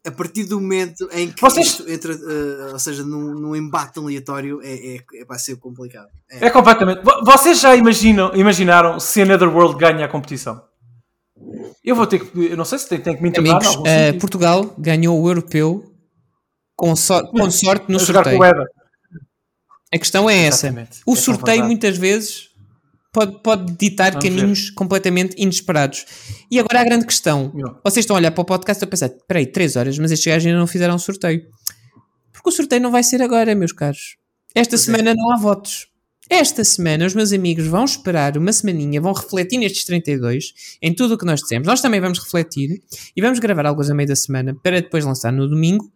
a partir do momento em que Vocês- isto entra, eh, ou seja, num, num embate aleatório, é, é, é- vai ser complicado. É. É completamente. Vo- Vocês já imaginam, imaginaram se a Netherworld ganha a competição? Eu vou ter que. Eu não sei se tem, tem que me internar. Amigos, sentido. Portugal ganhou o europeu com, so- com sorte no a sorteio. A questão é essa. Exatamente. O É sorteio muitas vezes pode, pode ditar Vamos caminhos completamente inesperados. E agora a grande questão: vocês estão a olhar para o podcast e a pensar, espera aí, 3 horas, mas estes gajos ainda não fizeram um sorteio. Porque o sorteio não vai ser agora, meus caros. Esta Pois é. semana não há votos. Esta semana os meus amigos vão esperar uma semaninha, vão refletir nestes 32, em tudo o que nós dissemos. Nós também vamos refletir e vamos gravar alguns a meio da semana para depois lançar no domingo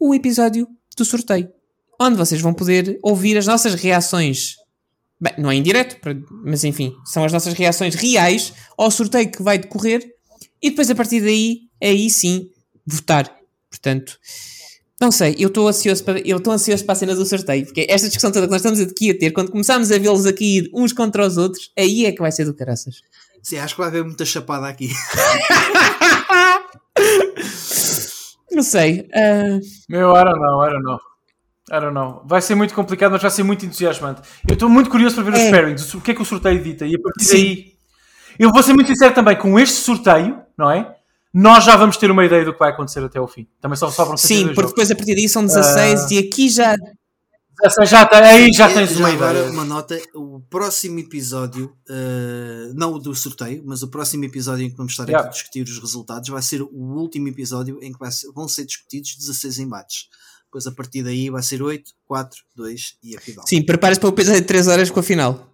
o episódio do sorteio, onde vocês vão poder ouvir as nossas reações. Bem, não é em mas enfim, são as nossas reações reais ao sorteio que vai decorrer e depois a partir daí, aí sim, votar. Portanto, não sei, eu estou ansioso para, eu estou ansioso para a cena do sorteio, porque esta discussão toda que nós estamos aqui a ter, quando começarmos a vê-los aqui uns contra os outros, aí é que vai ser do caraças. Sim, acho que vai haver muita chapada aqui. Não sei. ah, Meu, I don't know, I don't know. I don't know. Vai ser muito complicado, mas vai ser muito entusiasmante. Eu estou muito curioso para ver É. os pairings, o que é que o sorteio dita. E a partir Sim. daí. Eu vou ser muito sincero também, com este sorteio, não é? Nós já vamos ter uma ideia do que vai acontecer até ao fim. Também só sobram sim, 72 porque jogos. depois a partir daí são 16 Ah. e aqui já. Já tem- aí já tens uma agora ideia. uma nota, o próximo episódio, eh, não o do sorteio, mas o próximo episódio em que vamos estar Yeah. aqui a discutir os resultados vai ser o último episódio em que vai ser- vão ser discutidos 16 embates. Depois a partir daí vai ser 8, 4, 2 e a final. Sim, preparas para o episódio de 3 horas com a final.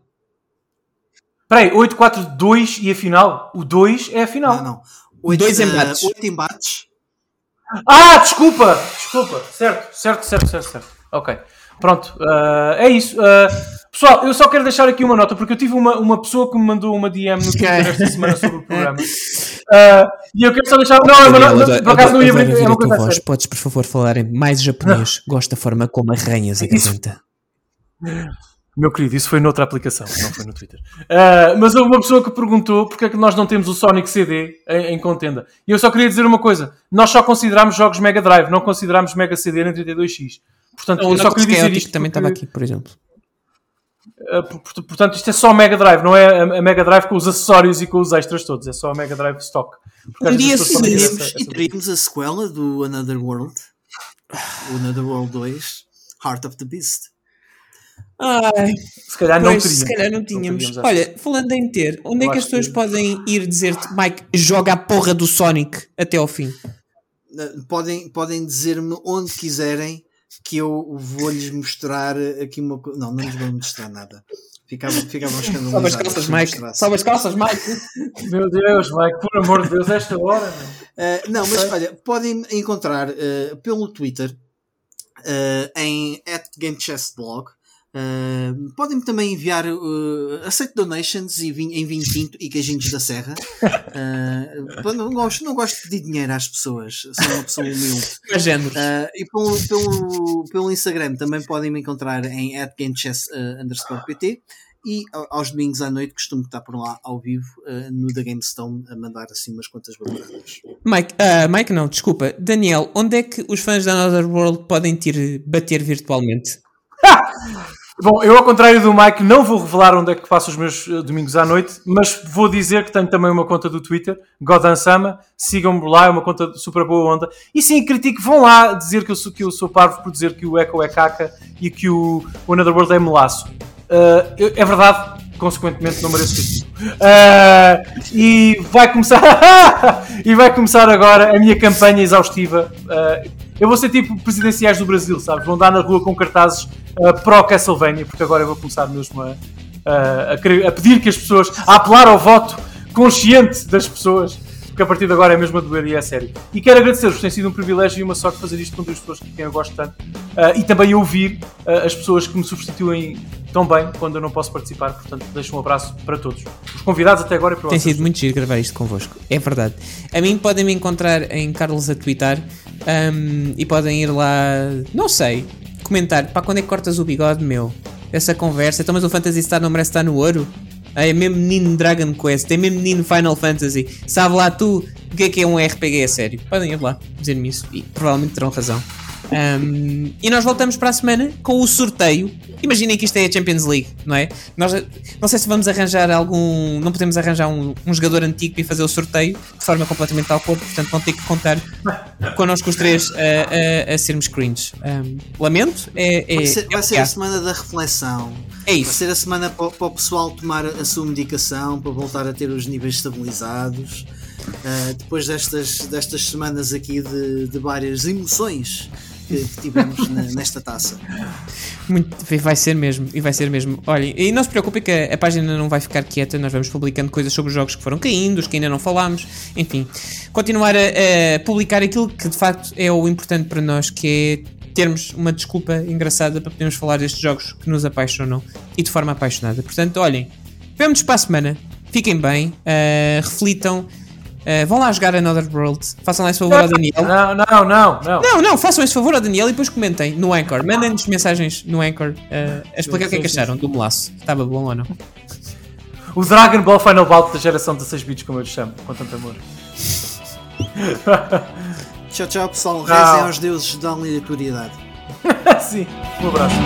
Espera aí, 8, 4, 2 e a final? O 2 é a final. Não, não. Oito, Dois eh, embates. oito embates. Ah, desculpa! Desculpa. Certo, certo, certo, certo, certo. Ok. Pronto. ah, é isso. Ah, pessoal, eu só quero deixar aqui uma nota, porque eu tive uma, uma pessoa que me mandou uma DM no Twitter esta semana sobre o programa. Ah, e eu quero só deixar. Não, é uma Daniel, nota. adoro- Por acaso não ia brincar. É coisa a voz. Podes, por favor, falar em mais japonês. Gosto da forma como arranhas a garganta. Meu querido, isso foi noutra aplicação, não foi no Twitter. Ah, mas houve uma pessoa que perguntou porque é que nós não temos o Sonic CD em, em contenda. E eu só queria dizer uma coisa: nós só consideramos jogos Mega Drive, não consideramos Mega CD nem 32X. Portanto, O eu só queria dizer isto. também porque- estava aqui, por exemplo. Uh, por- portanto, isto é só Mega Drive, não é a, Mega Drive com os acessórios e com os extras todos, é só a Mega Drive stock. Um dia Teríamos, e teríamos a sequela do Another World. O Another World 2, Heart of the Beast. Ai, Se calhar não pois, teríamos. se calhar não tínhamos. essa. Olha, falando em ter, onde Eu é que as pessoas que- podem ir dizer-te, Mike, joga a porra do Sonic até ao fim? Podem, podem dizer-me onde quiserem que eu vou-lhes mostrar aqui uma coisa. Não, não lhes vou mostrar nada. Ficavam, ficavam escandalizados. Salva as calças, Mike. Salva as calças, Mike. Meu Deus, Mike, por amor de Deus, esta hora. Uh, não, mas olha, podem encontrar uh, pelo Twitter uh, em @gamechessblog. Uh, podem também enviar uh, aceito donations e vinho, em vinho tinto e queijinhos da serra. Uh, não, gosto, não gosto de pedir dinheiro às pessoas, sou uma pessoa humilde. Uh, e pelo, pelo, pelo Instagram também podem me encontrar em @gamechess_pt e aos domingos à noite costumo estar por lá ao vivo uh, no da GameStone a mandar assim umas quantas baburadas. Mike, ah, Mike não, desculpa. Daniel, onde é que os fãs da Another World podem te ir bater virtualmente? Bom, eu ao contrário do Mike não vou revelar onde é que passo os meus eh, domingos à noite, mas vou dizer que tenho também uma conta do Twitter, Godansama, sigam-me lá, é uma conta de super boa onda. E sim, critico, vão lá dizer que eu sou, que eu sou parvo por dizer que o Echo é caca e que o, o Another World é melaço. Uh, é verdade, consequentemente não mereço castigo. Uh, e vai começar e vai começar agora a minha campanha exaustiva. Uh, eu vou ser tipo presidenciais do Brasil, sabes? Vão dar na rua com cartazes uh, pró-Castlevania, porque agora eu vou começar mesmo a, a, a pedir que as pessoas, a apelar ao voto consciente das pessoas, porque a partir de agora é mesmo a doer e é sério. E quero agradecer-vos, tem sido um privilégio e uma sorte fazer isto com duas pessoas de quem eu gosto tanto uh, e também ouvir uh, as pessoas que me substituem tão bem quando eu não posso participar. Portanto, deixo um abraço para todos. Os convidados até agora e para Tem sido muito giro gravar isto convosco, é verdade. A mim podem me encontrar em Carlos a twittar ahm, e podem ir lá, não sei, comentar. Pá, quando é que cortas o bigode, meu? Essa conversa. Então, mas o Fantasy Star não merece estar no ouro? Ah, é mesmo menino Dragon Quest, é mesmo menino Final Fantasy. Sabe lá tu o que é que é um RPG a sério? Podem ir lá dizer-me isso e provavelmente terão razão. Ahm, e nós voltamos para a semana com o sorteio. Imaginem que isto é a Champions League, não é? Nós, não sei se vamos arranjar algum. Não podemos arranjar um, um jogador antigo ir fazer o sorteio de forma completamente ao corpo, portanto vão ter que contar connosco os três a, a, a sermos cringe. Ahm, lamento, é, é, Vai ser, é, vai o ser a semana da reflexão. É Vai isso. ser a semana para, para o pessoal tomar a sua medicação, para voltar a ter os níveis estabilizados. Uh, depois destas, destas semanas aqui de, de várias emoções que, que tivemos nesta taça. Muito, vai ser mesmo, e vai ser mesmo. Olhem, e não se preocupem que a, a página não vai ficar quieta, nós vamos publicando coisas sobre os jogos que foram caindo, os que ainda não falámos, enfim. Continuar a, a publicar aquilo que de facto é o importante para nós, que é termos uma desculpa engraçada para podermos falar destes jogos que nos apaixonam e de forma apaixonada. Portanto, olhem, vemos para a semana, fiquem bem, eh, reflitam, eh, vão lá jogar Another World, façam lá esse favor ao Daniel. Não, não, não, não. Não, não, façam esse favor ao Daniel e depois comentem no Anchor. Mandem-nos mensagens no Anchor eh, a explicar o que é que acharam do molaço. Estava bom ou não? O Dragon Ball Final Bout da geração 16 bits, como eu lhe chamo, com tanto amor. Tchau, tchau, pessoal. Rezem aos deuses da aleatoriedade. Sim, um abraço.